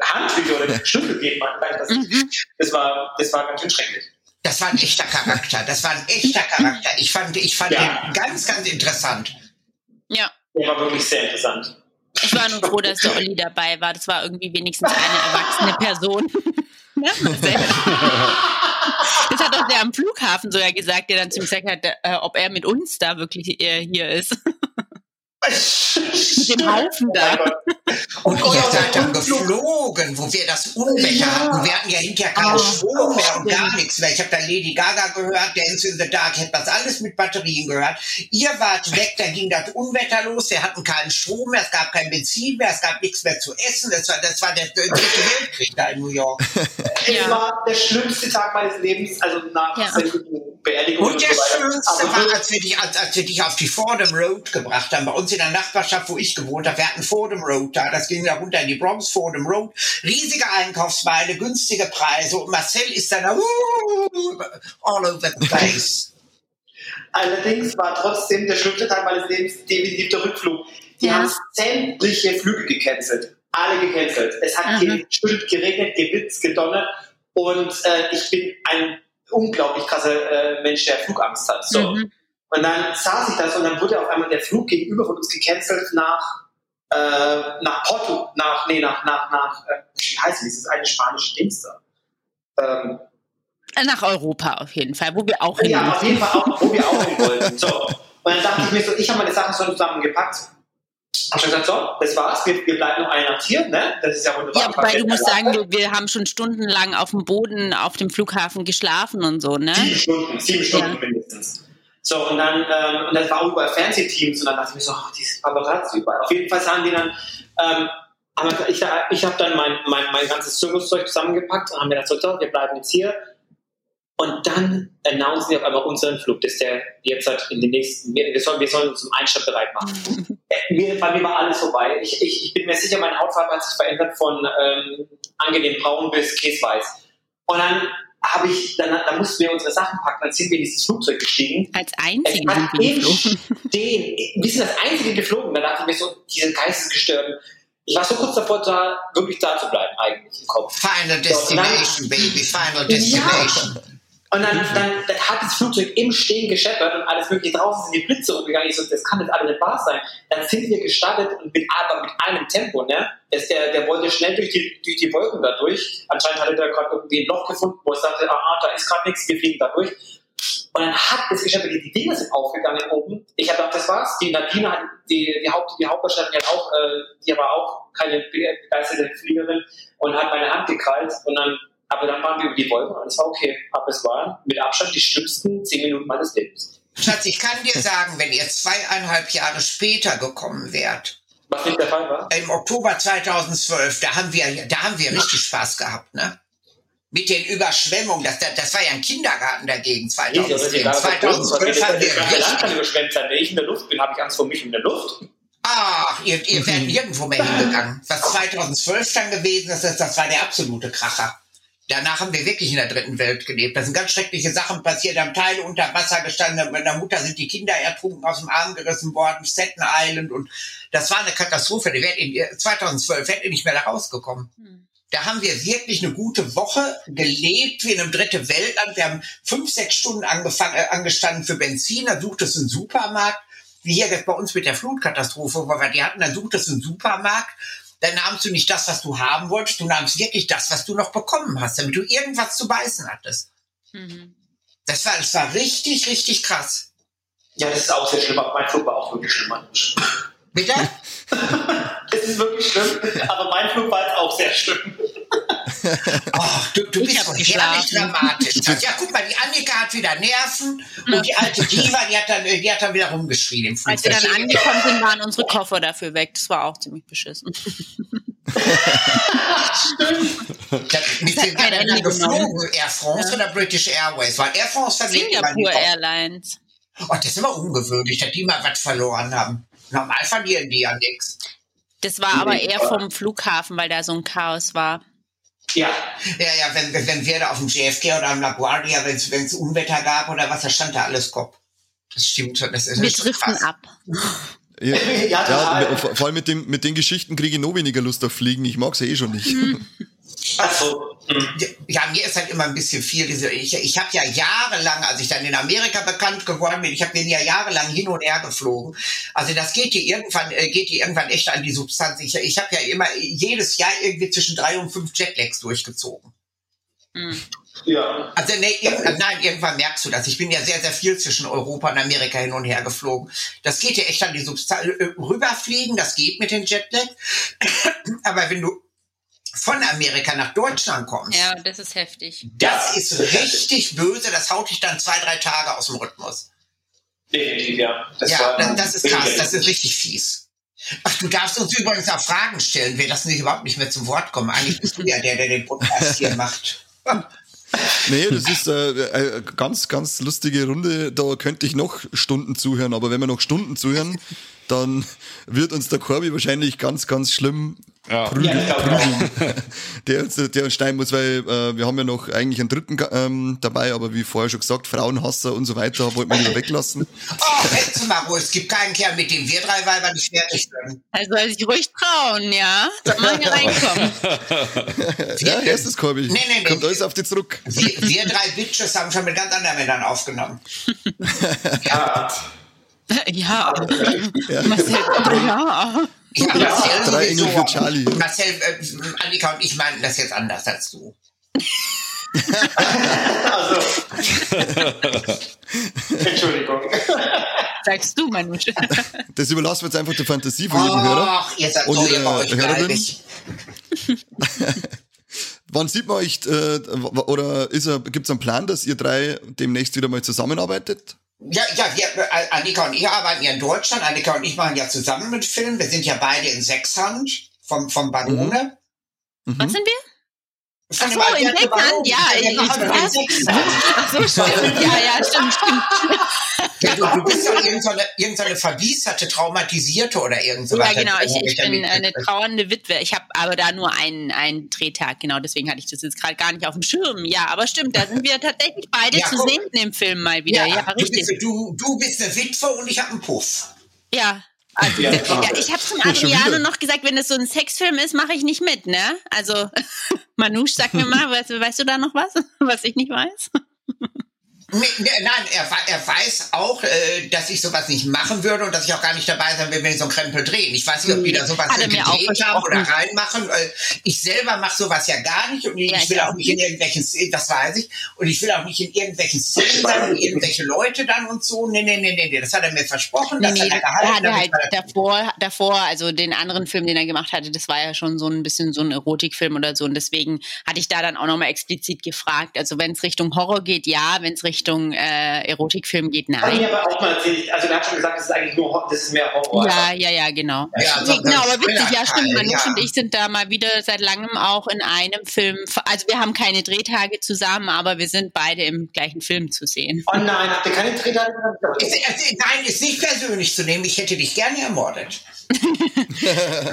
Handtücher oder Schlüssel gegeben hat. Das, Mhm. das, war, das war ganz schön schrecklich. Das war ein echter Charakter. Das war ein echter Charakter. Ich fand, ich fand Ja. den ganz, ganz interessant. Ja. Der war wirklich sehr interessant. Ich war nur froh, dass der [LAUGHS] Olli dabei war. Das war irgendwie wenigstens eine erwachsene Person. [LAUGHS] Ne? Das hat doch der am Flughafen sogar gesagt, der dann zu ihm gesagt hat, äh, ob er mit uns da wirklich äh, hier ist. Mit dem Haufen da. Und Oh, ihr ja, seid dann geflogen, wo wir das Unwetter Ja. hatten. Wir hatten ja hinterher keinen Oh, Strom mehr und gar nichts mehr. Ich habe da Lady Gaga gehört, Dance in the Dark, ich habe das alles mit Batterien gehört. Ihr wart weg, da ging das Unwetter los, wir hatten keinen Strom mehr, es gab kein Benzin mehr, es gab nichts mehr zu essen. Das war, das war der dritte [LAUGHS] Weltkrieg da in New York. Es Ja. war der schlimmste Tag meines Lebens, also nach Ja. Beerdigung Und der so. Schönste Aber war, als wir, dich, als, als wir dich auf die Fordham Road gebracht haben, bei uns in der Nachbarschaft, wo ich gewohnt habe. Wir hatten Fordham Road da, das ging da runter in die Bronx, Fordham Road. Riesige Einkaufsmeile, günstige Preise. Und Marcel ist dann da, uh, all over the place. [LAUGHS] Allerdings war trotzdem der schlimmste Tag meines Lebens definitiv der Rückflug. Die Ja. haben sämtliche Flüge gecancelt. Alle gecancelt. Es hat Mhm. geschüttet, geregnet, geblitzt, gedonnert. Und äh, ich bin ein unglaublich krasser äh, Mensch, der Flugangst hat. So. Mhm. Und dann saß ich das und dann wurde auf einmal der Flug gegenüber von uns gecancelt nach, äh, nach Porto, nach, nee, nach, nach, nach, äh, wie heißt es, dieses eine spanische Dings da. Ähm, Nach Europa auf jeden Fall, wo wir auch hin ja, auf jeden Fall auch, wo wir auch hin wollten. So. Und dann dachte ich mir so, ich habe meine Sachen so zusammengepackt. Hab schon gesagt, so, das war's, wir, wir bleiben noch eine Nacht hier, ne? Das ist ja wunderbar. Ja, wobei du musst sagen, wir, wir haben schon stundenlang auf dem Boden auf dem Flughafen geschlafen und so, ne? Sieben Stunden, sieben Stunden mindestens. So, und dann, ähm, und das war auch überall Fernsehteams und dann dachte ich mir so, ach, diese Paparazzi überall. Auf jeden Fall sagen die dann, ähm, aber ich, ich habe dann mein, mein, mein ganzes Zirkuszeug zusammengepackt und haben mir gesagt, so, wir bleiben jetzt hier. Und dann announcen sie auf einmal unseren Flug, dass der jetzt halt in den nächsten, wir, wir, sollen, wir sollen uns zum Einstand bereit machen. [LAUGHS] Äh, mir, bei mir war alles vorbei. Ich, ich, ich bin mir sicher, meine Hautfarbe hat sich verändert von ähm, angenehm braun bis käseweiß. Und dann habe ich, dann, dann mussten wir unsere Sachen packen, dann sind wir in dieses Flugzeug gestiegen. Als Es einzige hat sind wir. Stehen, sind das einzige geflogen. Da dachte ich mir so, diese Geistesgestörten. Ich war so kurz davor, da wirklich da zu bleiben, eigentlich im Kopf. Final Destination, Baby, Final Destination. Und dann, dann, dann hat das Flugzeug im Stehen gescheppert und alles mögliche draußen sind die Blitze umgegangen. Ich so, das kann jetzt alles nicht wahr sein. Dann sind wir gestartet und mit, aber mit einem Tempo, ne? Das, der, der wollte schnell durch die, durch die Wolken da durch. Anscheinend hatte der gerade irgendwie ein Loch gefunden, wo er sagte, ah, da ist gerade nichts, wir fliegen da durch. Und dann hat es gescheppert, die Dinger sind aufgegangen oben. Ich habe gedacht, das war's. Die Nadine hat, die, die, Haupt, die Hauptdarstellerin hat auch, äh, die war auch keine begeisterte Fliegerin und hat meine Hand gekrallt und dann aber dann waren wir über die Wolken und es war okay. Aber es waren mit Abstand die schlimmsten zehn Minuten meines Lebens. Schatz, ich kann dir sagen, wenn ihr zweieinhalb Jahre später gekommen wärt, Was nicht der Fall war? im Oktober 2012, da haben wir, da haben wir richtig Spaß gehabt, ne? Mit den Überschwemmungen, das, das war ja ein Kindergarten dagegen, 2010. 2012 haben wir richtig, überschwemmt sein. Wenn ich in der Luft bin, habe ich Angst vor mich in der Luft. ach, ihr, ihr wärt nirgendwo mehr hingegangen. Was 2012 dann gewesen ist, das, das war der absolute Kracher. Danach haben wir wirklich in der dritten Welt gelebt. Da sind ganz schreckliche Sachen passiert. Da haben Teile unter Wasser gestanden. Mit meiner Mutter sind die Kinder ertrunken, aus dem Arm gerissen worden. Staten Island. Und das war eine Katastrophe. Die wärt in, 2012 hätte nicht mehr da rausgekommen. Da haben wir wirklich eine gute Woche gelebt wie in einem dritte Weltland. Wir haben fünf, sechs Stunden angefangen, äh, angestanden für Benzin. Dann sucht es einen Supermarkt. Wie hier jetzt bei uns mit der Flutkatastrophe, wo wir die hatten, dann sucht es einen Supermarkt dann nahmst du nicht das, was du haben wolltest, du nahmst wirklich das, was du noch bekommen hast, damit du irgendwas zu beißen hattest. Mhm. Das war, das war richtig, richtig krass. Ja, das ist auch sehr schlimm. Aber mein Flug war auch wirklich schlimm. Bitte? [LAUGHS] Es ist wirklich schlimm. Aber mein Flug war jetzt auch sehr schlimm. Oh, du, du bist herrlich dramatisch. Ja, guck mal, die Annika hat wieder Nerven und die alte [LAUGHS] Diva, die hat dann, die hat dann wieder rumgeschrien im Als wir Flugzeug. dann angekommen sind, waren unsere Koffer dafür weg. Das war auch ziemlich beschissen. Mit wem [LAUGHS] hat er dann geflogen? Air France oder British Airways? Weil Air France verliert Koffer. Airlines. Oh, das ist immer ungewöhnlich, dass die mal was verloren haben. Normal verlieren die ja nichts. Das war aber eher vom Flughafen, weil da so ein Chaos war. Ja, Ja, ja, wenn, wenn wir da auf dem JFK oder am LaGuardia, wenn es Unwetter gab oder was, da stand da alles Kopf. Das stimmt schon. Das ist Wir driften ab. Ja, [LAUGHS] Ja, ja, vor allem mit, dem, mit den Geschichten kriege ich noch weniger Lust auf Fliegen. Ich mag sie eh schon nicht. Also, hm. Ja, mir ist halt immer ein bisschen viel. Diese, ich ich habe ja jahrelang, als ich dann in Amerika bekannt geworden bin, ich habe den ja jahrelang hin und her geflogen. Also das geht dir irgendwann, äh, geht dir irgendwann echt an die Substanz. Ich, ich habe ja immer jedes Jahr irgendwie zwischen drei und fünf Jetlags durchgezogen. Ja. Also nee, irgendwann, nein, irgendwann merkst du das. Ich bin ja sehr, sehr viel zwischen Europa und Amerika hin und her geflogen. Das geht ja echt an die Substanz. Rüberfliegen, das geht mit den Jetlag. Aber wenn du von Amerika nach Deutschland kommst, Ja, das ist heftig. das ist richtig böse. Das haut dich dann zwei, drei Tage aus dem Rhythmus. Definitiv, ja. Das ja, war- das, das ist krass. Das ist richtig fies. Ach, du darfst uns übrigens auch Fragen stellen. Wir lassen dich überhaupt nicht mehr zum Wort kommen. Eigentlich bist du ja der, der den Podcast hier macht. [LAUGHS] Nee, das ist äh, eine ganz, ganz lustige Runde. Da könnte ich noch Stunden zuhören, aber wenn wir noch Stunden zuhören, dann wird uns der Corby wahrscheinlich ganz, ganz schlimm Ja. prügeln. Ja, auch. [LAUGHS] der, uns- der uns schneiden muss, weil äh, wir haben ja noch eigentlich einen dritten ähm, dabei, aber wie vorher schon gesagt, Frauenhasser und so weiter wollten wir lieber weglassen. [LAUGHS] Oh, du mal ruhig. Es gibt keinen Kerl, mit dem wir drei Weiber nicht fertig sind. Also soll sich ruhig trauen, ja? Soll mal hier reinkommen. [LAUGHS] Ja, erstes Corby. Nee, nee, nee. Kommt alles auf dich zurück. Wir, wir drei Bitches haben schon mit ganz anderen Männern aufgenommen. Ja. [LAUGHS] Ja, Marcel, aber ja. Ja, Marcel Drei. Engel für Charlie. Marcel, äh, Annika und ich meinten das jetzt anders als du. Also. Entschuldigung. Sagst du, Manusch. Das überlassen wir jetzt einfach der Fantasie von jedem Hörer. Ach, ihr seid Und so euch Hörerin? [LAUGHS] Wann sieht man euch, äh, oder ist er, gibt's einen Plan, dass ihr drei demnächst wieder mal zusammenarbeitet? Ja, ja, wir, äh, Annika und ich arbeiten ja in Deutschland. Annika und ich machen ja zusammen mit Film. Wir sind ja beide in Sechshand vom, vom Barone. Was sind wir? Ach dem so, in Barone. ja, ich- was? in. Ach so, stimmt. Ja, ja, stimmt, stimmt. Ja, du, du bist doch [LAUGHS] irgendeine, irgendeine verwieserte, traumatisierte oder irgend so Ja, genau. Ich, ich bin eine trauernde Witwe. Ich habe aber da nur einen, einen Drehtag, genau. Deswegen hatte ich das jetzt gerade gar nicht auf dem Schirm. Ja, aber stimmt, da sind wir tatsächlich beide Ja, zu sehen im Film mal wieder. Ja, du, richtig. bist, du, du bist eine Witwe und ich habe einen Puff. Ja. Also, Ja, ich habe zum Adriano noch gesagt, wenn das so ein Sexfilm ist, mache ich nicht mit, ne? Also, [LAUGHS] Manouche, sag mir mal, weißt, weißt du da noch was, [LAUGHS] was ich nicht weiß? Nein, er, er weiß auch, äh, dass ich sowas nicht machen würde und dass ich auch gar nicht dabei sein will, wenn ich so einen Krempel drehen. Ich weiß nicht, ob die da sowas gedreht haben oder reinmachen. Ich selber mache sowas ja gar nicht und ich Ja, ich will auch nicht in irgendwelchen Szenen, das weiß ich, und ich will auch nicht in irgendwelchen Szenen sein und irgendwelche Leute dann und so. Nee, nee, nee, nee, nee. das hat er mir versprochen, Nee, das nee, hat er gehalten. hat damit halt davor, davor, also den anderen Film, den er gemacht hatte, das war ja schon so ein bisschen so ein Erotikfilm oder so. Und deswegen hatte ich da dann auch nochmal explizit gefragt. Also wenn es Richtung Horror geht, ja, wenn es Richtung äh, Erotikfilm geht, Hat nein. mir aber auch mal erzählt, also der hat schon gesagt, das ist eigentlich nur, das ist mehr Horror. Ja, ja, ja, genau. Ja, Nee, so- genau, aber witzig, ja, stimmt. ja. Manouche und ich sind da mal wieder seit langem auch in einem Film. Also wir haben keine Drehtage zusammen, aber wir sind beide im gleichen Film zu sehen. Oh nein, habt ihr keine Drehtage? Ist, ist, nein, ist nicht persönlich zu nehmen. Ich hätte dich gerne ermordet. [LAUGHS]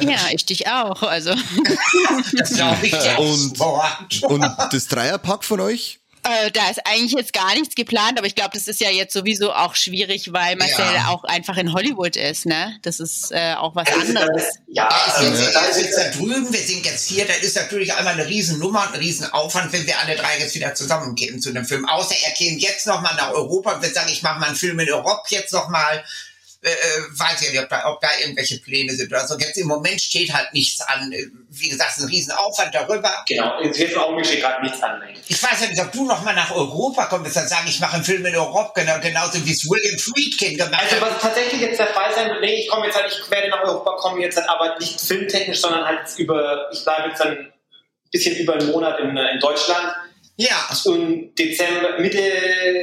Ja, ich dich auch. Also Das glaube ich aufs Und-. Und das Dreierpack von euch? Äh, da ist eigentlich jetzt gar nichts geplant, aber ich glaube, das ist ja jetzt sowieso auch schwierig, weil Marcel Ja. auch einfach in Hollywood ist, ne? Das ist äh, auch was Das ist- anderes. Ja, ist, jetzt, also, er ist jetzt da drüben, wir sind jetzt hier, da ist natürlich einmal eine Riesennummer und ein Riesenaufwand, wenn wir alle drei jetzt wieder zusammenkämen zu einem Film. Außer er käme jetzt nochmal nach Europa und würde sagen, ich mache mal einen Film in Europa jetzt nochmal. Äh, äh, weiß ich nicht, ob da, ob da irgendwelche Pläne sind oder so. Jetzt im Moment steht halt nichts an. Äh, Wie gesagt, ein Riesenaufwand darüber. genau, jetzt im Augenblick steht gerade nichts an. nein. Ich weiß ja nicht, ob du nochmal nach Europa kommst und sagen, ich mache einen Film in Europa, genau, genauso wie es William Friedkin gemacht Also hat. was tatsächlich jetzt der Fall sein wird, nee, ich komme jetzt halt, ich werde nach Europa kommen jetzt halt, aber nicht filmtechnisch, sondern halt über, ich bleibe jetzt dann ein bisschen über einen Monat in, äh, in Deutschland. Ja, Und Dezember, Mitte,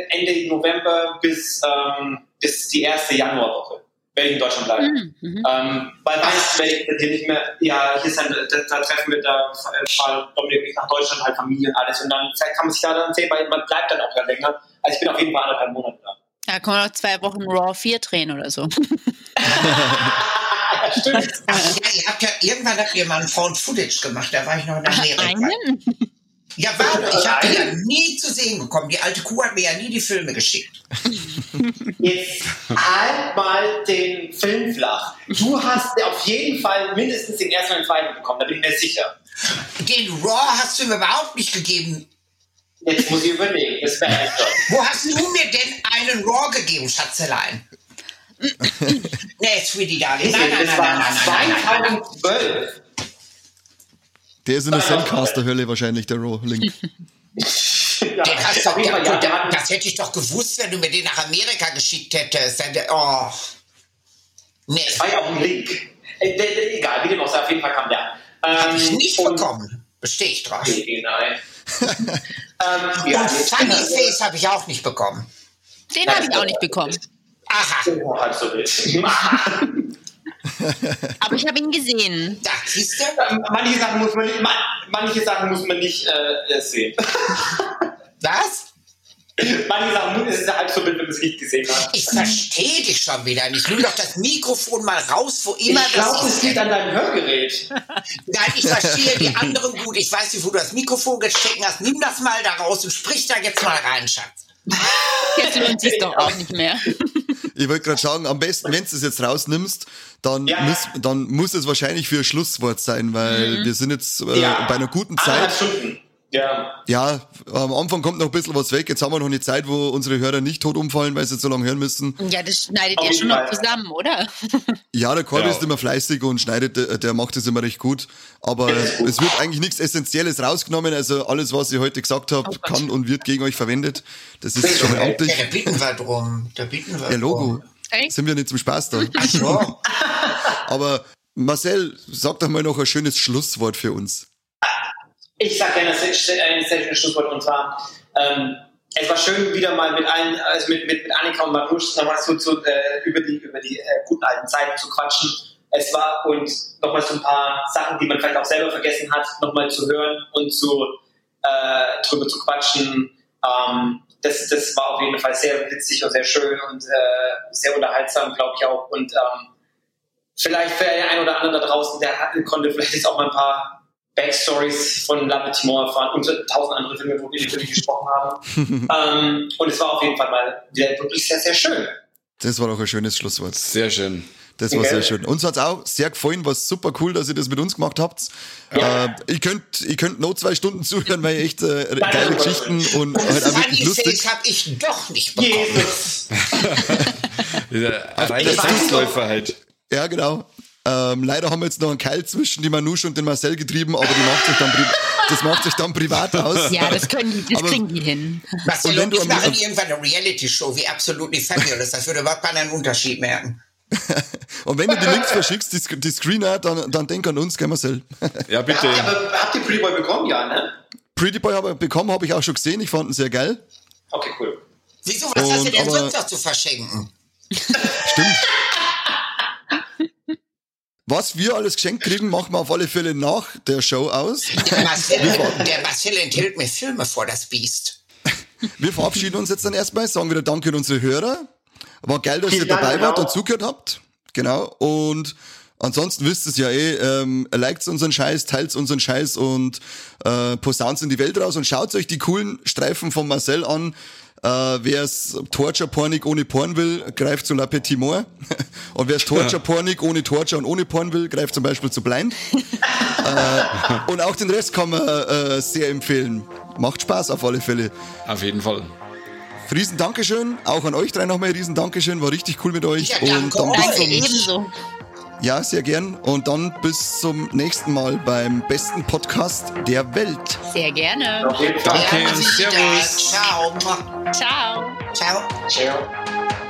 Ende November bis, ähm, bis die erste Januarwoche werde ich in Deutschland bleiben. Mhm, mhm. Ähm, weil Weihnachten werde ich hier nicht mehr, ja, hier ist dann, da, da treffen wir, da äh, fahren Dominik und ich nach Deutschland, halt Familie und alles. Und dann vielleicht kann man sich da dann sehen, weil man bleibt dann auch ja länger. Also ich bin auf jeden Fall anderthalb Monate da. Da kann man noch zwei Wochen Raw 4 drehen oder so. [LAUGHS] Stimmt. Ach ja, ihr habt ja, irgendwann habt ihr mal einen Found Footage gemacht, da war ich noch in Amerika. Einen? Ja, warte, ich habe die ja nie zu sehen bekommen. Die alte Kuh hat mir ja nie die Filme geschickt. [LAUGHS] Jetzt halt mal den Film flach. Du hast auf jeden Fall mindestens den ersten und den zweiten bekommen, da bin ich mir sicher. Den Raw hast du mir überhaupt nicht gegeben. Jetzt muss ich überlegen, das wäre. Wo hast du mir denn einen Raw gegeben, Schatzelein? [LAUGHS] nee, Sweetie Darling. Nein, nein, das nein, nein, nein, nein, nein, nein. 2012. Der ist in der Sandcaster-Hölle wahrscheinlich, der hast du, auf jeden Fall, ja, der hat, das hätte ich doch gewusst, wenn du mir den nach Amerika geschickt hättest. Oh. Nee, das war ja auch ein Link. Äh, der- der- egal, wie dem auch sei, auf jeden Fall kam der. hab Ähm, ich nicht und- bekommen. Bestehe ich drauf. Nee, nein. [LAUGHS] ähm, ja, Und Funny Face habe ich auch nicht bekommen. Den habe ich auch nicht bekommen. Aha, Oh, so wild. [LAUGHS] Aber ich habe ihn gesehen. da siehst du? Manche Sachen muss man, man, manche Sachen muss man nicht äh, sehen. [LAUGHS] Was? manche Sachen es ist halb so wild, wenn man es nicht gesehen hat. Ich verstehe dich schon wieder nicht. Nimm doch das Mikrofon mal raus, wo immer ich glaube, das es ist. liegt an deinem Hörgerät. Nein, ich verstehe die anderen gut. Ich weiß nicht, wo du das Mikrofon gestecken hast. Nimm das mal da raus und sprich da jetzt mal rein, Schatz. Jetzt lohnt sich doch auch nicht mehr. [LAUGHS] Ich wollte gerade sagen, am besten, wenn du es jetzt rausnimmst, dann, Ja. muss, dann muss es wahrscheinlich für ein Schlusswort sein, weil wir sind jetzt äh, bei einer guten Anderthalb Zeit. Stunden. Ja. Ja, am Anfang kommt noch ein bisschen was weg. Jetzt haben wir noch eine Zeit, wo unsere Hörer nicht tot umfallen, weil sie so lange hören müssen. Ja, das schneidet ihr schon noch zusammen, oder? [LAUGHS] Ja, der Corby Ja. ist immer fleißig und schneidet, der, macht das immer recht gut. Aber gut. es wird eigentlich nichts Essentielles rausgenommen. Also alles, was ich heute gesagt habe, Oh kann und wird gegen euch verwendet. Das ist schon mal Ja, amtlich. da bitten wir drum. Da bitten wir Der Logo. drum. Sind wir nicht zum Spaß da. Ach so. [LAUGHS] Aber Marcel, sag doch mal noch ein schönes Schlusswort für uns. Ich sag gerne ein schönes Schlusswort und zwar, ähm, es war schön, wieder mal mit allen, also mit, mit, mit Annika und Manusch nochmal so zu, äh, über die, über die äh, guten alten Zeiten zu quatschen. Es war und nochmal so ein paar Sachen, die man vielleicht auch selber vergessen hat, nochmal zu hören und zu, äh, drüber zu quatschen. Ähm, das, das war auf jeden Fall sehr witzig und sehr schön und äh, sehr unterhaltsam, glaube ich auch. Und ähm, vielleicht für den einen oder anderen da draußen, der konnte vielleicht jetzt auch mal ein paar Backstories von La Petite Mort erfahren und tausend andere Filme, wo wir die gesprochen haben. [LAUGHS] ähm, und es war auf jeden Fall mal wieder wirklich sehr, sehr schön. Das war doch ein schönes Schlusswort. Sehr schön. Das war Okay. sehr schön. Uns hat's auch sehr gefallen, war super cool, dass ihr das mit uns gemacht habt. Ja. Äh, ihr könnt, ihr könnt noch zwei Stunden zuhören, weil ihr echt äh, geile. Geschichten und halt auch wirklich Funny lustig. Face habe ich doch nicht bekommen. Jesus. [LAUGHS] Dieser Fußläufer halt. Ja, genau. Ähm, leider haben wir jetzt noch einen Keil zwischen die Manouche und den Marcel getrieben, aber die macht sich dann das macht sich dann privat aus. Ja, das können die, das Aber- kriegen die hin. Marcel Und wenn und, du ich machen irgendwann eine Reality-Show wie Absolutely Fabulous. Das würde überhaupt keinen Unterschied merken. [LAUGHS] Und wenn du die Links verschickst, die, die Screener, dann, dann denk an uns, gell Marcel. [LAUGHS] Ja, bitte. Habt ihr, aber, habt ihr Pretty Boy bekommen? Ja, ne? Pretty Boy habe ich bekommen, habe ich auch schon gesehen. Ich fand ihn sehr geil. Okay, cool. Wieso, was hast du Und denn aber- sonst noch zu verschenken? Stimmt. [LAUGHS] Was wir alles geschenkt kriegen, machen wir auf alle Fälle nach der Show aus. Der Marcel, der Marcel enthält mir Filme vor das Biest. Wir verabschieden uns jetzt dann erstmal, sagen wieder Danke an unsere Hörer. War geil, dass ihr dabei wart und zugehört habt. Genau. Und ansonsten wisst ihr es ja eh, ähm, liked unseren Scheiß, teilt unseren Scheiß und äh, posaunt in die Welt raus und schaut euch die coolen Streifen von Marcel an. Äh, wer es Torture-Pornig ohne Porn will, greift zu La Petite Mort. [LAUGHS] Und wer es Torture-Pornig ohne Torture und ohne Porn will, greift zum Beispiel zu Blind. [LAUGHS] äh, und auch den Rest kann man äh, sehr empfehlen. Macht Spaß auf alle Fälle. Auf jeden Fall. Riesen Dankeschön, auch an euch drei nochmal riesen Dankeschön, war richtig cool mit euch. Ja, und danke dann bis zum, ebenso. Ja, sehr gern. Und dann bis zum nächsten Mal beim besten Podcast der Welt. Sehr gerne. Danke, Ja, servus. Ciao. Ciao. Ciao. Ciao.